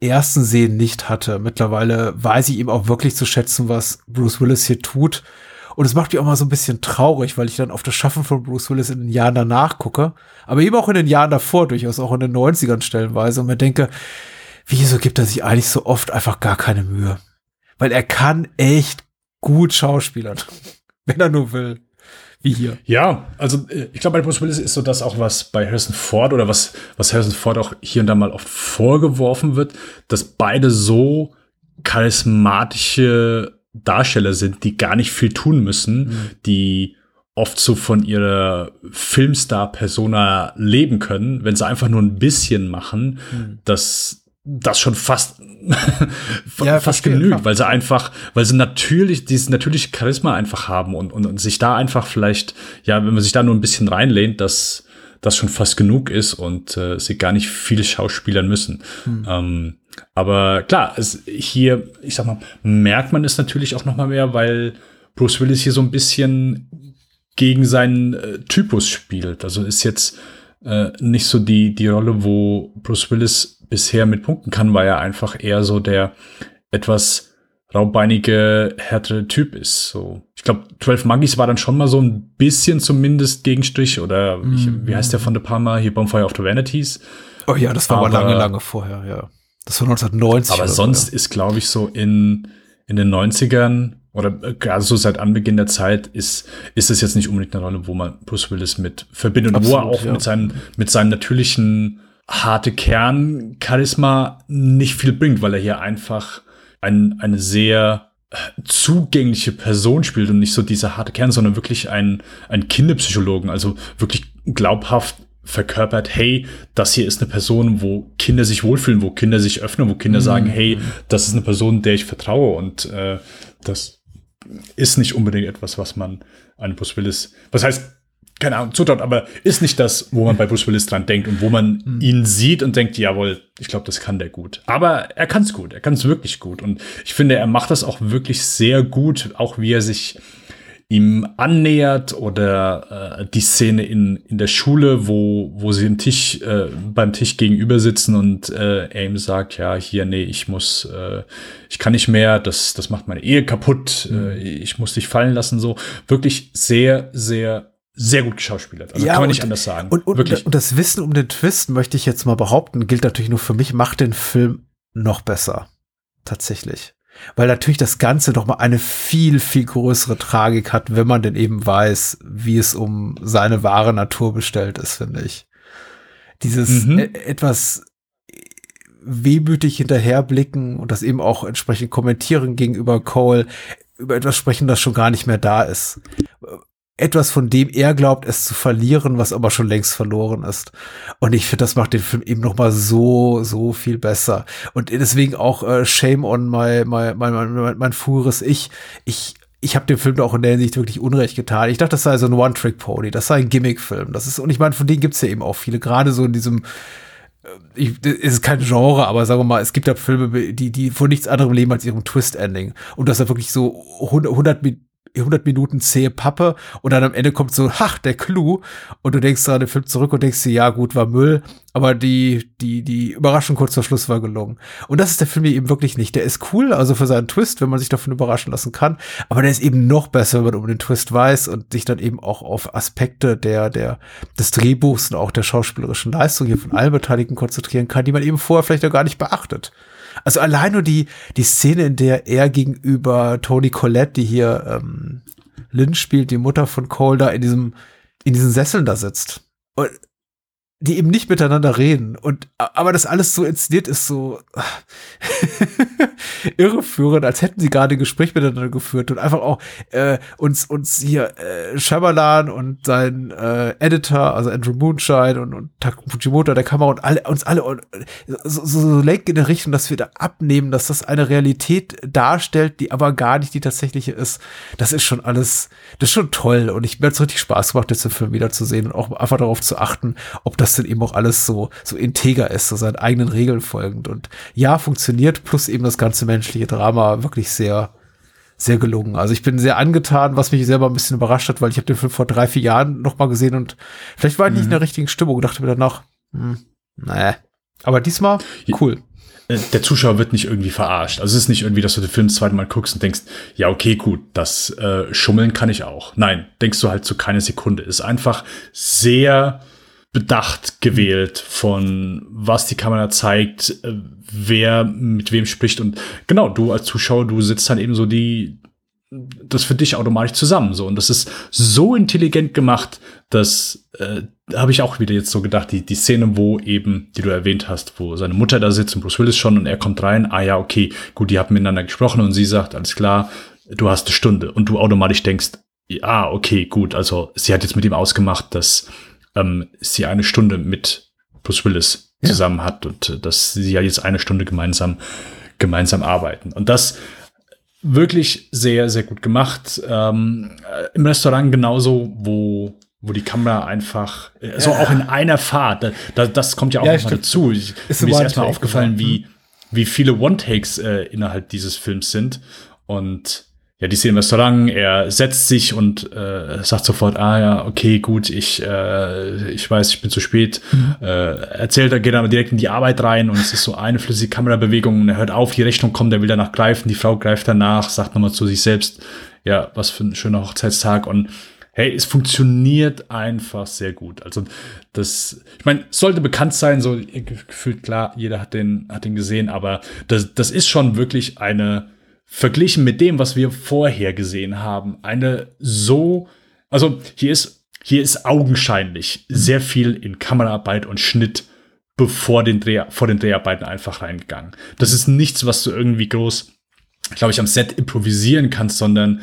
ersten Sehen nicht hatte. Mittlerweile weiß ich ihm auch wirklich zu schätzen, was Bruce Willis hier tut. Und es macht mich auch mal so ein bisschen traurig, weil ich dann auf das Schaffen von Bruce Willis in den Jahren danach gucke, aber eben auch in den Jahren davor, durchaus auch in den 90ern stellenweise und mir denke, wieso gibt er sich eigentlich so oft einfach gar keine Mühe? Weil er kann echt gut schauspielern, wenn er nur will. Wie hier. Ja, also äh, ich glaube, bei Bruce Willis ist so das auch, was bei Harrison Ford oder was, was Harrison Ford auch hier und da mal oft vorgeworfen wird, dass beide so charismatische Darsteller sind, die gar nicht viel tun müssen, mhm. die oft so von ihrer Filmstar-Persona leben können, wenn sie einfach nur ein bisschen machen, mhm. dass das schon fast ja, fast genügt, weil sie einfach, weil sie natürlich dieses natürliche Charisma einfach haben und, und, und sich da einfach vielleicht, ja, wenn man sich da nur ein bisschen reinlehnt, dass das schon fast genug ist und äh, sie gar nicht viele Schauspielern müssen. Hm. Ähm, aber klar, es, hier, ich sag mal, merkt man es natürlich auch noch mal mehr, weil Bruce Willis hier so ein bisschen gegen seinen äh, Typus spielt. Also ist jetzt äh, nicht so die, die Rolle, wo Bruce Willis bisher mit punkten kann, weil er einfach eher so der etwas raubbeinige, härtere Typ ist. So, ich glaube, 12 Monkeys war dann schon mal so ein bisschen zumindest Gegenstrich oder mm ich, wie heißt der von De Palma? Hier Bonfire of the Vanities. Oh ja, das war aber, aber lange, lange vorher, ja. Das war 1990. Aber sonst so, ist, glaube ich, so in, in den 90ern oder äh, gerade so seit Anbeginn der Zeit ist, ist es jetzt nicht unbedingt eine Rolle, wo man Bruce Willis mit verbindet, Absolut, wo er auch ja. mit seinem, mit seinem natürlichen harte Kern Charisma nicht viel bringt, weil er hier einfach ein, eine sehr äh, zugängliche Person spielt und nicht so dieser harte Kern, sondern wirklich ein, ein Kinderpsychologen, also wirklich glaubhaft verkörpert, hey, das hier ist eine Person, wo Kinder sich wohlfühlen, wo Kinder sich öffnen, wo Kinder mhm. sagen, hey, das ist eine Person, der ich vertraue und äh, das ist nicht unbedingt etwas, was man einem Bruce Willis, was heißt, keine Ahnung, zutraut, aber ist nicht das, wo man bei Bruce Willis dran denkt und wo man mhm. ihn sieht und denkt, jawohl, ich glaube, das kann der gut. Aber er kann es gut, er kann es wirklich gut. Und ich finde, er macht das auch wirklich sehr gut, auch wie er sich ihm annähert oder äh, die Szene in, in der Schule, wo, wo sie im Tisch, äh, beim Tisch gegenüber sitzen und äh, er ihm sagt, ja, hier, nee, ich muss, äh, ich kann nicht mehr, das, das macht meine Ehe kaputt, mhm. äh, ich muss dich fallen lassen, so. Wirklich sehr, sehr sehr gut geschauspielert. Also ja, kann man nicht anders sagen. Und, und, Wirklich. und das Wissen um den Twist, möchte ich jetzt mal behaupten, gilt natürlich nur für mich, macht den Film noch besser. Tatsächlich. Weil natürlich das Ganze doch mal eine viel, viel größere Tragik hat, wenn man denn eben weiß, wie es um seine wahre Natur bestellt ist, finde ich. Dieses mhm. E-, etwas wehmütig hinterherblicken und das eben auch entsprechend kommentieren gegenüber Cole, über etwas sprechen, das schon gar nicht mehr da ist etwas, von dem er glaubt, es zu verlieren, was aber schon längst verloren ist. Und ich finde, das macht den Film eben noch mal so, so viel besser. Und deswegen auch äh, Shame on my, my, my, my, my, mein früheres Ich. Ich ich habe dem Film auch in der Hinsicht wirklich Unrecht getan. Ich dachte, das sei so ein One-Trick-Pony, das sei ein Gimmick-Film. Das ist, und ich meine, von denen gibt's ja eben auch viele, gerade so in diesem äh, ich, das ist kein Genre, aber sagen wir mal, es gibt ja Filme, die, die von nichts anderem leben als ihrem Twist-Ending. Und das ja wirklich so 100, 100 100 Minuten zähe Pappe und dann am Ende kommt so, ach, der Clou und du denkst an den Film zurück und denkst dir, ja, gut, war Müll, aber die, die, die Überraschung kurz vor Schluss war gelungen. Und das ist der Film hier eben wirklich nicht. Der ist cool, also für seinen Twist, wenn man sich davon überraschen lassen kann, aber der ist eben noch besser, wenn man um den Twist weiß und sich dann eben auch auf Aspekte der, der, des Drehbuchs und auch der schauspielerischen Leistung hier von allen Beteiligten konzentrieren kann, die man eben vorher vielleicht auch gar nicht beachtet. Also allein nur die, die Szene, in der er gegenüber Tony Collette, die hier ähm, Lynn spielt, die Mutter von Cole, da in diesem, in diesen Sesseln da sitzt. Und die eben nicht miteinander reden und aber das alles so inszeniert ist so irreführend, als hätten sie gerade ein Gespräch miteinander geführt und einfach auch äh, uns uns hier äh, Shyamalan und sein äh, Editor, also Andrew Moonshine und, und Tak Fujimoto der Kamera und alle uns alle und, so, so, so lenken in der Richtung, dass wir da abnehmen, dass das eine Realität darstellt, die aber gar nicht die tatsächliche ist. Das ist schon alles, das ist schon toll und ich mir hat's richtig Spaß gemacht, jetzt den Film wieder zu sehen und auch einfach darauf zu achten, ob das das dann eben auch alles so, so integer ist, so seinen eigenen Regeln folgend. Und ja, funktioniert, plus eben das ganze menschliche Drama wirklich sehr, sehr gelungen. Also ich bin sehr angetan, was mich selber ein bisschen überrascht hat, weil ich habe den Film vor drei, vier Jahren noch mal gesehen und vielleicht war ich mhm. nicht in der richtigen Stimmung, dachte mir danach, hm, naja. Aber diesmal, cool. äh, der Zuschauer wird nicht irgendwie verarscht. Also es ist nicht irgendwie, dass du den Film das zweite Mal guckst und denkst, ja, okay, gut, das äh, Schummeln kann ich auch. Nein, denkst du halt zu so keine Sekunde. Ist einfach sehr bedacht gewählt von was die Kamera zeigt, äh, wer mit wem spricht. Und genau, du als Zuschauer, du sitzt dann eben so die das für dich automatisch zusammen so. Und das ist so intelligent gemacht, dass äh, habe ich auch wieder jetzt so gedacht, die die Szene, wo eben, die du erwähnt hast, wo seine Mutter da sitzt und Bruce Willis schon und er kommt rein, ah ja, okay, gut, die haben miteinander gesprochen und sie sagt, alles klar, du hast eine Stunde. Und du automatisch denkst, ja, okay, gut, also sie hat jetzt mit ihm ausgemacht, dass ähm, sie eine Stunde mit Bruce Willis ja. zusammen hat und äh, dass sie ja jetzt eine Stunde gemeinsam gemeinsam arbeiten und das wirklich sehr, sehr gut gemacht. Ähm, äh, Im Restaurant genauso, wo, wo die Kamera einfach, äh, so auch in einer Fahrt, da, da, das kommt ja auch ja, noch dazu. Ich, ist mir ist erstmal aufgefallen, wie, wie viele One-Takes äh, innerhalb dieses Films sind. Und ja, die Szene im Restaurant, er setzt sich und äh, sagt sofort, ah ja, okay, gut, ich, äh, ich weiß, ich bin zu spät. Mhm. Äh, erzählt, er geht aber direkt in die Arbeit rein und es ist so eine flüssige Kamerabewegung und er hört auf, die Rechnung kommt, er will danach greifen, die Frau greift danach, sagt nochmal zu sich selbst, ja, was für ein schöner Hochzeitstag und hey, es funktioniert einfach sehr gut. Also das, ich meine, sollte bekannt sein, so gefühlt klar, jeder hat den, hat den gesehen, aber das, das ist schon wirklich eine verglichen mit dem, was wir vorher gesehen haben, eine so, also hier ist, hier ist augenscheinlich sehr viel in Kameraarbeit und Schnitt bevor den Dreh, vor den Dreharbeiten einfach reingegangen. Das ist nichts, was du irgendwie groß, glaube ich, am Set improvisieren kannst, sondern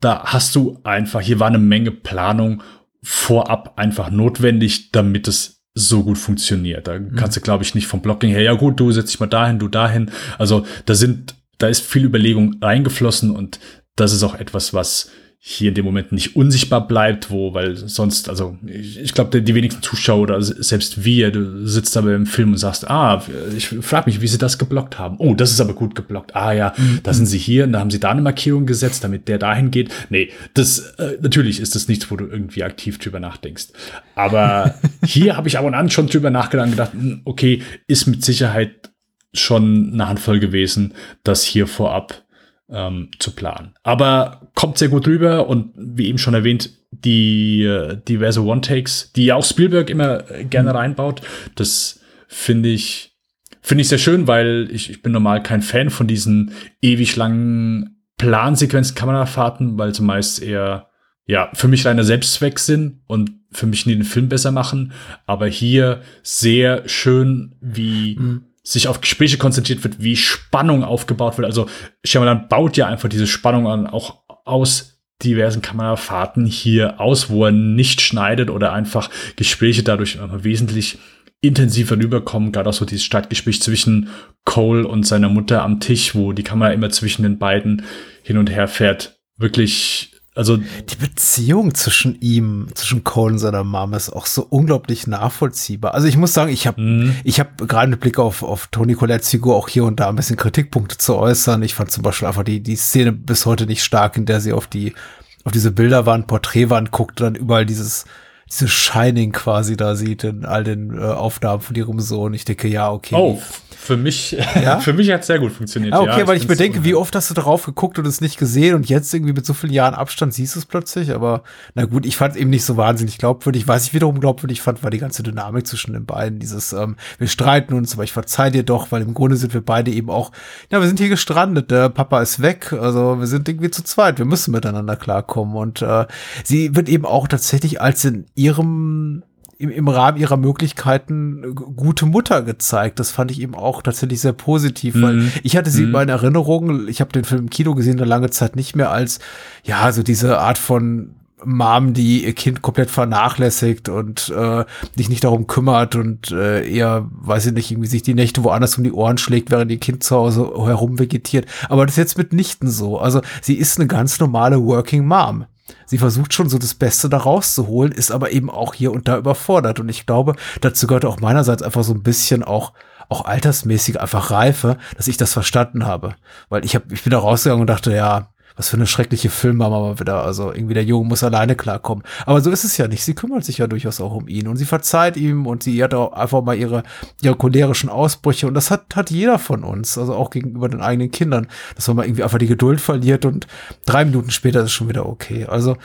da hast du einfach, hier war eine Menge Planung vorab einfach notwendig, damit es so gut funktioniert. Da kannst du, glaube ich, nicht vom Blocking her, ja gut, du setzt dich mal dahin, du dahin. Also da sind da ist viel Überlegung reingeflossen und das ist auch etwas, was hier in dem Moment nicht unsichtbar bleibt, wo, weil sonst, also ich, ich glaube, die wenigsten Zuschauer oder selbst wir, du sitzt aber im Film und sagst, ah, ich frage mich, wie sie das geblockt haben. Oh, das ist aber gut geblockt. Ah ja, mhm. da sind sie hier und da haben sie da eine Markierung gesetzt, damit der dahin geht. Nee, das äh, natürlich ist das nichts, wo du irgendwie aktiv drüber nachdenkst. Aber hier habe ich ab und an schon drüber nachgedacht und gedacht, hm, okay, ist mit Sicherheit schon eine Handvoll gewesen, das hier vorab ähm, zu planen. Aber kommt sehr gut rüber und wie eben schon erwähnt, die äh, diverse One-Takes, die auch Spielberg immer äh, gerne mhm. reinbaut, das finde ich, finde ich sehr schön, weil ich, ich bin normal kein Fan von diesen ewig langen Plansequenzen Kamerafahrten, weil zumeist eher ja, für mich reiner Selbstzweck sind und für mich nie den Film besser machen, aber hier sehr schön, wie mhm sich auf Gespräche konzentriert wird, wie Spannung aufgebaut wird. Also Shyamalan baut ja einfach diese Spannung an, auch aus diversen Kamerafahrten hier aus, wo er nicht schneidet oder einfach Gespräche dadurch wesentlich intensiver rüberkommen. Gerade auch so dieses Stadtgespräch zwischen Cole und seiner Mutter am Tisch, wo die Kamera immer zwischen den beiden hin und her fährt. Wirklich also die Beziehung zwischen ihm, zwischen Cole und seiner Mama ist auch so unglaublich nachvollziehbar. Also ich muss sagen, ich habe mhm. ich habe gerade mit Blick auf auf Tony Collettes Figur auch hier und da ein bisschen Kritikpunkte zu äußern. Ich fand zum Beispiel einfach die die Szene bis heute nicht stark, in der sie auf die auf diese Bilderwand, Porträtwand guckt und dann überall dieses diese Shining quasi da sieht in all den äh, Aufnahmen von ihrem Sohn. Ich denke, ja, okay. Oh, für mich, ja? für mich hat es sehr gut funktioniert. Ah, okay, ja, weil ich, ich bedenke, wie oft hast du darauf geguckt und es nicht gesehen und jetzt irgendwie mit so vielen Jahren Abstand siehst du es plötzlich. Aber na gut, ich fand es eben nicht so wahnsinnig glaubwürdig. Was ich wiederum glaubwürdig fand, war die ganze Dynamik zwischen den beiden. Dieses, ähm, wir streiten uns, aber ich verzeih dir doch, weil im Grunde sind wir beide eben auch, ja, wir sind hier gestrandet. Der Papa ist weg, also wir sind irgendwie zu zweit. Wir müssen miteinander klarkommen. Und äh, sie wird eben auch tatsächlich als in ihrem im, im Rahmen ihrer Möglichkeiten gute Mutter gezeigt. Das fand ich eben auch tatsächlich sehr positiv, mhm. weil ich hatte sie mhm. in meinen Erinnerungen, ich habe den Film im Kino gesehen, eine lange Zeit nicht mehr als, ja, so diese Art von Mom, die ihr Kind komplett vernachlässigt und äh, sich nicht darum kümmert und äh, eher, weiß ich nicht, irgendwie sich die Nächte woanders um die Ohren schlägt, während ihr Kind zu Hause herum vegetiert. Aber das ist jetzt mitnichten so. Also sie ist eine ganz normale Working Mom sie versucht schon so das Beste da rauszuholen, ist aber eben auch hier und da überfordert. Und ich glaube, dazu gehört auch meinerseits einfach so ein bisschen auch auch altersmäßig einfach Reife, dass ich das verstanden habe. Weil ich hab, ich bin da rausgegangen und dachte, ja, was für eine schreckliche Filmmama mal wieder. Also irgendwie der Junge muss alleine klarkommen. Aber so ist es ja nicht. Sie kümmert sich ja durchaus auch um ihn und sie verzeiht ihm und sie hat auch einfach mal ihre, ihre cholerischen Ausbrüche und das hat, hat jeder von uns, also auch gegenüber den eigenen Kindern, dass man mal irgendwie einfach die Geduld verliert und drei Minuten später ist es schon wieder okay. Also,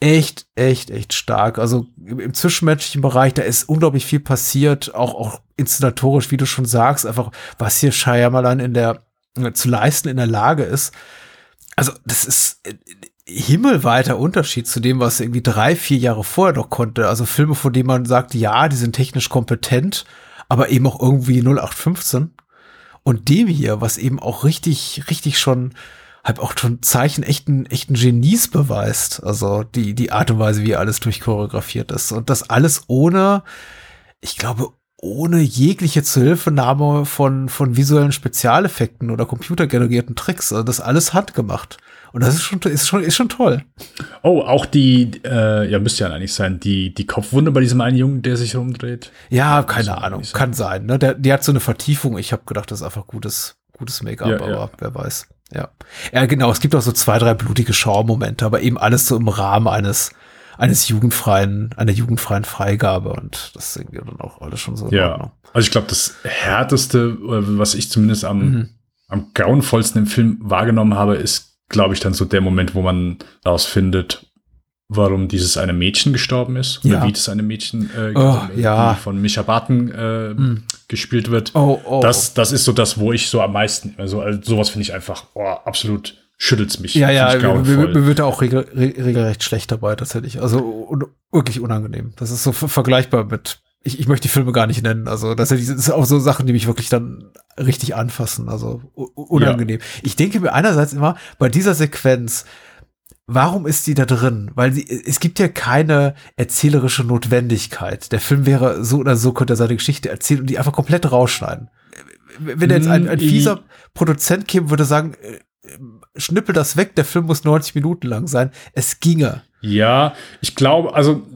echt, echt, echt stark. Also im zwischenmenschlichen Bereich, da ist unglaublich viel passiert, auch, auch inszenatorisch, wie du schon sagst, einfach was hier Shyamalan in der, zu leisten in der Lage ist. Also das ist äh, himmelweiter Unterschied zu dem, was irgendwie drei, vier Jahre vorher noch konnte. Also Filme, von denen man sagt, ja, die sind technisch kompetent, aber eben auch irgendwie 0815. Und dem hier, was eben auch richtig, richtig schon halt auch schon Zeichen echten, echten Genies beweist. Also die, die Art und Weise, wie alles durchchoreografiert ist. Und das alles ohne, ich glaube, ohne jegliche Zuhilfenahme von, von visuellen Spezialeffekten oder computergenerierten Tricks. Also das alles handgemacht. Und das ist schon, ist schon, ist schon toll. Oh, auch die, äh, ja, müsste ja eigentlich sein, die, die Kopfwunde bei diesem einen Jungen, der sich rumdreht. Ja, keine Ahnung, kann sein. Ne? Der, die hat so eine Vertiefung. Ich habe gedacht, das ist einfach gutes, gutes Make-up, ja, aber ja. wer weiß. Ja. Ja, genau. Es gibt auch so zwei, drei blutige Schaumomente, aber eben alles so im Rahmen eines, eines jugendfreien, einer jugendfreien Freigabe und das sind ja dann auch alles schon so. Ja. Also ich glaube, das härteste, was ich zumindest am, mhm. am grauenvollsten im Film wahrgenommen habe, ist, glaube ich, dann so der Moment, wo man herausfindet, warum dieses eine Mädchen gestorben ist. Ja. Oder wie das eine Mädchen äh, oh, ja. von Micha Barton äh, mm. gespielt wird. Oh, oh. Das, das ist so das, wo ich so am meisten, also, also sowas finde ich einfach oh, absolut schüttelt's mich. Ja, ja, mir, mir wird da auch regel, regelrecht schlecht dabei tatsächlich. Also un, wirklich unangenehm. Das ist so vergleichbar mit, ich, ich möchte die Filme gar nicht nennen. Also das sind auch so Sachen, die mich wirklich dann richtig anfassen. Also unangenehm. Ja. Ich denke mir einerseits immer, bei dieser Sequenz, warum ist sie da drin? Weil sie, es gibt ja keine erzählerische Notwendigkeit. Der Film wäre so oder so, könnte er seine Geschichte erzählen und die einfach komplett rausschneiden. Wenn jetzt ein, ein mm, fieser Produzent käme, würde sagen, äh, schnippel das weg, der Film muss 90 Minuten lang sein. Es ginge. Ja, ich glaube, also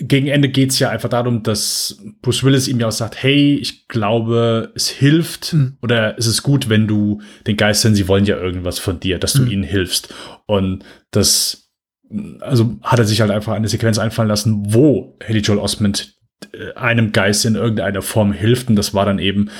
gegen Ende geht es ja einfach darum, dass Bruce Willis ihm ja auch sagt, hey, ich glaube, es hilft mhm. oder es ist gut, wenn du den Geistern, sie wollen ja irgendwas von dir, dass du mhm. ihnen hilfst. Und das, also hat er sich halt einfach eine Sequenz einfallen lassen, wo Haley Joel Osment äh, einem Geist in irgendeiner Form hilft. Und das war dann eben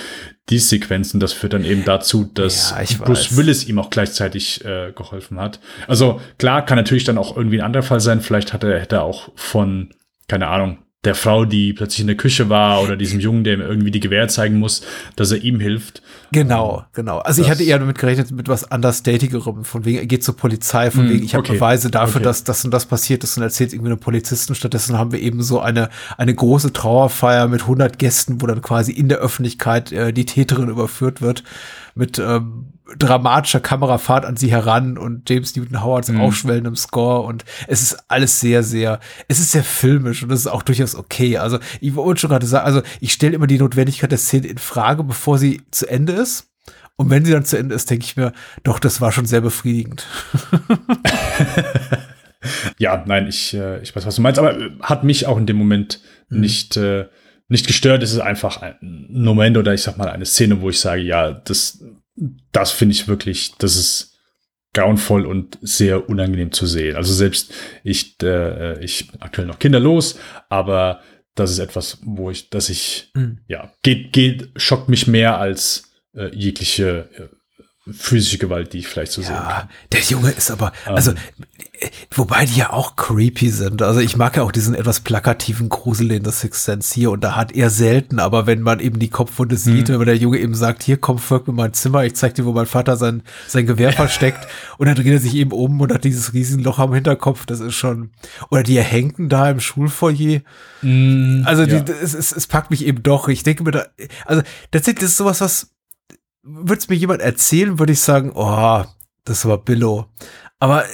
die Sequenzen. Das führt dann eben dazu, dass ja, Bruce. Willis ihm auch gleichzeitig äh, geholfen hat. Also klar, kann natürlich dann auch irgendwie ein anderer Fall sein. Vielleicht hat er, hätte er auch von keine Ahnung, der Frau, die plötzlich in der Küche war oder diesem Jungen, der ihm irgendwie die Gewehr zeigen muss, dass er ihm hilft. Genau, genau. Also ich hatte eher damit gerechnet, mit was understatigerem, von wegen, er geht zur Polizei, von mm, wegen, ich habe okay. Beweise dafür, okay. dass das und das passiert ist und erzählt irgendwie einem Polizisten. Stattdessen haben wir eben so eine, eine große Trauerfeier mit 100 Gästen, wo dann quasi in der Öffentlichkeit äh, die Täterin überführt wird mit ähm, dramatischer Kamerafahrt an sie heran und James Newton Howards mhm. aufschwellendem Score und es ist alles sehr, sehr, es ist sehr filmisch und es ist auch durchaus okay. Also ich wollte schon gerade sagen, also ich stelle immer die Notwendigkeit der Szene in Frage, bevor sie zu Ende ist. Und wenn sie dann zu Ende ist, denke ich mir, doch, das war schon sehr befriedigend. ja, nein, ich, äh, ich weiß, was du meinst, aber äh, hat mich auch in dem Moment mhm. nicht, äh, nicht gestört. Es ist einfach ein Moment oder ich sag mal eine Szene, wo ich sage, ja, das das finde ich wirklich, das ist grauenvoll und sehr unangenehm zu sehen. Also selbst ich, äh, ich bin aktuell noch kinderlos, aber das ist etwas, wo ich, dass ich, mhm. ja, geht, geht, schockt mich mehr als äh, jegliche äh, physische Gewalt, die ich vielleicht so ja, sehen kann. Der Junge ist aber, also, ähm. wobei die ja auch creepy sind. Also ich mag ja auch diesen etwas plakativen Grusel in The Sixth Sense hier und da hat er selten, aber wenn man eben die Kopfwunde sieht, mhm. wenn der Junge eben sagt, hier komm, folg mir mein Zimmer, ich zeig dir, wo mein Vater sein, sein Gewehr versteckt und dann dreht er sich eben um und hat dieses Riesenloch am Hinterkopf, das ist schon, oder die erhängten da im Schulfoyer. Mhm, also die, ja. es, es, es packt mich eben doch. Ich denke mir da, also das ist sowas, was würde es mir jemand erzählen, würde ich sagen, oh, das war Billo. Aber äh,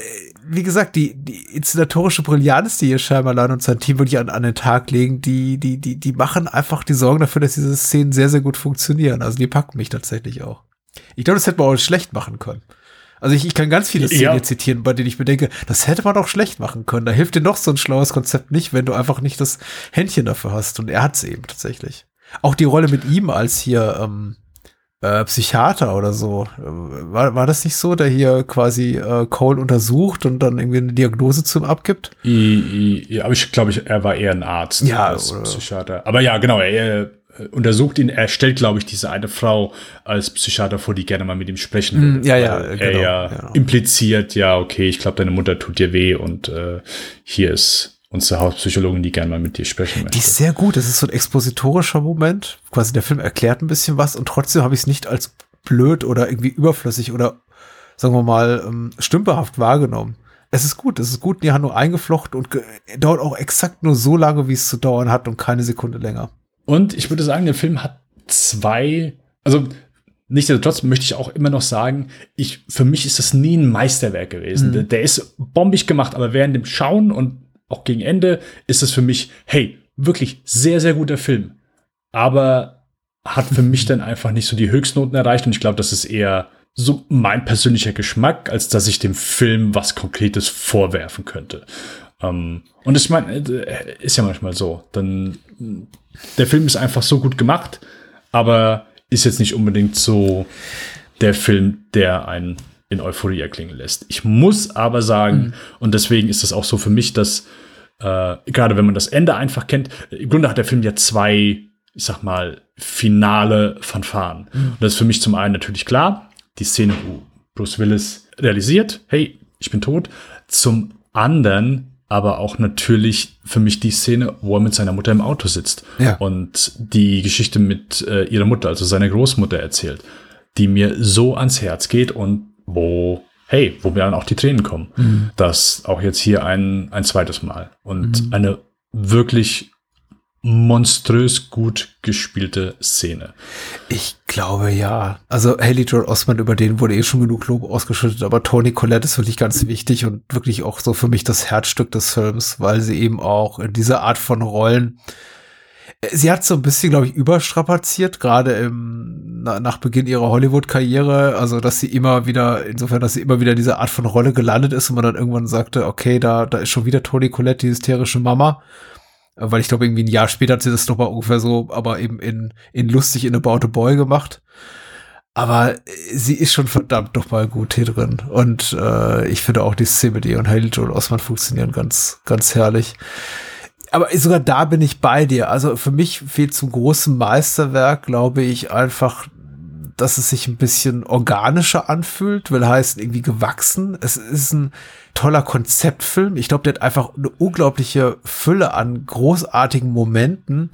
wie gesagt, die, die inszenatorische Brillanz, die hier Shyamalan und sein Team wirklich an, an den Tag legen, die, die, die, die machen einfach, die sorgen dafür, dass diese Szenen sehr, sehr gut funktionieren. Also die packen mich tatsächlich auch. Ich glaube, das hätte man auch schlecht machen können. Also ich, ich kann ganz viele Szenen ja. zitieren, bei denen ich mir denke, das hätte man auch schlecht machen können. Da hilft dir noch so ein schlaues Konzept nicht, wenn du einfach nicht das Händchen dafür hast. Und er hat es eben tatsächlich. Auch die Rolle mit ihm als hier, ähm, äh, Psychiater oder so. War, war das nicht so, der hier quasi äh, Cole untersucht und dann irgendwie eine Diagnose zu ihm abgibt? I, I, ja, aber ich glaube, ich, er war eher ein Arzt Ja, als oder- Psychiater. Aber ja, genau, er äh, untersucht ihn, er stellt, glaube ich, diese eine Frau als Psychiater vor, die gerne mal mit ihm sprechen Mm, würde. ja, ja, genau, er ja, ja. impliziert, ja, okay, ich glaube, deine Mutter tut dir weh und äh, hier ist unsere Hauspsychologin, die gerne mal mit dir sprechen Die möchte. ist sehr gut. Das ist so ein expositorischer Moment. Quasi der Film erklärt ein bisschen was und trotzdem habe ich es nicht als blöd oder irgendwie überflüssig oder sagen wir mal ähm, stümperhaft wahrgenommen. Es ist gut, es ist gut in die Handlung eingeflochten und dauert auch exakt nur so lange, wie es zu dauern hat und keine Sekunde länger. Und ich würde sagen, der Film hat zwei, also nichtsdestotrotz möchte ich auch immer noch sagen, ich, für mich ist das nie ein Meisterwerk gewesen. Der, der ist bombig gemacht, aber während dem Schauen und auch gegen Ende ist es für mich, hey, wirklich sehr, sehr guter Film. Aber hat für mich dann einfach nicht so die Höchstnoten erreicht und ich glaube, das ist eher so mein persönlicher Geschmack, als dass ich dem Film was Konkretes vorwerfen könnte. Ähm, und ich meine, äh, ist ja manchmal so. Dann der Film ist einfach so gut gemacht, aber ist jetzt nicht unbedingt so der Film, der einen in Euphorie erklingen lässt. Ich muss aber sagen, und deswegen ist das auch so für mich, dass äh, gerade wenn man das Ende einfach kennt, im Grunde hat der Film ja zwei, ich sag mal, finale Fanfaren. Und das ist für mich zum einen natürlich klar, die Szene, wo Bruce Willis realisiert, hey, ich bin tot. Zum anderen aber auch natürlich für mich die Szene, wo er mit seiner Mutter im Auto sitzt Ja. und die Geschichte mit äh, ihrer Mutter, also seiner Großmutter erzählt, die mir so ans Herz geht und wo, hey, wo mir dann auch die Tränen kommen. Das auch jetzt hier ein, ein zweites Mal. Und eine wirklich monströs gut gespielte Szene. Ich glaube ja. Also Haley Joel Osment, über den wurde eh schon genug Lob ausgeschüttet, aber Toni Collette ist wirklich ganz wichtig und wirklich auch so für mich das Herzstück des Films, weil sie eben auch in dieser Art von Rollen Sie hat so ein bisschen, glaube ich, überstrapaziert, gerade im, na, nach Beginn ihrer Hollywood-Karriere. Also, dass sie immer wieder, insofern, dass sie immer wieder in dieser Art von Rolle gelandet ist und man dann irgendwann sagte, okay, da, da ist schon wieder Toni Collette, die hysterische Mama. Weil ich glaube, irgendwie ein Jahr später hat sie das noch mal ungefähr so, aber eben in, in lustig in About a Boy gemacht. Aber äh, sie ist schon verdammt noch mal gut hier drin. Und äh, ich finde auch die Szene mit ihr und Haley Joel Osman funktionieren ganz, ganz herrlich. Aber sogar da bin ich bei dir. Also für mich fehlt zum großen Meisterwerk, glaube ich, einfach, dass es sich ein bisschen organischer anfühlt, will heißen irgendwie gewachsen. Es ist ein toller Konzeptfilm. Ich glaube, der hat einfach eine unglaubliche Fülle an großartigen Momenten.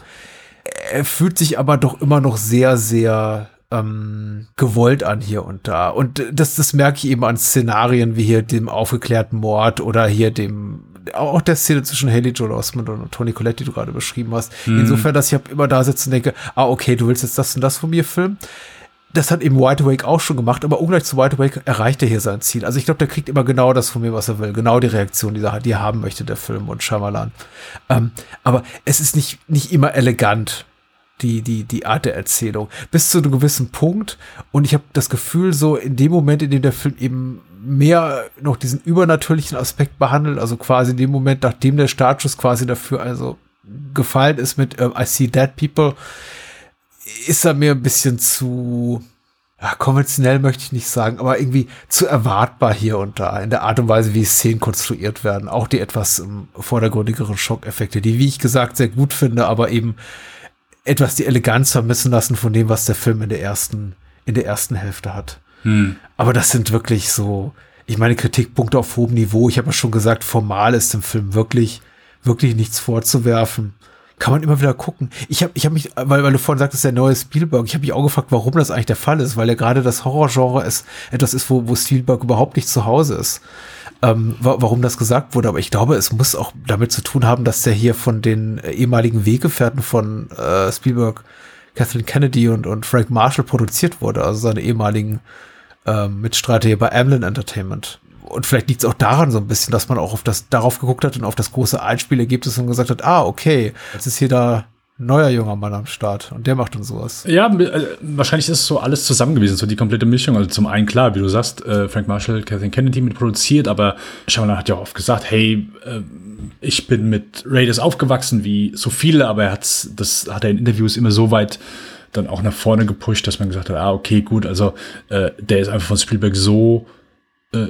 Er fühlt sich aber doch immer noch sehr, sehr ähm, gewollt an hier und da. Und das, das merke ich eben an Szenarien wie hier dem aufgeklärten Mord oder hier dem auch der Szene zwischen Haley Joel Osment und Toni Collette, die du gerade beschrieben hast. Insofern, dass ich hab immer da sitze und denke, ah, okay, du willst jetzt das und das von mir filmen. Das hat eben Wide Awake auch schon gemacht, aber ungleich zu Wide Awake erreicht er hier sein Ziel. Also ich glaube, der kriegt immer genau das von mir, was er will. Genau die Reaktion, die er, die er haben möchte, der Film und Shyamalan. Ähm, aber es ist nicht, nicht immer elegant die, die, die Art der Erzählung. Bis zu einem gewissen Punkt. Und ich habe das Gefühl, so in dem Moment, in dem der Film eben mehr noch diesen übernatürlichen Aspekt behandelt, also quasi in dem Moment, nachdem der Startschuss quasi dafür also gefallen ist mit ähm, I See Dead People, ist er mir ein bisschen zu ja, konventionell möchte ich nicht sagen, aber irgendwie zu erwartbar hier und da in der Art und Weise, wie Szenen konstruiert werden. Auch die etwas ähm, vordergründigeren Schockeffekte, die, wie ich gesagt, sehr gut finde, aber eben etwas die Eleganz vermissen lassen von dem, was der Film in der ersten, in der ersten Hälfte hat. Aber das sind wirklich so, ich meine, Kritikpunkte auf hohem Niveau. Ich habe ja schon gesagt, formal ist dem Film wirklich, wirklich nichts vorzuwerfen. Kann man immer wieder gucken. Ich habe ich hab mich, weil, weil du vorhin sagtest, der neue Spielberg, ich habe mich auch gefragt, warum das eigentlich der Fall ist, weil ja gerade das Horrorgenre ist etwas ist, wo, wo Spielberg überhaupt nicht zu Hause ist. Ähm, wa warum das gesagt wurde, aber ich glaube, es muss auch damit zu tun haben, dass der hier von den äh, ehemaligen Weggefährten von äh, Spielberg, Kathleen Kennedy und, und Frank Marshall produziert wurde, also seine ehemaligen ähm, Mitstreiter hier bei Amblin Entertainment. Und vielleicht liegt es auch daran so ein bisschen, dass man auch auf das, darauf geguckt hat und auf das große Einspielergebnis und gesagt hat, ah, okay, jetzt ist hier da neuer junger Mann am Start und der macht dann sowas. Ja, äh, wahrscheinlich ist es so alles zusammen gewesen, so die komplette Mischung. Also zum einen klar, wie du sagst, äh, Frank Marshall, Kathleen Kennedy mit produziert, aber Shyamalan hat ja auch oft gesagt, hey, äh, ich bin mit Raiders aufgewachsen wie so viele, aber er hat's, das hat er in Interviews immer so weit dann auch nach vorne gepusht, dass man gesagt hat, ah, okay, gut, also äh, der ist einfach von Spielberg so äh,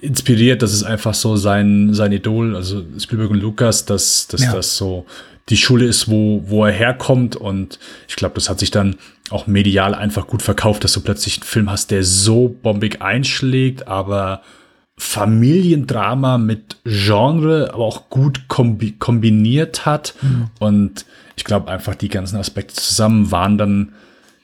inspiriert, das ist einfach so sein, sein Idol, also Spielberg und Lukas, dass, dass Ja. das so die Schule ist, wo, wo er herkommt. Und ich glaube, das hat sich dann auch medial einfach gut verkauft, dass du plötzlich einen Film hast, der so bombig einschlägt, aber Familiendrama mit Genre, aber auch gut kombi kombiniert hat. Und ich glaube einfach, die ganzen Aspekte zusammen waren dann,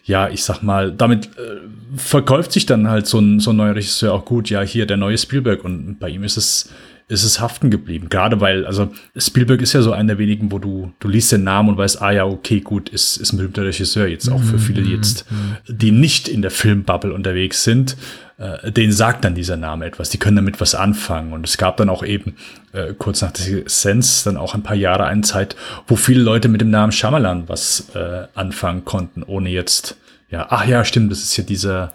ja, ich sag mal, damit äh, verkauft sich dann halt so ein, so ein neuer Regisseur auch gut. Ja, hier der neue Spielberg. Und bei ihm ist es, ist es haften geblieben. Gerade weil, also Spielberg ist ja so einer der wenigen, wo du, du liest den Namen und weißt, ah ja, okay, gut, ist, ist ein berühmter Regisseur. Jetzt auch für viele, die jetzt, die nicht in der Filmbubble unterwegs sind, äh, denen sagt dann dieser Name etwas. Die können damit was anfangen. Und es gab dann auch eben äh, kurz nach der Sense dann auch ein paar Jahre eine Zeit, wo viele Leute mit dem Namen Shyamalan was äh, anfangen konnten, ohne jetzt, ja, ach ja, stimmt, das ist ja dieser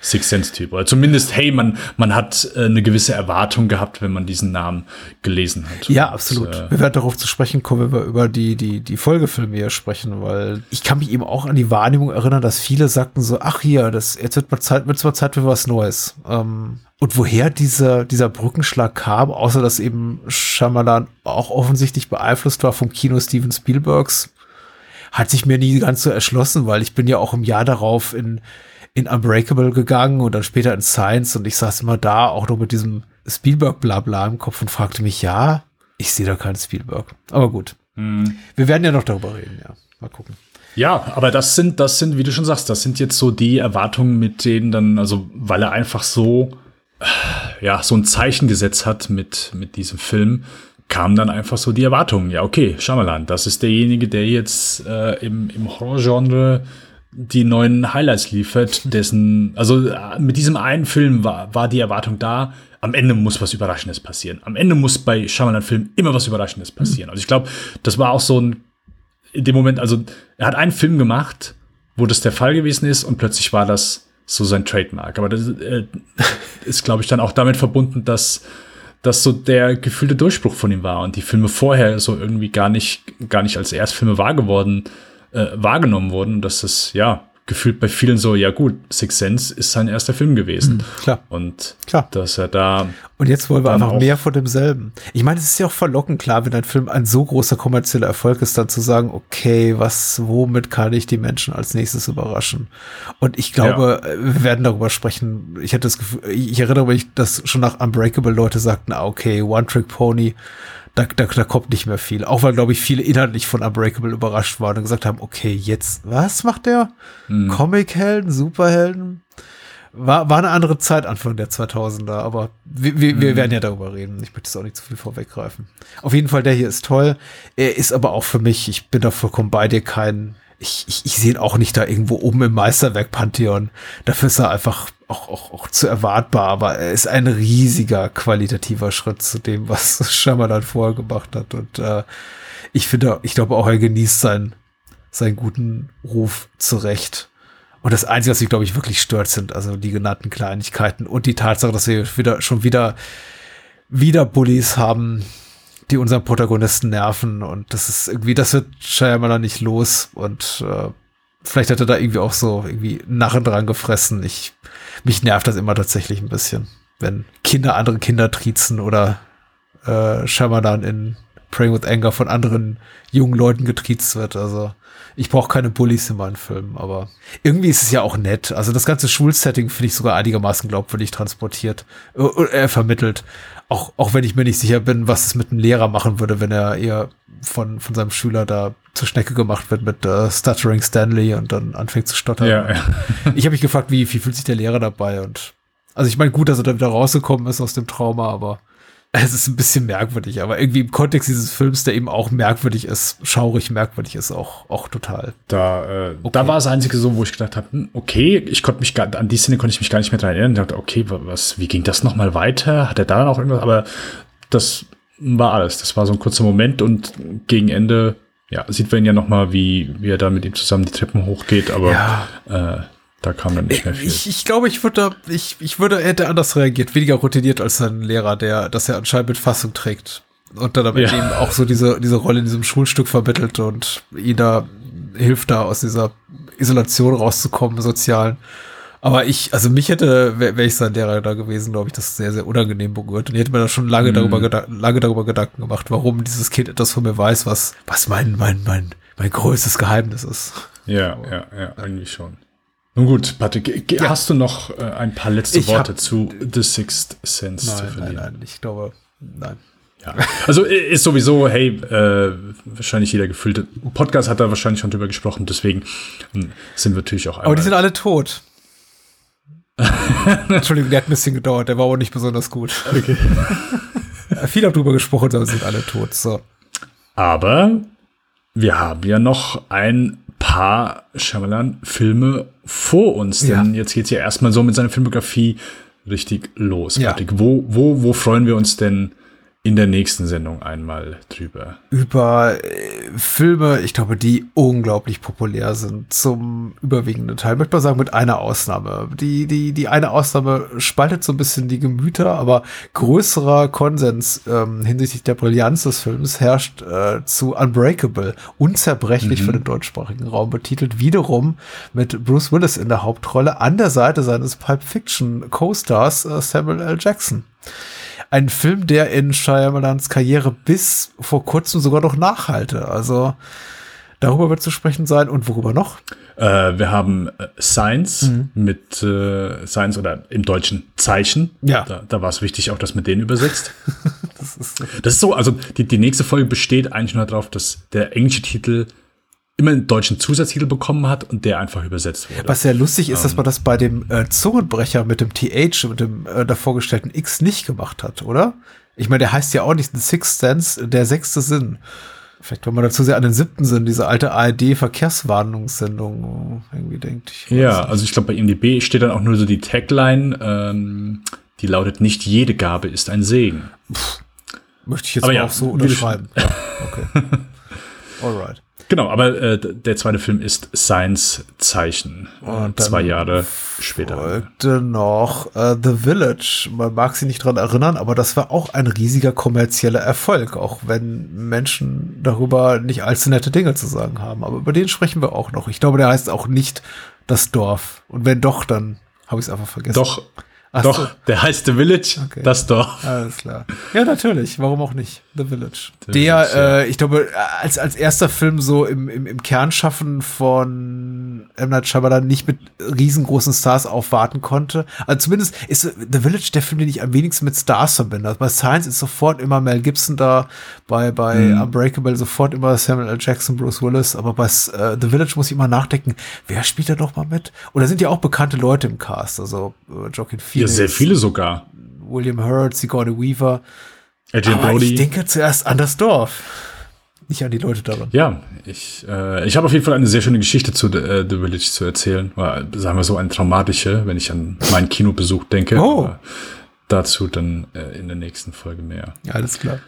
Six Sense Typ. Oder zumindest, hey, man, man hat äh, eine gewisse Erwartung gehabt, wenn man diesen Namen gelesen hat. Ja, Und, absolut. äh, wir werden darauf zu sprechen kommen, wenn wir über die, die, die Folgefilme hier sprechen, weil ich kann mich eben auch an die Wahrnehmung erinnern, dass viele sagten so, ach hier, das, jetzt wird mal Zeit, wird's mal Zeit für was Neues. Ähm, und woher dieser, dieser Brückenschlag kam, außer dass eben Shyamalan auch offensichtlich beeinflusst war vom Kino Steven Spielbergs, hat sich mir nie ganz so erschlossen, weil ich bin ja auch im Jahr darauf in, in Unbreakable gegangen und dann später in Science und ich saß immer da, auch noch mit diesem Spielberg-Blabla im Kopf und fragte mich, ja, ich sehe da keinen Spielberg. Aber gut. Wir werden ja noch darüber reden, ja. Mal gucken. Ja, aber das sind, das sind, wie du schon sagst, das sind jetzt so die Erwartungen, mit denen dann, also weil er einfach so, ja, so ein Zeichen gesetzt hat mit, mit diesem Film, kamen dann einfach so die Erwartungen. Ja, okay, Shyamalan, das ist derjenige, der jetzt äh, im, im Horrorgenre die neuen Highlights liefert, dessen, also äh, mit diesem einen Film war, war die Erwartung da, am Ende muss was Überraschendes passieren. Am Ende muss bei Shyamalan-Filmen immer was Überraschendes passieren. Also ich glaube, das war auch so ein, in dem Moment, also er hat einen Film gemacht, wo das der Fall gewesen ist und plötzlich war das so sein Trademark. Aber das äh, ist, glaube ich, dann auch damit verbunden, dass das so der gefühlte Durchbruch von ihm war und die Filme vorher so irgendwie gar nicht, gar nicht als Erstfilme wahr geworden, äh, wahrgenommen wurden. Und dass das, ja, gefühlt bei vielen so, ja gut, Six Sense ist sein erster Film gewesen. klar. Und Klar. dass er da Und jetzt wollen wir einfach mehr von demselben. Ich meine, es ist ja auch verlockend, klar, wenn ein Film ein so großer kommerzieller Erfolg ist, dann zu sagen, okay, was, womit kann ich die Menschen als nächstes überraschen? Und ich glaube, äh, wir werden darüber sprechen. Ich hätte das Gefühl, ich erinnere mich, dass schon nach Unbreakable Leute sagten, ah, okay, One Trick Pony, da, da, da kommt nicht mehr viel. Auch weil, glaube ich, viele inhaltlich von Unbreakable überrascht waren und gesagt haben, okay, jetzt, was macht der? Comic-Helden, Superhelden? War, war eine andere Zeit Anfang der 2000er, aber wir, wir, wir werden ja darüber reden. Ich möchte jetzt auch nicht zu viel vorweggreifen. Auf jeden Fall, der hier ist toll. Er ist aber auch für mich, ich bin da vollkommen bei dir, kein, ich, ich, ich sehe ihn auch nicht da irgendwo oben im Meisterwerk-Pantheon. Dafür ist er einfach auch, auch, auch zu erwartbar, aber er ist ein riesiger qualitativer Schritt zu dem, was Shyamalan vorher gemacht hat. Und äh, ich finde, ich glaube auch, er genießt seinen, seinen guten Ruf zurecht. Und das Einzige, was mich, glaube ich, wirklich stört, sind also die genannten Kleinigkeiten und die Tatsache, dass wir wieder schon wieder wieder Bullies haben, die unseren Protagonisten nerven. Und das ist irgendwie, das wird Shyamalan nicht los. Und äh, vielleicht hat er da irgendwie auch so irgendwie Narren dran gefressen. Ich, mich nervt das immer tatsächlich ein bisschen, wenn Kinder andere Kinder triezen oder äh, Shyamalan in Praying with Anger von anderen jungen Leuten getriezt wird. Also ich brauche keine Bullies in meinen Filmen, aber irgendwie ist es ja auch nett. Also das ganze Schulsetting finde ich sogar einigermaßen glaubwürdig transportiert, äh, äh, vermittelt. Auch, auch wenn ich mir nicht sicher bin, was es mit einem Lehrer machen würde, wenn er eher von, von seinem Schüler da zur Schnecke gemacht wird mit äh, Stuttering Stanley und dann anfängt zu stottern. Ja, ja. Ich habe mich gefragt, wie, wie fühlt sich der Lehrer dabei? Und also ich meine, gut, dass er da wieder rausgekommen ist aus dem Trauma, aber es ist ein bisschen merkwürdig. Aber irgendwie im Kontext dieses Films, der eben auch merkwürdig ist, schaurig merkwürdig ist, auch, auch total. Da, äh, da war das Einzige so, wo ich gedacht habe, hm, okay, ich konnte mich gar, an die Szene konnte ich mich gar nicht mehr dran erinnern. Ich dachte, okay, wa- was, wie ging das nochmal weiter? Hat er da noch irgendwas? Aber das war alles. Das war so ein kurzer Moment und gegen Ende, ja, sieht man ja nochmal, wie, wie er da mit ihm zusammen die Treppen hochgeht, aber Ja. äh, da kam dann nicht mehr viel. Ich, ich glaube, ich würde, da- ich, ich würde, er hätte anders reagiert, weniger routiniert als sein Lehrer, der, dass er anscheinend mit Fassung trägt. Und dann aber Ja. eben auch so diese, diese Rolle in diesem Schulstück vermittelt und ihn da hilft da aus dieser Isolation rauszukommen, sozialen. Aber ich, also mich hätte, wäre wär ich sein Lehrer da gewesen, glaube ich, das sehr, sehr unangenehm berührt. Und ich hätte mir da schon lange, darüber, lange darüber Gedanken gemacht, warum dieses Kind etwas von mir weiß, was, was mein, mein, mein, mein größtes Geheimnis ist. Ja, ja, ja, eigentlich schon. Nun gut, Patrick, ja. hast du noch äh, ein paar letzte ich Worte zu The Sixth Sense nein, zu verlieren? Nein, nein, ich glaube, nein. Ja. Also ist sowieso, hey, äh, wahrscheinlich jeder gefüllte Podcast hat da wahrscheinlich schon drüber gesprochen, deswegen hm, sind wir natürlich auch Aber die sind alle tot. Entschuldigung, der hat ein bisschen gedauert, der war aber nicht besonders gut. Okay. Viel auch drüber gesprochen, aber sind alle tot. So. Aber wir haben ja noch ein paar Shyamalan-Filme vor uns, denn ja. jetzt geht es ja erstmal so mit seiner Filmografie richtig los. Ja. Wo, wo, wo freuen wir uns denn in der nächsten Sendung einmal drüber. Über äh, Filme, ich glaube, die unglaublich populär sind zum überwiegenden Teil. Möchte mal sagen, mit einer Ausnahme. Die, die, die eine Ausnahme spaltet so ein bisschen die Gemüter, aber größerer Konsens ähm, hinsichtlich der Brillanz des Films herrscht äh, zu Unbreakable, unzerbrechlich mhm. für den deutschsprachigen Raum betitelt, wiederum mit Bruce Willis in der Hauptrolle an der Seite seines Pulp Fiction Co-Stars äh, Samuel L. Jackson. Ein Film, der in Shyamalans Karriere bis vor kurzem sogar noch nachhalte. Also darüber wird zu sprechen sein und worüber noch? Äh, wir haben äh, Science mhm. mit äh, Science oder im Deutschen Zeichen. Ja. Da, da war es wichtig, auch das mit denen übersetzt. das, ist das ist so, also die, die nächste Folge besteht eigentlich nur darauf, dass der englische Titel immer einen deutschen Zusatztitel bekommen hat und der einfach übersetzt wurde. Was sehr lustig ist, dass man das bei dem äh, Zungenbrecher mit dem TH, mit dem äh, davor gestellten X nicht gemacht hat, oder? Ich meine, der heißt ja auch nicht The Sixth Sense, der sechste Sinn. Vielleicht, wenn man dazu sehr an den siebten Sinn, diese alte ARD-Verkehrswarnungssendung irgendwie denkt. Ich ja, also ich glaube, bei IMDb steht dann auch nur so die Tagline, ähm, die lautet, nicht jede Gabe ist ein Segen. Puh, möchte ich jetzt Aber ja, auch so unterschreiben. ja, okay. Alright. Genau, aber äh, der zweite Film ist Science Zeichen. Und zwei Jahre später. Folgte noch äh, The Village. Man mag sich nicht dran erinnern, aber das war auch ein riesiger kommerzieller Erfolg, auch wenn Menschen darüber nicht allzu nette Dinge zu sagen haben. Aber über den sprechen wir auch noch. Ich glaube, der heißt auch nicht das Dorf. Und wenn doch, dann habe ich es einfach vergessen. Doch, Ach Doch, so. der heißt The Village, okay. das Dorf. Alles klar. Ja, natürlich. Warum auch nicht? The Village. The der, Village, ja. äh, ich glaube, als, als erster Film so im, im, im Kernschaffen von M. Night Shyamalan nicht mit riesengroßen Stars aufwarten konnte. Also zumindest ist The Village der Film, den ich am wenigsten mit Stars verbinde. Also bei Science ist sofort immer Mel Gibson da, bei, bei mhm. Unbreakable sofort immer Samuel L. Jackson, Bruce Willis, aber bei äh, The Village muss ich immer nachdenken, wer spielt da noch mal mit? Und da sind ja auch bekannte Leute im Cast, also äh, Joaquin Phoenix ja, sehr viele sogar. William Hurt, Sigourney Weaver. Adrian Aber Brody. Ich denke zuerst an das Dorf. Nicht an die Leute daran. Ja, ich, äh, ich habe auf jeden Fall eine sehr schöne Geschichte zu The, äh, The Village zu erzählen. Oder, sagen wir so eine traumatische, wenn ich an meinen Kinobesuch denke. Oh. Aber dazu dann äh, in der nächsten Folge mehr. Ja, alles klar.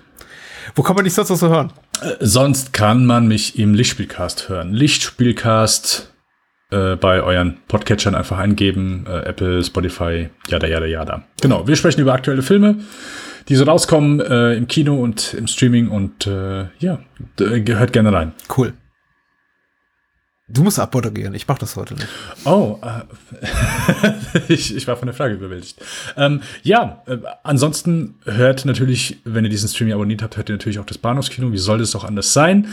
Wo kann man dich sonst noch so hören? Äh, sonst kann man mich im Lichtspielcast hören. Lichtspielcast äh, bei euren Podcatchern einfach eingeben. Äh, Apple, Spotify, jada, jada, jada. Genau, wir sprechen über aktuelle Filme, die so rauskommen äh, im Kino und im Streaming und äh, ja, gehört gerne rein. Cool. Du musst abmoderieren, ich mach das heute nicht. Oh, äh, ich, ich war von der Frage überwältigt. Ähm, ja, äh, ansonsten hört natürlich, wenn ihr diesen Streaming abonniert habt, hört ihr natürlich auch das Bahnhofskino. Wie soll das auch anders sein?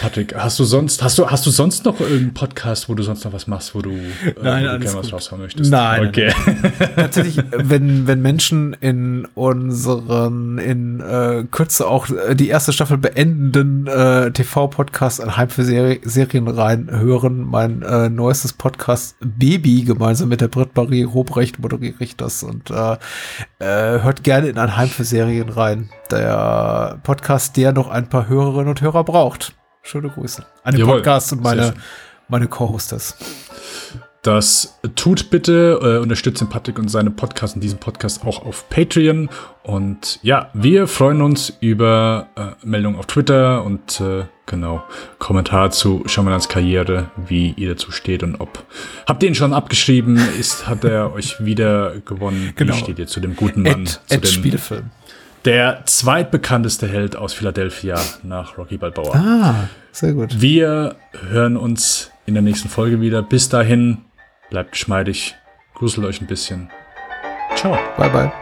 Patrick, hast du sonst, hast du, hast du sonst noch irgendeinen Podcast, wo du sonst noch was machst, wo du, äh, nein, wo du gerne was raushauen möchtest? Nein. Okay. Nein. Tatsächlich, wenn, wenn Menschen in unseren, in äh, Kürze auch äh, die erste Staffel beendenden äh, TV-Podcast Anheim für Seri Serien rein hören, mein äh, neuestes Podcast Baby gemeinsam mit der Britt Marie Hobrecht moderiere ich das und äh, äh, hört gerne in Anheim für Serien rein. Der Podcast, der noch ein paar Hörerinnen und Hörer braucht. Schöne Grüße. An den Jawohl, Podcast und meine, meine Co-Hostess. Das tut bitte, äh, unterstützt den Patrick und seine Podcasts und diesen Podcast auch auf Patreon. Und ja, wir freuen uns über äh, Meldungen auf Twitter und äh, genau, Kommentar zu Schamanans Karriere, wie ihr dazu steht und ob. Habt ihr ihn schon abgeschrieben? Ist, hat er euch wieder gewonnen? Genau. Wie steht ihr zu dem guten Mann? Ad, zu Ad dem Spielefilm. Der zweitbekannteste Held aus Philadelphia nach Rocky Balboa. Ah, sehr gut. Wir hören uns in der nächsten Folge wieder. Bis dahin, bleibt geschmeidig, gruselt euch ein bisschen. Ciao. Bye, bye.